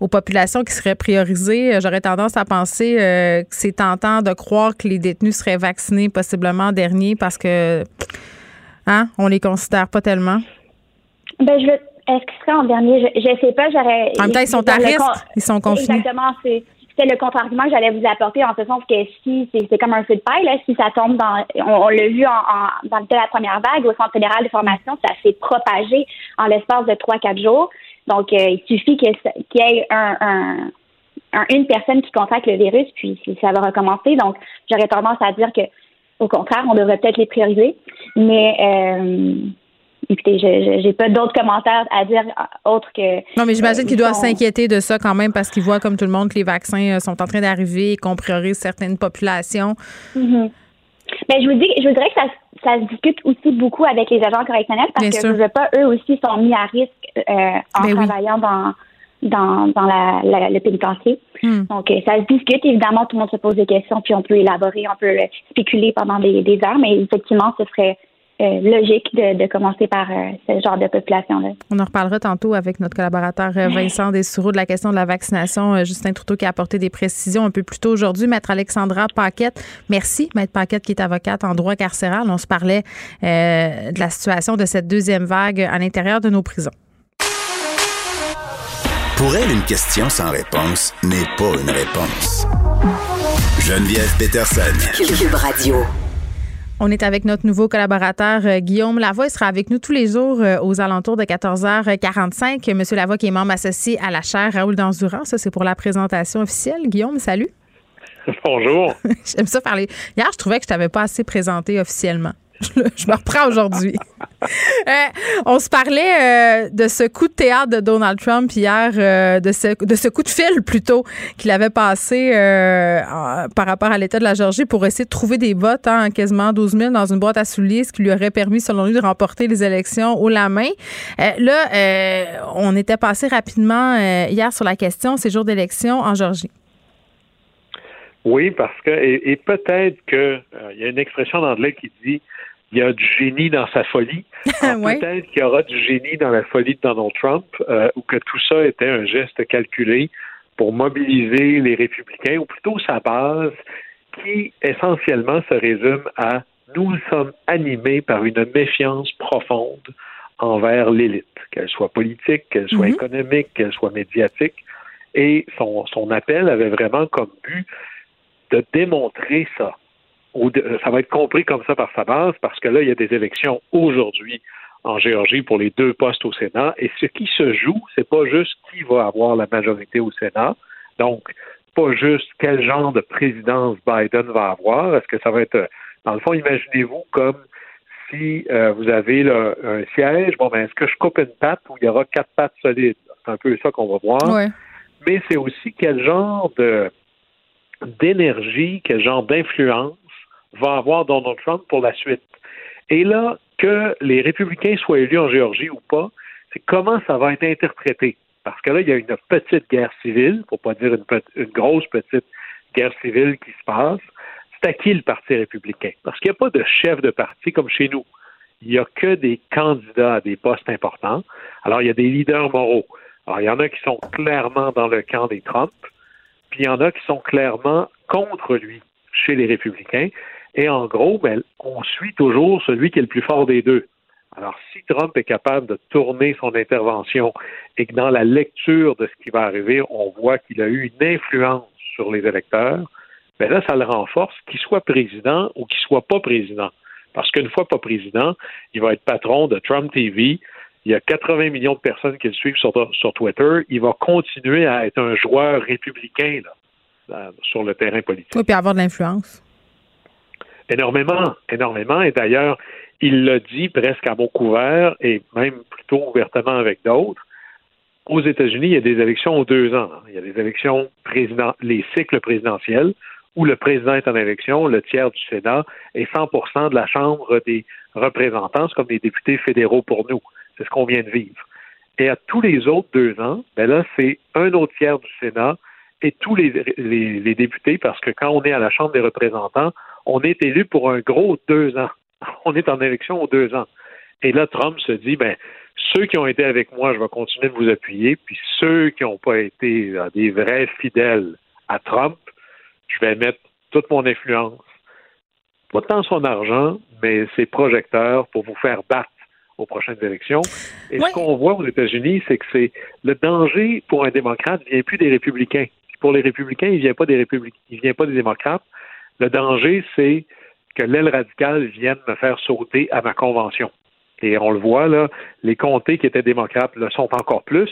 [SPEAKER 4] aux populations qui seraient priorisées. J'aurais tendance à penser que c'est tentant de croire que les détenus seraient vaccinés possiblement en dernier parce que, hein, on les considère pas tellement.
[SPEAKER 14] Ben, je veux. Est-ce qu'ils seraient en dernier? Je, ne sais pas. J'aurais.
[SPEAKER 4] En même temps, ils sont à risque. Ils sont confinés.
[SPEAKER 14] Exactement. C'est c'est le contre-argument que j'allais vous apporter en ce sens que si c'est comme un feu de paille, si ça tombe dans, on, l'a vu en, dans la première vague au Centre fédéral de formation, ça s'est propagé en l'espace de trois quatre jours. Donc, euh, il suffit qu'il y ait un, une personne qui contracte le virus, puis ça va recommencer. Donc, j'aurais tendance à dire que, au contraire, on devrait peut-être les prioriser. Mais euh, écoutez, je n'ai pas d'autres commentaires à dire autre que.
[SPEAKER 4] Non, mais j'imagine qu'il doit s'inquiéter de ça quand même parce qu'il voit, comme tout le monde, que les vaccins euh, sont en train d'arriver et qu'on priorise certaines populations.
[SPEAKER 14] Mm-hmm. Mais je vous dis, je voudrais que ça, ça, se discute aussi beaucoup avec les agents correctionnels parce que je veux pas, eux aussi sont mis à risque euh, en ben travaillant dans dans, dans la, le pénitencier. Hmm. Donc, euh, ça se discute. Évidemment, tout le monde se pose des questions, puis on peut élaborer, on peut spéculer pendant des, des heures, mais effectivement, ce serait euh, logique de, commencer par euh, ce genre de population-là.
[SPEAKER 4] On en reparlera tantôt avec notre collaborateur euh, Vincent Dessoureau de la question de la vaccination. Justin Trouteau qui a apporté des précisions un peu plus tôt aujourd'hui. Maître Alexandra Paquette, merci. Maître Paquette qui est avocate en droit carcéral. On se parlait de la situation de cette deuxième vague à l'intérieur de nos prisons.
[SPEAKER 3] Pour elle, une question sans réponse n'est pas une réponse. Geneviève Peterson.
[SPEAKER 2] Cube Radio.
[SPEAKER 4] On est avec notre nouveau collaborateur euh, Guillaume Lavoie. Il sera avec nous tous les jours euh, aux alentours de 14h45. Monsieur Lavoie qui est membre associé à la chaire Raoul Danzura. Ça, c'est pour la présentation officielle. Guillaume, salut.
[SPEAKER 13] Bonjour.
[SPEAKER 4] J'aime ça parler. Hier, je trouvais que je t'avais pas assez présenté officiellement. Je, me reprends aujourd'hui. Euh, on se parlait euh, de ce coup de théâtre de Donald Trump hier, euh, de, ce, de ce coup de fil plutôt qu'il avait passé par rapport à l'État de la Géorgie pour essayer de trouver des votes, hein, quasiment 12 000 dans une boîte à souliers, ce qui lui aurait permis, selon lui, de remporter les élections au la main. là, on était passé rapidement hier sur la question ces jours d'élection en Géorgie.
[SPEAKER 13] Oui, parce que, et, peut-être qu'il y a une expression en anglais qui dit il y a du génie dans sa folie. Peut-être qu'il y aura du génie dans la folie de Donald Trump, euh, ou que tout ça était un geste calculé pour mobiliser les républicains, ou plutôt sa base, qui essentiellement se résume à nous sommes animés par une méfiance profonde envers l'élite, qu'elle soit politique, qu'elle soit mm-hmm. économique, qu'elle soit médiatique. Et son, son appel avait vraiment comme but de démontrer ça, ça va être compris comme ça par sa base, parce que là, il y a des élections aujourd'hui en Géorgie pour les deux postes au Sénat. Et ce qui se joue, c'est pas juste qui va avoir la majorité au Sénat. Donc, pas juste quel genre de présidence Biden va avoir. Est-ce que ça va être, dans le fond, imaginez-vous comme si euh, vous avez un siège, bon, ben, est-ce que je coupe une patte ou il y aura quatre pattes solides? C'est un peu ça qu'on va voir. Mais c'est aussi quel genre de d'énergie, quel genre d'influence va avoir Donald Trump pour la suite. Et là, que les républicains soient élus en Géorgie ou pas, c'est comment ça va être interprété. Parce que là, il y a une petite guerre civile, pour pas dire une, grosse petite guerre civile qui se passe. C'est à qui le Parti républicain? Parce qu'il n'y a pas de chef de parti comme chez nous. Il n'y a que des candidats à des postes importants. Alors, il y a des leaders moraux. Alors, il y en a qui sont clairement dans le camp des Trump, puis il y en a qui sont clairement contre lui chez les républicains. Et en gros, ben, on suit toujours celui qui est le plus fort des deux. Alors, si Trump est capable de tourner son intervention et que dans la lecture de ce qui va arriver, on voit qu'il a eu une influence sur les électeurs, ben là, ça le renforce, qu'il soit président ou qu'il soit pas président. Parce qu'une fois pas président, il va être patron de Trump TV. Il y a 80 millions de personnes qui le suivent sur, Twitter. Il va continuer à être un joueur républicain là, sur le terrain politique.
[SPEAKER 4] Oui, puis avoir de l'influence.
[SPEAKER 13] Énormément, énormément. Et d'ailleurs, il l'a dit presque à mot couvert et même plutôt ouvertement avec d'autres. Aux États-Unis, il y a des élections aux deux ans. Il y a des élections président, les cycles présidentiels où le président est en élection, le tiers du Sénat et 100% de la Chambre des représentants, comme les députés fédéraux pour nous. C'est ce qu'on vient de vivre. Et à tous les autres deux ans, ben là, c'est un autre tiers du Sénat et tous les, les, députés, parce que quand on est à la Chambre des représentants, on est élu pour un gros deux ans. On est en élection aux deux ans. Et là, Trump se dit, ben, ceux qui ont été avec moi, je vais continuer de vous appuyer, puis ceux qui n'ont pas été euh, des vrais fidèles à Trump, je vais mettre toute mon influence, pas tant son argent, mais ses projecteurs pour vous faire battre aux prochaines élections. Et ce qu'on voit aux États-Unis, c'est que c'est le danger pour un démocrate vient plus des républicains. pour les républicains, il vient pas des républicains, il vient pas des démocrates. Le danger, c'est que l'aile radicale vienne me faire sauter à ma convention. Et on le voit, là, les comtés qui étaient démocrates le sont encore plus,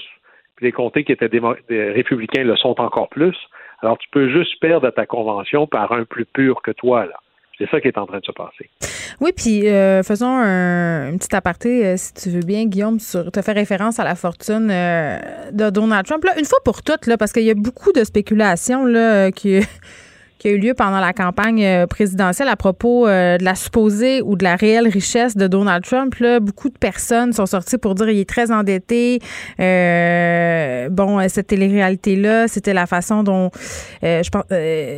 [SPEAKER 13] puis les comtés qui étaient républicains le sont encore plus. Alors, tu peux juste perdre ta convention par un plus pur que toi, là. C'est ça qui est en train de se passer.
[SPEAKER 4] Oui, puis euh, faisons un, petit aparté, euh, si tu veux bien, Guillaume, sur te faire référence à la fortune euh, de Donald Trump. Là, une fois pour toutes, là, parce qu'il y a beaucoup de spéculations là, qui qui a eu lieu pendant la campagne euh, présidentielle à propos euh, de la supposée ou de la réelle richesse de Donald Trump. Là, beaucoup de personnes sont sorties pour dire qu'il est très endetté. Euh, bon, cette télé-réalité-là, c'était la façon dont, je pense,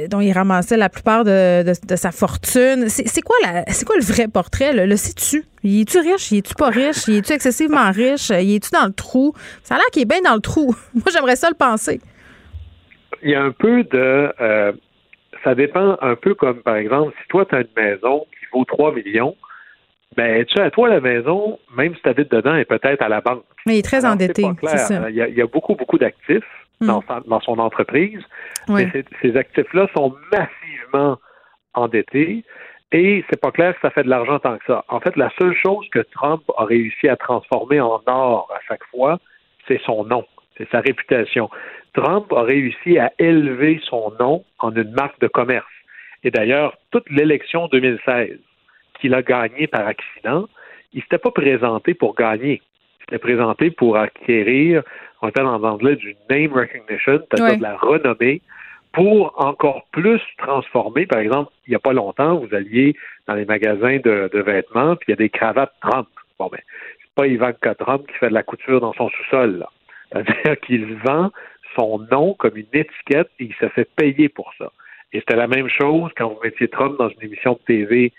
[SPEAKER 4] dont il ramassait la plupart de, sa fortune. C'est quoi, quoi le vrai portrait? Le sais-tu? Il est-tu riche? Il est-tu pas riche? Il est-tu excessivement riche? Il est-tu dans le trou? Ça a l'air qu'il est bien dans le trou. Moi, j'aimerais ça le penser.
[SPEAKER 13] Il y a un peu de ça dépend un peu comme, par exemple, si toi, tu as une maison qui vaut 3 millions, ben, tu sais, à toi, la maison, même si tu habites dedans, est peut-être à la banque?
[SPEAKER 4] Mais il est très endetté.
[SPEAKER 13] Il, y a, beaucoup, beaucoup d'actifs hmm. dans, son entreprise, mais ces, actifs-là sont massivement endettés et c'est pas clair que ça fait de l'argent tant que ça. En fait, la seule chose que Trump a réussi à transformer en or à chaque fois, c'est son nom, c'est sa réputation. Trump a réussi à élever son nom en une marque de commerce. Et d'ailleurs, toute l'élection 2016 qu'il a gagnée par accident, il ne s'était pas présenté pour gagner. Il s'était présenté pour acquérir, on appelle en anglais du name recognition, c'est-à-dire de la renommée, pour encore plus transformer. Par exemple, il n'y a pas longtemps, vous alliez dans les magasins de, vêtements, puis il y a des cravates Trump. Bon, ben, c'est pas Ivanka Trump qui fait de la couture dans son sous-sol, C'est-à-dire qu'il vend son nom comme une étiquette et il se fait payer pour ça. Et c'était la même chose quand vous mettiez Trump dans une émission de TV,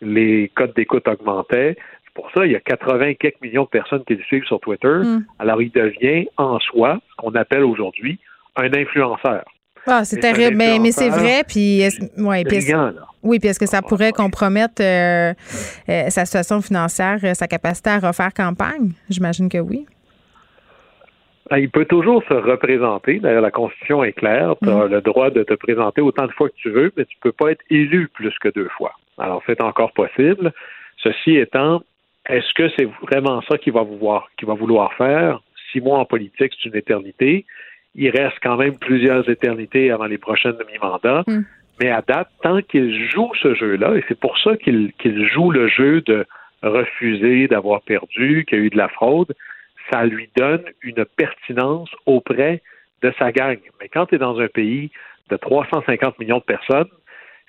[SPEAKER 13] les codes d'écoute augmentaient. C'est pour ça il y a 80 quelques millions de personnes qui le suivent sur Twitter. Mm. Alors il devient en soi ce qu'on appelle aujourd'hui un influenceur.
[SPEAKER 4] Ah, c'est terrible, mais, mais c'est vrai. Puis, ouais, oui, puis est-ce que ça pourrait compromettre euh, euh, sa situation financière, sa capacité à refaire campagne? J'imagine que oui.
[SPEAKER 13] Ben, il peut toujours se représenter. D'ailleurs, la Constitution est claire. Tu as mm. le droit de te présenter autant de fois que tu veux, mais tu ne peux pas être élu plus que deux fois. Alors, c'est encore possible. Ceci étant, est-ce que c'est vraiment ça qu'il va vouloir, qu'il va vouloir faire? Six mois en politique, c'est une éternité. Il reste quand même plusieurs éternités avant les prochaines demi-mandats. Mm. Mais à date, tant qu'il joue ce jeu-là, et c'est pour ça qu'il joue le jeu de refuser d'avoir perdu, qu'il y a eu de la fraude, ça lui donne une pertinence auprès de sa gang. Mais quand tu es dans un pays de 350 millions de personnes,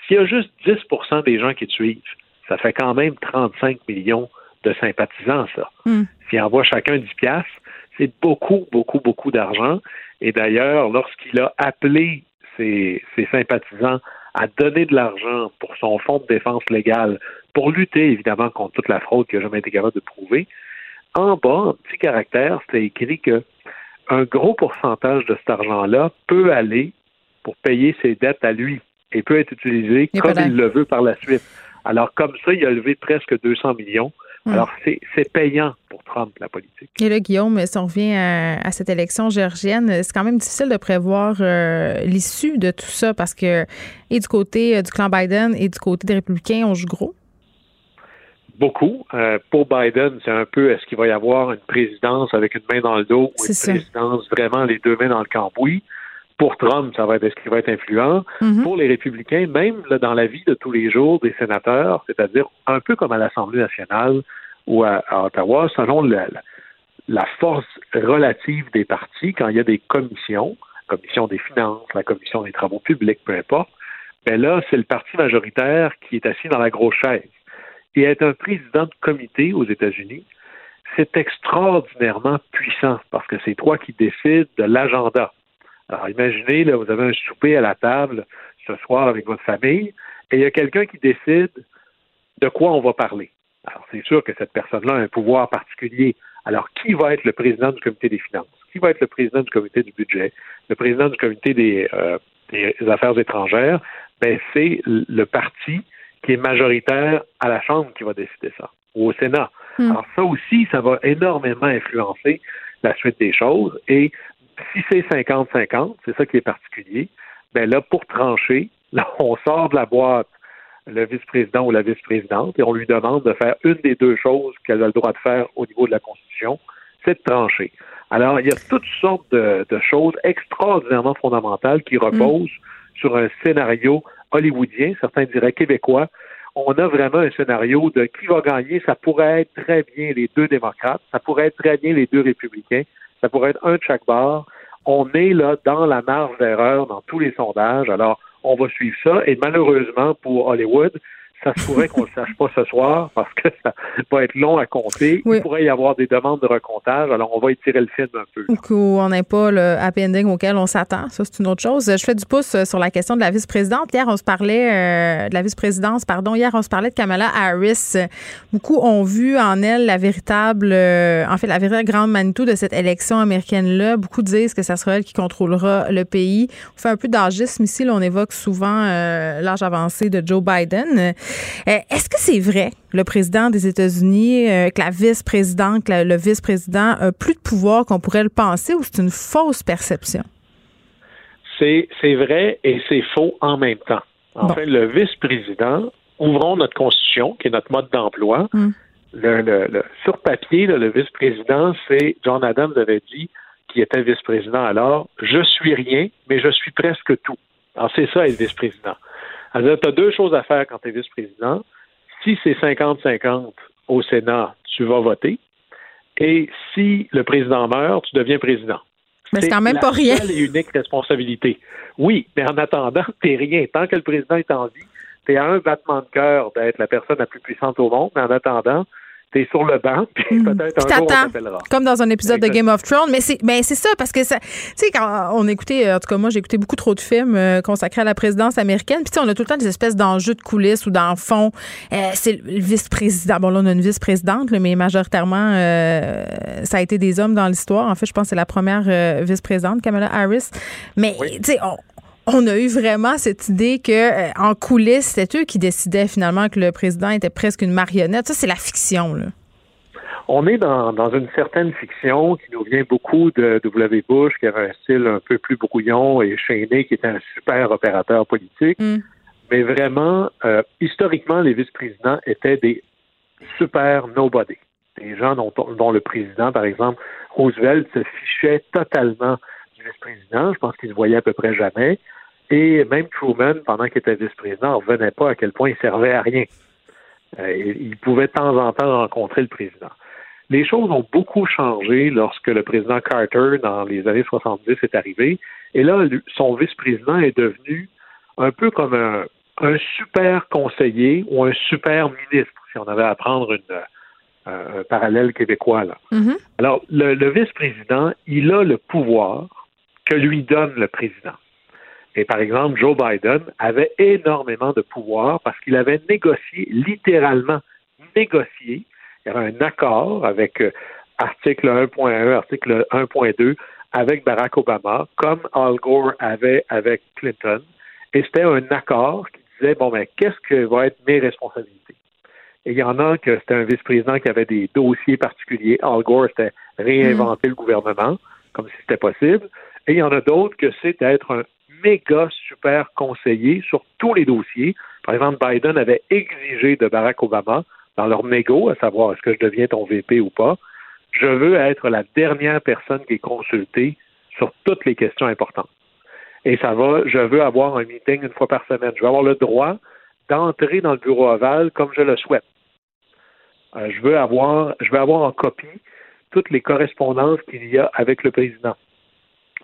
[SPEAKER 13] s'il y a juste 10% des gens qui te suivent, ça fait quand même 35 millions de sympathisants, ça. Mm. S'il envoie chacun 10 piastres, c'est beaucoup, beaucoup, beaucoup d'argent. Et d'ailleurs, lorsqu'il a appelé ses, ses, sympathisants à donner de l'argent pour son fonds de défense légale, pour lutter évidemment contre toute la fraude qu'il n'a jamais été capable de prouver, en bas, en petit caractère, c'est écrit que un gros pourcentage de cet argent-là peut aller pour payer ses dettes à lui et peut être utilisé comme il le veut par la suite. Alors, comme ça, il a levé presque 200 millions. Hmm. Alors, c'est payant pour Trump, la politique.
[SPEAKER 4] Et là, Guillaume, si on revient à, cette élection géorgienne, c'est quand même difficile de prévoir euh, l'issue de tout ça parce que, et du côté euh, du clan Biden et du côté des républicains, on joue gros.
[SPEAKER 13] Beaucoup. Euh, pour Biden, c'est un peu est-ce qu'il va y avoir une présidence avec une main dans le dos ou une présidence vraiment les deux mains dans le cambouis? Pour Trump, ça va être est-ce qu'il va être influent?
[SPEAKER 4] Mhm.
[SPEAKER 13] Pour les républicains, même là, dans la vie de tous les jours des sénateurs, c'est-à-dire un peu comme à l'Assemblée nationale ou à, à Ottawa, selon la, la force relative des partis, quand il y a des commissions, commission des finances, la commission des travaux publics, peu importe, ben là, c'est le parti majoritaire qui est assis dans la grosse chaise. Et être un président de comité aux États-Unis, c'est extraordinairement puissant parce que c'est toi qui décides de l'agenda. Alors imaginez, là, vous avez un souper à la table ce soir avec votre famille et il y a quelqu'un qui décide de quoi on va parler. Alors c'est sûr que cette personne-là a un pouvoir particulier. Alors qui va être le président du comité des finances? Qui va être le président du comité du budget? Le président du comité des, euh, des affaires étrangères? Ben, c'est le parti qui est majoritaire à la Chambre qui va décider ça, ou au Sénat.
[SPEAKER 4] Hmm.
[SPEAKER 13] Alors ça aussi, ça va énormément influencer la suite des choses. Et si c'est 50-50, c'est ça qui est particulier, ben là, pour trancher, là, on sort de la boîte le vice-président ou la vice-présidente et on lui demande de faire une des deux choses qu'elle a le droit de faire au niveau de la Constitution, c'est de trancher. Alors, il y a toutes sortes de, de choses extraordinairement fondamentales qui reposent sur un scénario hollywoodien, certains diraient québécois. On a vraiment un scénario de qui va gagner. Ça pourrait être très bien les deux démocrates, ça pourrait être très bien les deux républicains, ça pourrait être un de chaque barre. On est là dans la marge d'erreur dans tous les sondages. Alors, on va suivre ça. Et malheureusement pour Hollywood, ça se pourrait qu'on ne le sache pas ce soir parce que ça va être long à compter.
[SPEAKER 4] Oui.
[SPEAKER 13] Il pourrait y avoir des demandes de recomptage. Alors, on va étirer le film un peu.
[SPEAKER 4] Ou qu'on n'ait pas le happy ending auquel on s'attend. Ça, c'est une autre chose. Je fais du pouce euh, sur la question de la vice-présidente. Hier, on se parlait euh, de la vice-présidence, pardon. Hier, on se parlait de Kamala Harris. Beaucoup ont vu en elle la véritable, euh, en fait, la véritable grande Manitou de cette élection américaine-là. Beaucoup disent que ça sera elle qui contrôlera le pays. On fait un peu d'âgisme ici. Là, on évoque souvent euh, l'âge avancé de Joe Biden. Euh, Est-ce que c'est vrai, le président des États-Unis, euh, que la vice-présidente, le vice-président a plus de pouvoir qu'on pourrait le penser ou c'est une fausse perception?
[SPEAKER 13] C'est, vrai et c'est faux en même temps. Enfin, le vice-président, ouvrons notre constitution, qui est notre mode d'emploi. Le, le- le- sur papier, là, le vice-président, c'est John Adams avait dit, qui était vice-président alors, je suis rien, mais je suis presque tout. Alors, c'est ça, être vice-président. Alors, tu as deux choses à faire quand tu es vice-président. Si c'est 50-50 au Sénat, tu vas voter. Et si le président meurt, tu deviens président.
[SPEAKER 4] Mais c'est quand même
[SPEAKER 13] la
[SPEAKER 4] pas rien.
[SPEAKER 13] seule et unique responsabilité. Oui, mais en attendant, t'es rien. Tant que le président est en vie, t'es à un battement de cœur d'être la personne la plus puissante au monde, mais en attendant, t'es sur le banc, puis peut-être un
[SPEAKER 4] Puis
[SPEAKER 13] jour on
[SPEAKER 4] t'attends,
[SPEAKER 13] t'appellera.
[SPEAKER 4] comme dans un épisode de. Game of Thrones. Mais c'est ben c'est ça, parce que ça. Tu sais, quand on écoutait, en tout cas, moi, j'ai écouté beaucoup trop de films euh, consacrés à la présidence américaine. Puis, tu sais, on a tout le temps des espèces d'enjeux de coulisses ou dans le fond. euh, c'est le vice-président. Bon, là, on a une vice-présidente, mais majoritairement, euh, ça a été des hommes dans l'histoire. En fait, je pense que c'est la première euh, vice-présidente, Kamala Harris. Mais, tu sais, on. On a eu vraiment cette idée que euh, en coulisses, c'était eux qui décidaient finalement que le président était presque une marionnette. Ça, c'est la fiction, là.
[SPEAKER 13] On est dans, dans une certaine fiction qui nous vient beaucoup de W. Bush, qui avait un style un peu plus brouillon, et Cheney, qui était un super opérateur politique. Mais vraiment, euh, historiquement, les vice-présidents étaient des super nobody. Des gens dont, dont le président, par exemple, Roosevelt, se fichait totalement vice-président. Je pense qu'il ne se voyait à peu près jamais. Et même Truman, pendant qu'il était vice-président, ne revenait pas à quel point il servait à rien. Euh, il pouvait de temps en temps rencontrer le président. Les choses ont beaucoup changé lorsque le président Carter, dans les années 70, est arrivé. Et là, son vice-président est devenu un peu comme un, un super conseiller ou un super ministre, si on avait à prendre une, euh, un parallèle québécois. Là. Alors, le, le vice-président, il a le pouvoir que lui donne le président. Et par exemple, Joe Biden avait énormément de pouvoir parce qu'il avait négocié, littéralement négocié, il y avait un accord avec euh, article 1.1, article 1.2 avec Barack Obama, comme Al Gore avait avec Clinton. Et c'était un accord qui disait, bon, ben, qu'est-ce que vont être mes responsabilités? Et il y en a que c'était un vice-président qui avait des dossiers particuliers. Al Gore, c'était réinventer le gouvernement, comme si c'était possible. Et il y en a d'autres que c'est d'être un méga super conseiller sur tous les dossiers. Par exemple, Biden avait exigé de Barack Obama dans leur négo, à savoir est-ce que je deviens ton VP ou pas. Je veux être la dernière personne qui est consultée sur toutes les questions importantes. Et ça va, je veux avoir un meeting une fois par semaine. Je veux avoir le droit d'entrer dans le bureau ovale comme je le souhaite. Euh, je veux avoir, je veux avoir en copie toutes les correspondances qu'il y a avec le président.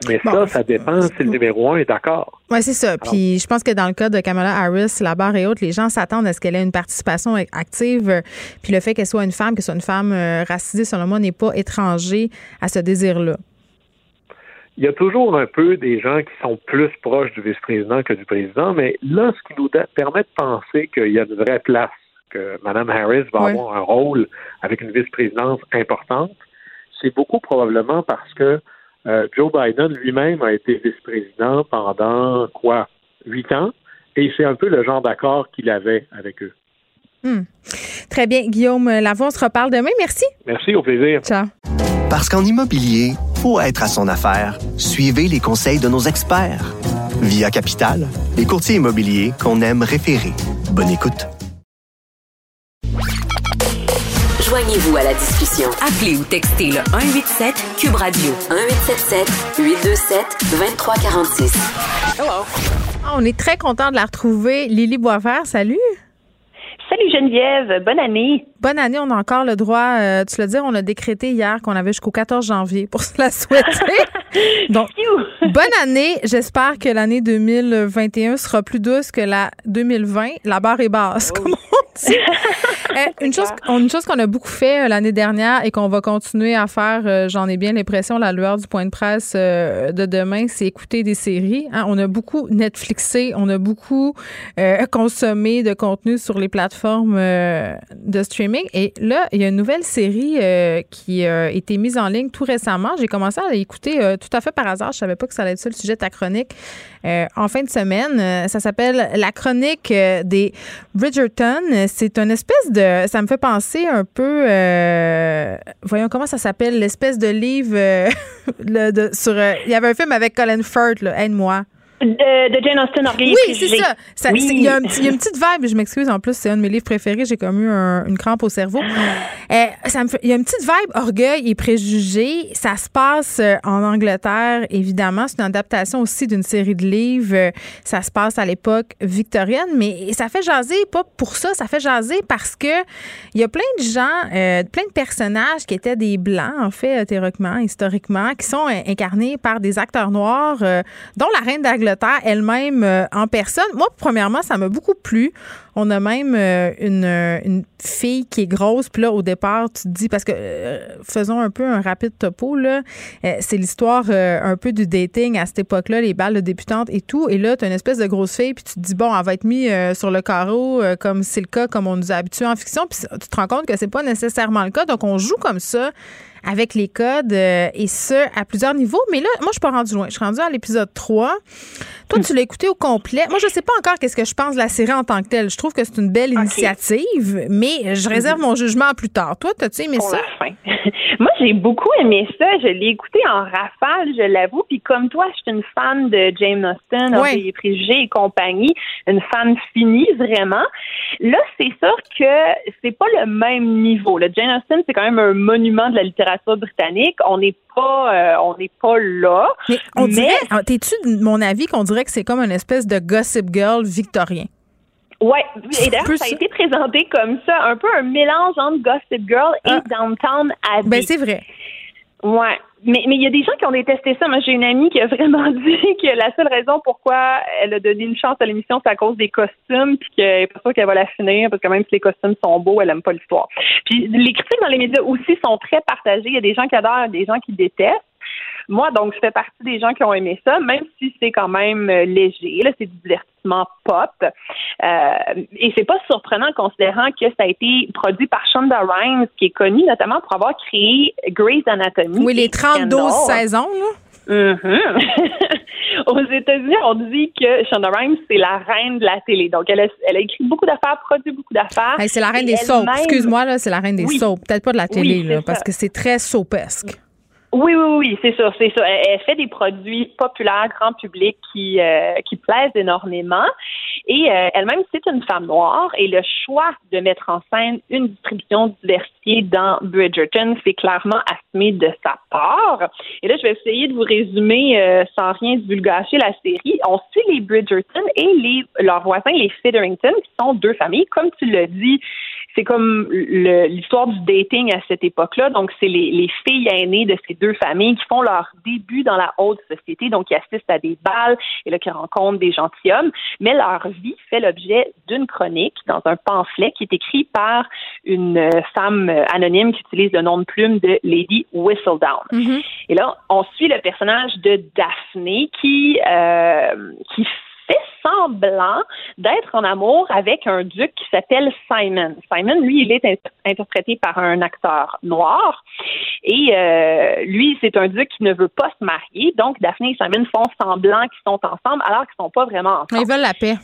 [SPEAKER 13] Mais ça, ça dépend si le numéro un est d'accord.
[SPEAKER 4] Oui, c'est ça. Puis je pense que dans le cas de Kamala Harris, la barre est haute. Les gens s'attendent à ce qu'elle ait une participation active. Puis le fait qu'elle soit une femme, que ce soit une femme euh, racisée, selon moi, n'est pas étranger à ce désir-là.
[SPEAKER 13] Il y a toujours un peu des gens qui sont plus proches du vice-président que du président, mais là, ce qui nous permet de penser qu'il y a une vraie place, que Mme Harris va avoir un rôle avec une vice-présidence importante, c'est beaucoup probablement parce que euh, Joe Biden lui-même a été vice-président pendant quoi? Huit ans? Et c'est un peu le genre d'accord qu'il avait avec eux.
[SPEAKER 4] Hmm. Très bien. Guillaume Lavoie, on se reparle demain. Merci.
[SPEAKER 13] Merci, au plaisir.
[SPEAKER 4] Ciao.
[SPEAKER 1] Parce qu'en immobilier, pour être à son affaire, suivez les conseils de nos experts. Via Capital, les courtiers immobiliers qu'on aime référer. Bonne écoute.
[SPEAKER 2] Joignez-vous à la discussion. Appelez ou textez le 187 Cube Radio 1877 827 2346.
[SPEAKER 4] Hello. On est très content de la retrouver. Lily Boisvert, salut.
[SPEAKER 15] Salut Geneviève, bonne année.
[SPEAKER 4] Bonne année, on a encore le droit, euh, tu le dire, on a décrété hier qu'on avait jusqu'au 14 janvier pour se la souhaiter. Donc, bonne année. J'espère que l'année 2021 sera plus douce que la 2020. La barre est basse, comme on dit. Eh, une, chose, une chose qu'on a beaucoup fait euh, l'année dernière et qu'on va continuer à faire, euh, j'en ai bien l'impression, la lueur du point de presse de demain, c'est écouter des séries. Hein. On a beaucoup Netflixé, on a beaucoup consommé de contenu sur les plateformes de streaming et là, il y a une nouvelle série euh, qui a été mise en ligne tout récemment. J'ai commencé à l'écouter euh, tout à fait par hasard. Je savais pas que ça allait être ça le sujet de ta chronique. Euh, en fin de semaine, ça s'appelle La chronique des Bridgerton. C'est une espèce de... Ça me fait penser un peu... voyons comment ça s'appelle, l'espèce de livre sur... il y avait un film avec Colin Firth, Aide-moi.
[SPEAKER 15] De, Jane Austen, Orgueil
[SPEAKER 4] Oui, c'est ça. Il y, a une petite vibe, je m'excuse, en plus, c'est un de mes livres préférés. J'ai comme eu une crampe au cerveau. Euh, ça me il y a une petite vibe Orgueil et Préjugés. Ça se passe euh, en Angleterre, évidemment. C'est une adaptation aussi d'une série de livres. Ça se passe à l'époque victorienne, mais ça fait jaser, pas pour ça, ça fait jaser parce que il y a plein de gens, euh, plein de personnages qui étaient des blancs, en fait, théoriquement, historiquement, qui sont incarnés par des acteurs noirs, dont la reine d'Angleterre elle-même euh, en personne. Moi, premièrement, ça m'a beaucoup plu. On a même euh, euh, une, fille qui est grosse. Puis là, au départ, tu te dis, parce que faisons un peu un rapide topo, là. c'est l'histoire un peu du dating à cette époque-là, les balles de débutantes et tout. Et là, tu as une espèce de grosse fille, puis tu te dis, bon, elle va être mise sur le carreau, comme c'est le cas, comme on nous a habitués en fiction. Puis tu te rends compte que c'est pas nécessairement le cas. Donc, on joue comme ça avec les codes euh, et ce, à plusieurs niveaux. Mais là, moi, je suis pas rendue loin. Je suis rendue à l'épisode 3. Toi, tu l'as écouté au complet. Moi, je sais pas encore qu'est-ce que je pense de la série en tant que telle. Je trouve que c'est une belle initiative, mais je réserve mon jugement plus tard. Toi, as-tu aimé
[SPEAKER 15] Pour
[SPEAKER 4] ça?
[SPEAKER 15] La fin. moi, j'ai beaucoup aimé ça. Je l'ai écouté en rafale, je l'avoue. Puis comme toi, je suis une fan de James Austen, ouais. des préjugés et compagnie. Une fan finie, vraiment. Là, c'est sûr que c'est pas le même niveau. Le Jane Austen, c'est quand même un monument de la littérature britannique. On n'est pas, euh, on n'est pas là.
[SPEAKER 4] Mais on dirait, ah, t'es-tu de mon avis qu'on dirait que c'est comme une espèce de Gossip Girl victorien?
[SPEAKER 15] Oui, et d'ailleurs, ça a été présenté comme ça, un peu un mélange entre Gossip Girl et ah. Downtown Abbey.
[SPEAKER 4] Ben, c'est vrai.
[SPEAKER 15] Ouais. Mais mais il y a des gens qui ont détesté ça. Moi, j'ai une amie qui a vraiment dit que la seule raison pourquoi elle a donné une chance à l'émission, c'est à cause des costumes, puis qu'elle n'est pas sûre qu'elle va la finir, parce que même si les costumes sont beaux, elle aime pas l'histoire. Puis les critiques dans les médias aussi sont très partagées. Il y a des gens qui adorent, des gens qui détestent. Moi, donc, je fais partie des gens qui ont aimé ça, même si c'est quand même euh, léger. Là, c'est du divertissement pop. Euh, et c'est pas surprenant considérant que ça a été produit par Shonda Rhimes, qui est connue notamment pour avoir créé Grey's Anatomy.
[SPEAKER 4] Oui, les 32 saisons, là.
[SPEAKER 15] Mm-hmm. Aux États-Unis, on dit que Shonda Rhimes, c'est la reine de la télé. Donc, elle a, elle a écrit beaucoup d'affaires, produit beaucoup d'affaires.
[SPEAKER 4] c'est la reine des soaps. Excuse-moi, là, c'est la reine des soaps. Peut-être pas de la télé, là, parce que c'est très soapesque.
[SPEAKER 15] Oui, oui, oui, c'est sûr, c'est sûr. Elle, fait des produits populaires, grand public, qui, euh, qui plaisent énormément. Et euh, elle-même, c'est une femme noire. Et le choix de mettre en scène une distribution diversifiée dans Bridgerton, c'est clairement assumé de sa part. Et là, je vais essayer de vous résumer euh, sans rien divulgacher la série. On suit les Bridgerton et les, leurs voisins, les Featherington, qui sont deux familles. Comme tu l'as dit, c'est comme l'histoire du dating à cette époque-là. Donc, c'est les, les, filles aînées de ces deux familles qui font leur début dans la haute société, donc qui assistent à des balles et là qui rencontrent des gentilshommes. Mais leur vie fait l'objet d'une chronique dans un pamphlet qui est écrit par une femme anonyme qui utilise le nom de plume de Lady Whistledown. Mm-hmm. Et là, on suit le personnage de Daphné qui euh, qui fait semblant d'être en amour avec un duc qui s'appelle Simon. Simon, lui, il est interprété par un acteur noir. Et euh, lui, c'est un duc qui ne veut pas se marier. Donc, Daphné et Simon font semblant qu'ils sont ensemble alors qu'ils ne sont pas vraiment ensemble.
[SPEAKER 4] Ils veulent la paix.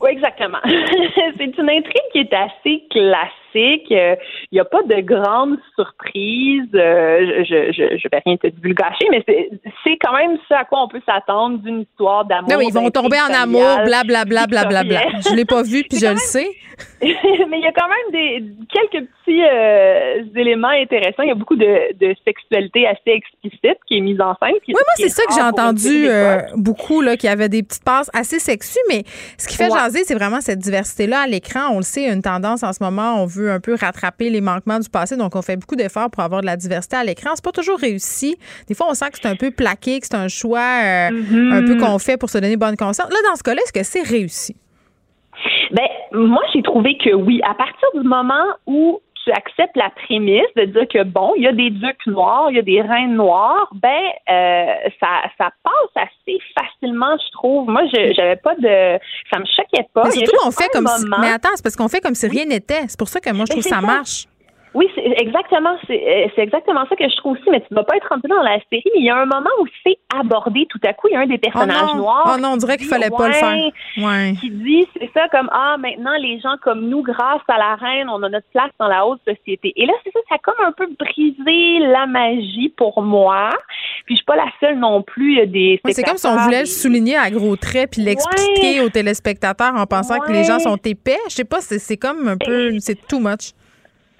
[SPEAKER 15] oui, exactement. c'est une intrigue qui est assez classique il n'y a pas de grandes surprises. Euh, je, je, je vais rien te divulgacher, mais c'est quand même ce à quoi on peut s'attendre d'une histoire d'amour.
[SPEAKER 4] Non, ils vont tomber en amour, blablabla, bla, bla, bla, bla, Je l'ai pas vu, puis je le sais.
[SPEAKER 15] mais il y a quand même des quelques petits euh, éléments intéressants. Il y a beaucoup de, de, sexualité assez explicite qui est mise en scène.
[SPEAKER 4] oui, moi, c'est ça que j'ai entendu euh, beaucoup, là, qu'il y avait des petites passes assez sexues, mais ce qui fait jaser, c'est vraiment cette diversité-là à l'écran. On le sait, une tendance en ce moment, on veut un peu rattraper les manquements du passé. Donc, on fait beaucoup d'efforts pour avoir de la diversité à l'écran. C'est pas toujours réussi. Des fois, on sent que c'est un peu plaqué, que c'est un choix euh, mm-hmm. un peu qu'on fait pour se donner bonne conscience. Là, dans ce cas-là, est-ce que c'est réussi?
[SPEAKER 15] Ben, moi, j'ai trouvé que oui. À partir du moment où tu acceptes la prémisse de dire que bon, il y a des ducs noirs, il y a des reines noires, ben euh, ça, ça passe assez facilement, je trouve. Moi, je j'avais pas de, ça me choquait pas.
[SPEAKER 4] Mais surtout qu'on fait comme si, mais attends, c'est parce qu'on fait comme si rien n'était. C'est pour ça que moi je trouve que ça marche.
[SPEAKER 15] Oui, c'est exactement, euh, c'est exactement ça que je trouve aussi, mais tu ne vas pas être rendu dans la série, mais il y a un moment où c'est abordé tout à coup, il y a un des personnages
[SPEAKER 4] oh
[SPEAKER 15] noirs.
[SPEAKER 4] Oh non, on dirait qu'il fallait pas le faire. Ouais.
[SPEAKER 15] Qui dit, c'est ça, comme, ah, maintenant, les gens comme nous, grâce à la reine, on a notre place dans la haute société. Et là, c'est ça, ça a comme un peu brisé la magie pour moi. Puis je suis pas la seule non plus, il y a des...
[SPEAKER 4] c'est comme si on voulait le souligner à gros traits puis l'expliquer aux téléspectateurs en pensant que les gens sont épais. Je sais pas, c'est comme un peu, c'est too much.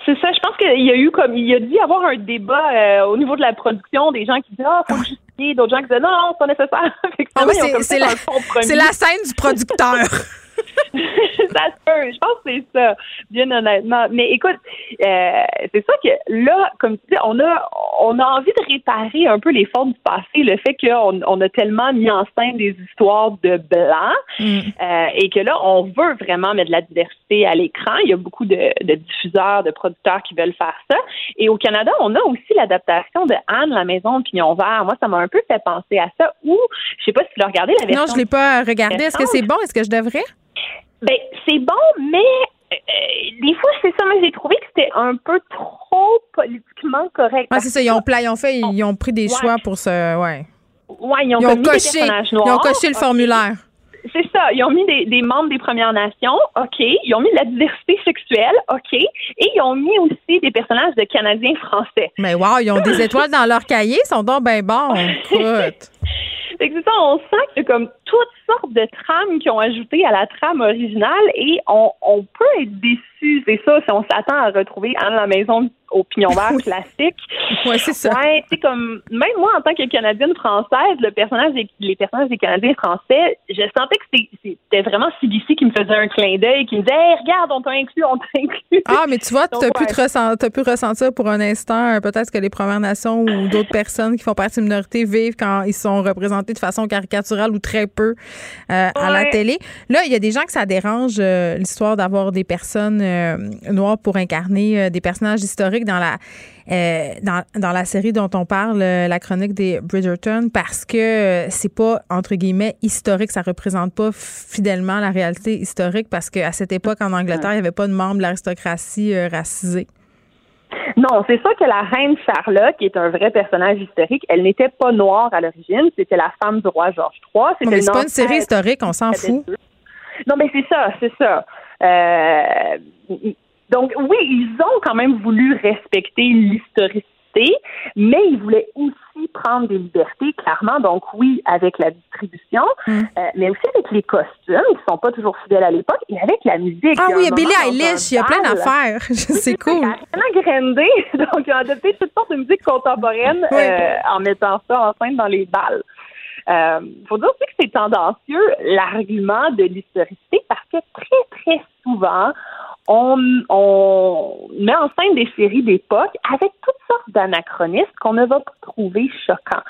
[SPEAKER 15] C'est ça. Je pense qu'il y a eu comme il y a dû y avoir un débat euh, au niveau de la production, des gens qui disent ah faut le justifier, d'autres gens qui disent non, non c'est pas nécessaire.
[SPEAKER 4] Ah c'est la, la scène du producteur.
[SPEAKER 15] ça se peut. Je pense que c'est ça, bien honnêtement. Mais écoute, euh, c'est ça que là, comme tu dis, on a, on a envie de réparer un peu les fautes du passé, le fait qu'on on a tellement mis en scène des histoires de blancs mm. euh, et que là, on veut vraiment mettre de la diversité à l'écran. Il y a beaucoup de, de, diffuseurs, de producteurs qui veulent faire ça. Et au Canada, on a aussi l'adaptation de Anne, la maison de pignon vert. Moi, ça m'a un peu fait penser à ça. Ou, je sais pas si tu l'as regardé, la version.
[SPEAKER 4] Non, je l'ai pas regardé. Est-ce que c'est bon? Est-ce que je devrais?
[SPEAKER 15] Ben, c'est bon, mais euh, des fois, c'est ça, mais j'ai trouvé que c'était un peu trop politiquement correct.
[SPEAKER 4] Ouais, c'est ça, ils ont, ils ont fait, ils ont pris des choix pour ce, ouais.
[SPEAKER 15] Ouais, ils ont, coché, ils
[SPEAKER 4] ont coché le formulaire.
[SPEAKER 15] C'est ça. Ils ont mis des, des, membres des Premières Nations, OK. Ils ont mis de la diversité sexuelle, OK. Et ils ont mis aussi des personnages de Canadiens français.
[SPEAKER 4] Mais wow, ils ont des étoiles dans leur cahier, ils sont donc bien bons. Écoute.
[SPEAKER 15] c'est ça, on sent que comme toutes sortes de trames qui ont ajouté à la trame originale et on, on peut être déçu, c'est ça, si on s'attend à retrouver Anne la maison au pignon vert classique.
[SPEAKER 4] Ouais, c'est ça.
[SPEAKER 15] Ouais, c'est comme même moi en tant que Canadienne française, le personnage des, les personnages des Canadiens français, je sentais que c'était vraiment CBC qui me faisait un clin d'œil, qui me disait hey, regarde, on t'a inclus, on t'a inclus.
[SPEAKER 4] Ah, mais tu vois, tu as, pu as pu ressentir pour un instant euh, peut-être que les Premières Nations ou d'autres personnes qui font partie de minorité vivent quand ils sont représentés de façon caricaturale ou très peu euh, à la télé. Là, il y a des gens que ça dérange euh, l'histoire d'avoir des personnes noires pour incarner des personnages historiques dans la, euh, dans, la série dont on parle, euh, la chronique des Bridgerton, parce que euh, c'est pas, entre guillemets, historique. Ça représente pas fidèlement la réalité historique parce qu'à cette époque, en Angleterre, il n'y avait pas de membres de l'aristocratie racisée.
[SPEAKER 15] Non, c'est ça que la reine Charlotte, qui est un vrai personnage historique, elle n'était pas noire à l'origine. C'était la femme du roi George III.
[SPEAKER 4] mais c'est pas une série historique, on s'en fout.
[SPEAKER 15] Non, mais c'est ça, c'est ça. Euh, donc oui, ils ont quand même voulu respecter l'historicité mais il voulait aussi prendre des libertés, clairement. Donc oui, avec la distribution,
[SPEAKER 4] Mm.
[SPEAKER 15] euh, mais aussi avec les costumes qui sont pas toujours fidèles à l'époque et avec la musique.
[SPEAKER 4] Ah
[SPEAKER 15] Il
[SPEAKER 4] oui, il y a Billie Eilish, il y a plein d'affaires. C'est cool.
[SPEAKER 15] vraiment grindé. Donc, ils ont adopté toutes sortes de musique contemporaine
[SPEAKER 4] Oui.
[SPEAKER 15] euh, en mettant ça en scène dans les balles. Euh, faut dire aussi que c'est tendancieux l'argument de l'historicité parce que très, très souvent, on, on met en scène des séries d'époque avec toutes sortes d'anachronismes qu'on ne va pas trouver choquants.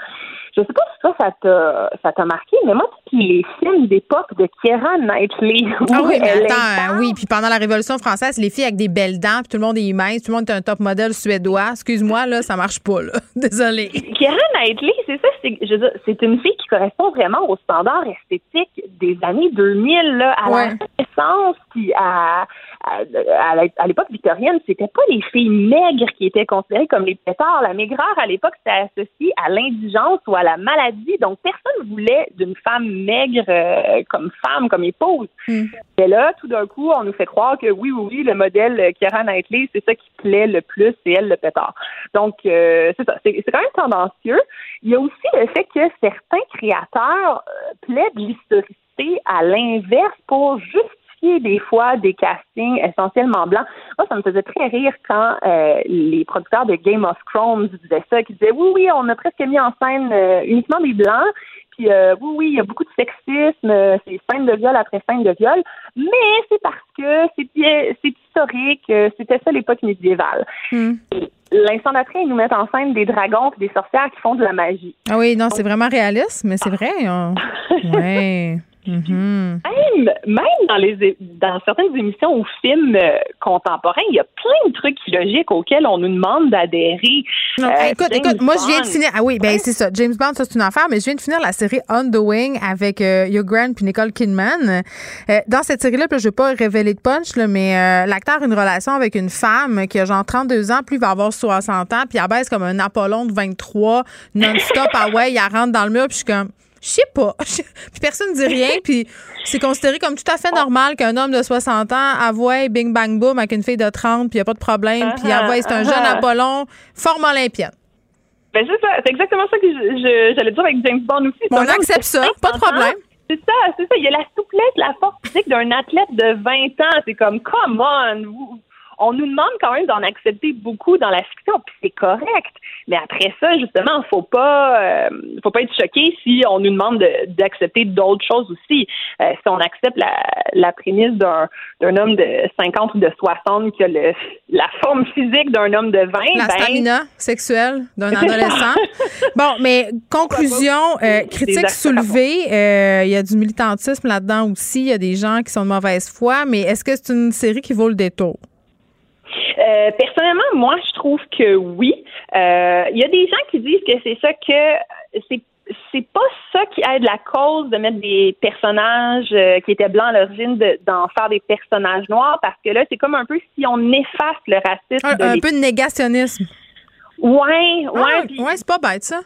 [SPEAKER 15] Je sais pas si ça, ça t'a, ça t'a marqué, mais moi, tous les films d'époque de Keira Knightley.
[SPEAKER 4] Ah oui, mais attends,
[SPEAKER 15] incarne-
[SPEAKER 4] oui, puis pendant la Révolution française, les filles avec des belles dents, puis tout le monde est mince, tout le monde est un top modèle suédois. Excuse-moi, là, ça marche pas, là. Désolée.
[SPEAKER 15] Keira Knightley, c'est ça, c'est, je veux dire, c'est une fille qui correspond vraiment aux standards esthétiques des années 2000, là, à
[SPEAKER 4] Ouais.
[SPEAKER 15] la Renaissance, puis à, à, l'époque victorienne, c'était pas les filles maigres qui étaient considérées comme les pétards. La maigreur, à l'époque, c'était associé à l'indigence ou à la maladie. Donc, personne voulait d'une femme maigre euh, comme femme, comme épouse. Et là, tout d'un coup, on nous fait croire que oui, oui, oui, le modèle Keira Knightley, c'est ça qui plaît le plus, c'est elle le pétard. Donc, euh, c'est ça, c'est c'est quand même tendancieux. Il y a aussi le fait que certains créateurs euh, plaident l'historicité à l'inverse pour justifier des fois des castings essentiellement blancs. Moi, ça me faisait très rire quand euh, les producteurs de Game of Thrones disaient ça, qui disaient oui, oui, on a presque mis en scène euh, uniquement des blancs. Puis euh, oui, oui, il y a beaucoup de sexisme, c'est scène de viol après scène de viol, mais c'est parce que c'est historique, c'était ça l'époque médiévale. L'instant d'après, ils nous mettent en scène des dragons et des sorcières qui font de la magie.
[SPEAKER 4] Ah oui, non, c'est vraiment réaliste, mais c'est vrai. on- Ouais. Mhm.
[SPEAKER 15] Même, même dans les dans certaines émissions ou films euh, contemporains, il y a plein de trucs logiques auxquels on nous demande d'adhérer. Euh,
[SPEAKER 4] écoute,
[SPEAKER 15] James
[SPEAKER 4] écoute, moi, je viens de finir. Ah oui, ben c'est ça. James Bond, ça, c'est une affaire, mais je viens de finir la série On the Wing avec euh, Hugh Grant puis Nicole Kidman. Euh, dans cette série-là, je vais pas révéler de punch, là, mais l'acteur a une relation avec une femme qui a genre 32 ans, puis il va avoir 60 ans, puis elle baisse comme un Apollon de 23, non-stop. ah ouais, il rentre dans le mur, puis je suis comme. Je sais pas. puis personne ne dit rien, puis c'est considéré comme tout à fait normal qu'un homme de 60 ans avoue bing bang boom avec une fille de 30, puis il n'y a pas de problème, puis
[SPEAKER 15] Ah,
[SPEAKER 4] avoue c'est un
[SPEAKER 15] ah,
[SPEAKER 4] jeune
[SPEAKER 15] ah.
[SPEAKER 4] Apollon, forme olympienne.
[SPEAKER 15] Ben c'est ça, c'est exactement ça que j'allais dire avec James Bond aussi.
[SPEAKER 4] On accepte ça,
[SPEAKER 15] 50
[SPEAKER 4] pas de problème.
[SPEAKER 15] C'est ça, c'est ça. Il y a la souplesse, la force physique d'un athlète de 20 ans. C'est comme, come on! vous- On nous demande quand même d'en accepter beaucoup dans la fiction, puis c'est correct. Mais après ça, justement, faut pas, euh, faut pas être choqué si on nous demande de- d'accepter d'autres choses aussi. Euh, si on accepte la, la prémisse d'un homme de 50 ou de 60 qui a le, la forme physique d'un homme de 20,
[SPEAKER 4] La
[SPEAKER 15] ben,
[SPEAKER 4] stamina sexuelle d'un adolescent. bon, mais conclusion, euh, critique soulevée, euh, il y a du militantisme là-dedans aussi, il y a des gens qui sont de mauvaise foi, mais est-ce que c'est une série qui vaut le détour?
[SPEAKER 15] Euh, personnellement, moi, je trouve que oui. Euh, Il y a des gens qui disent que c'est ça que c'est c'est pas ça qui aide la cause de mettre des personnages euh, qui étaient blancs à l'origine de- d'en faire des personnages noirs parce que là c'est comme un peu si on efface le racisme
[SPEAKER 4] Un,
[SPEAKER 15] de
[SPEAKER 4] un
[SPEAKER 15] l'é-
[SPEAKER 4] peu de négationnisme.
[SPEAKER 15] ouais ouais
[SPEAKER 4] Ah, ouais, c'est pas bête ça.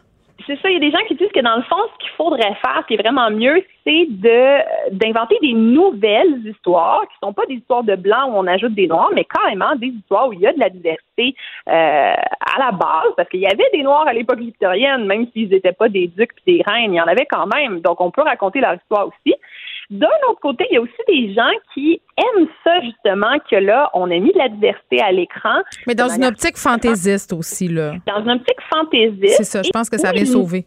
[SPEAKER 15] C'est ça, il y a des gens qui disent que dans le fond, ce qu'il faudrait faire, ce qui est vraiment mieux, c'est de d'inventer des nouvelles histoires qui sont pas des histoires de blancs où on ajoute des noirs, mais carrément des histoires où il y a de la diversité euh, à la base, parce qu'il y avait des noirs à l'époque victorienne, même s'ils n'étaient pas des ducs et des reines, il y en avait quand même. Donc on peut raconter leur histoire aussi. D'un autre côté, il y a aussi des gens qui aiment ça justement que là, on a mis de la diversité à l'écran.
[SPEAKER 4] Mais dans une optique fantaisiste aussi, là.
[SPEAKER 15] dans une optique fantaisiste.
[SPEAKER 4] C'est ça, je pense que ça vient sauver.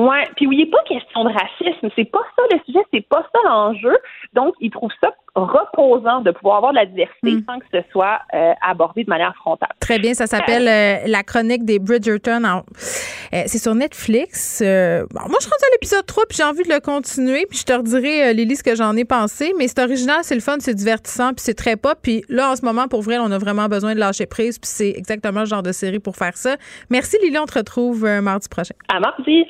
[SPEAKER 15] Ouais, puis oui, il n'est pas question de racisme, c'est pas ça le sujet, c'est pas ça l'enjeu. Donc, ils trouvent ça reposant de pouvoir avoir de la diversité
[SPEAKER 4] Hmm.
[SPEAKER 15] sans que ce soit euh, abordé de manière frontale.
[SPEAKER 4] Très bien, ça s'appelle euh, La chronique des Bridgerton. En- euh, c'est sur Netflix. Euh, bon, moi, je suis rendue à l'épisode 3 puis j'ai envie de le continuer. Puis je te redirai, euh, Lily, ce que j'en ai pensé. Mais c'est original, c'est le fun, c'est divertissant, puis c'est très pop. Puis là, en ce moment, pour vrai, on a vraiment besoin de lâcher prise. Puis c'est exactement le genre de série pour faire ça. Merci, Lily. On te retrouve euh, mardi prochain.
[SPEAKER 15] À mardi.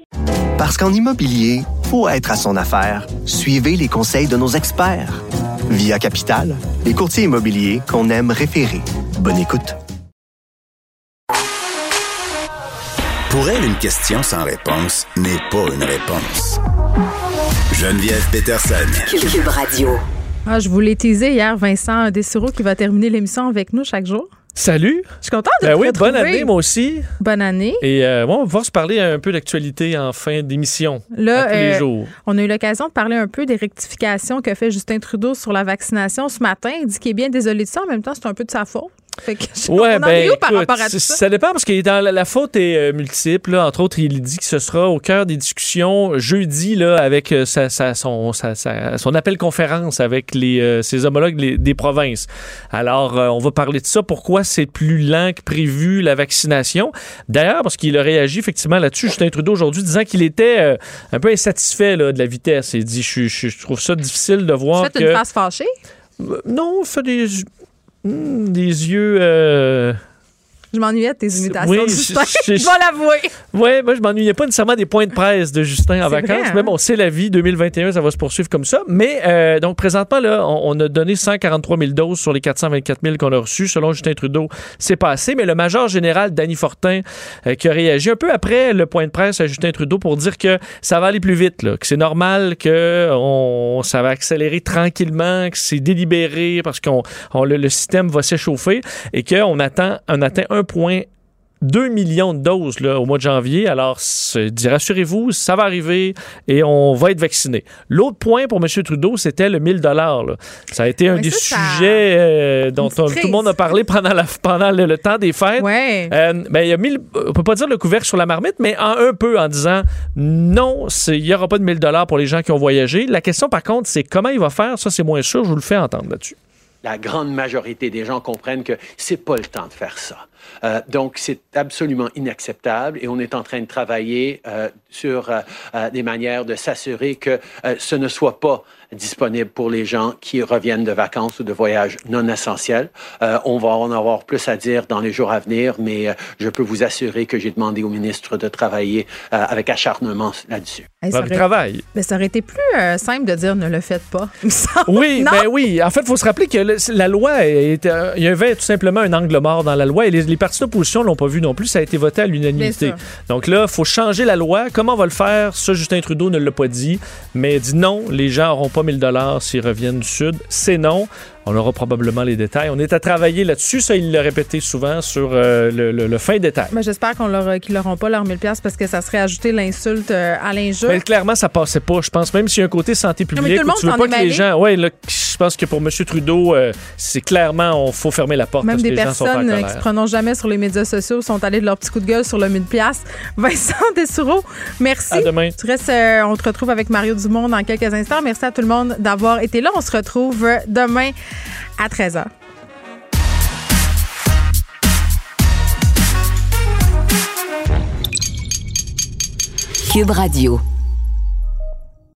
[SPEAKER 1] Parce qu'en immobilier, pour être à son affaire, suivez les conseils de nos experts. Via Capital, les courtiers immobiliers qu'on aime référer. Bonne écoute.
[SPEAKER 3] Pour elle, une question sans réponse n'est pas une réponse. Geneviève Peterson.
[SPEAKER 2] Cube Radio.
[SPEAKER 4] Ah, je vous l'ai teasé hier, Vincent Dessureau qui va terminer l'émission avec nous chaque jour.
[SPEAKER 16] Salut.
[SPEAKER 4] Je suis contente de
[SPEAKER 16] Ben
[SPEAKER 4] te
[SPEAKER 16] oui, bonne
[SPEAKER 4] retrouver.
[SPEAKER 16] année, moi aussi.
[SPEAKER 4] Bonne année.
[SPEAKER 16] Et euh, bon, on va pouvoir se parler un peu d'actualité en fin d'émission.
[SPEAKER 4] Là,
[SPEAKER 16] à tous les
[SPEAKER 4] euh,
[SPEAKER 16] jours.
[SPEAKER 4] on a eu l'occasion de parler un peu des rectifications que fait Justin Trudeau sur la vaccination ce matin. Il dit qu'il est bien désolé de ça. En même temps, c'est un peu de sa faute. Fait que,
[SPEAKER 16] Ouais,
[SPEAKER 4] on en
[SPEAKER 16] ben,
[SPEAKER 4] est où par
[SPEAKER 16] écoute,
[SPEAKER 4] rapport à tout
[SPEAKER 16] c-
[SPEAKER 4] ça?
[SPEAKER 16] dépend parce que dans la, la faute est euh, multiple. là. Entre autres, il dit que ce sera au cœur des discussions jeudi là, avec euh, sa, sa- son, sa- son appel conférence avec les, euh, ses homologues les- des provinces. Alors, on va parler de ça. Pourquoi c'est plus lent que prévu la vaccination? D'ailleurs, parce qu'il a réagi effectivement là-dessus, Justin Trudeau aujourd'hui, disant qu'il était un peu insatisfait là, de la vitesse. Il dit, je, je- je trouve ça difficile de voir
[SPEAKER 4] Tu
[SPEAKER 16] que...
[SPEAKER 4] une face fâchée?
[SPEAKER 16] Non, fait des, hmm, des yeux. euh,
[SPEAKER 4] Je m'ennuyais de tes imitations,
[SPEAKER 16] oui,
[SPEAKER 4] de Justin.
[SPEAKER 16] je-
[SPEAKER 4] Je,
[SPEAKER 16] je-
[SPEAKER 4] vais l'avouer.
[SPEAKER 16] Ouais, moi je m'ennuyais pas nécessairement des points de presse de Justin en vacances,
[SPEAKER 4] vrai, hein?
[SPEAKER 16] mais bon, c'est la vie. 2021, ça va se poursuivre comme ça. Mais euh, donc présentement là, on, on a donné 143 000 doses sur les 424 000 qu'on a reçus. Selon Justin Trudeau, c'est pas assez. Mais le major général Danny Fortin euh, qui a réagi un peu après le point de presse à Justin Trudeau pour dire que ça va aller plus vite, là, que c'est normal que on, ça va accélérer tranquillement, que c'est délibéré parce qu'on on- le, le système va s'échauffer et qu'on attend on atteint un point 2 millions de doses là, au mois de janvier. Alors, rassurez-vous, ça va arriver et on va être vacciné. L'autre point pour M. Trudeau, c'était le 1000 dollars. Ça a été un des
[SPEAKER 4] ça,
[SPEAKER 16] sujets euh, dont on- tout le monde a parlé pendant, la, pendant le, le temps des fêtes.
[SPEAKER 4] Ouais.
[SPEAKER 16] Euh, ben, il a mis, le- on peut pas dire le couvercle sur la marmite, mais en un peu en disant non, il n'y aura pas de 1000 dollars pour les gens qui ont voyagé. La question, par contre, c'est comment il va faire. Ça, c'est moins sûr. Je vous le fais entendre là-dessus.
[SPEAKER 17] La grande majorité des gens comprennent que c'est pas le temps de faire ça. Euh, donc, c'est absolument inacceptable et on est en train de travailler euh, sur euh, des manières de s'assurer que ce ne soit pas disponible pour les gens qui reviennent de vacances ou de voyages non essentiels. Euh, on va en avoir plus à dire dans les jours à venir, mais euh, je peux vous assurer que j'ai demandé au ministre de travailler euh, avec acharnement là-dessus.
[SPEAKER 4] Hey, ça aurait- Mais ça aurait été plus euh, simple de dire ne le faites pas.
[SPEAKER 16] Oui, ben oui. En fait, il faut se rappeler que le- la loi, est- euh, il y avait tout simplement un angle mort dans la loi et les, les partis d'opposition l'ont pas vu non plus. Ça a été voté à l'unanimité. Donc là, il faut changer la loi. Comment on va le faire? Ça, Justin Trudeau ne l'a pas dit, mais il dit non, les gens n'auront pas 1000 dollars s'ils reviennent du Sud. C'est non. On aura probablement les détails. On est à travailler là-dessus. Ça, il l'a répété souvent sur euh, le, le- le fin détail.
[SPEAKER 4] Ben, J'espère qu'on leur, qu'ils n'auront pas leurs 1000 pièces parce que ça serait ajouter l'insulte euh, à l'injure.
[SPEAKER 16] Mais clairement, ça passait pas. Je pense même s'il y a un côté santé
[SPEAKER 4] mais
[SPEAKER 16] publique
[SPEAKER 4] tout le
[SPEAKER 16] où tu
[SPEAKER 4] monde
[SPEAKER 16] veux pas que les gens. Ouais, là, je pense que pour M. Trudeau, euh, c'est clairement, on faut fermer la porte
[SPEAKER 4] Même
[SPEAKER 16] parce que
[SPEAKER 4] des
[SPEAKER 16] les gens sont
[SPEAKER 4] personnes euh, qui se prononcent jamais sur les médias sociaux sont allées de leur petit coup de gueule sur le 1000 pièces. Vincent Dessoureau, merci.
[SPEAKER 16] À demain.
[SPEAKER 4] Tu restes, euh, on te retrouve avec Mario Dumont dans quelques instants. Merci à tout le monde d'avoir été là. On se retrouve euh, demain à 13h.
[SPEAKER 2] Cube Radio.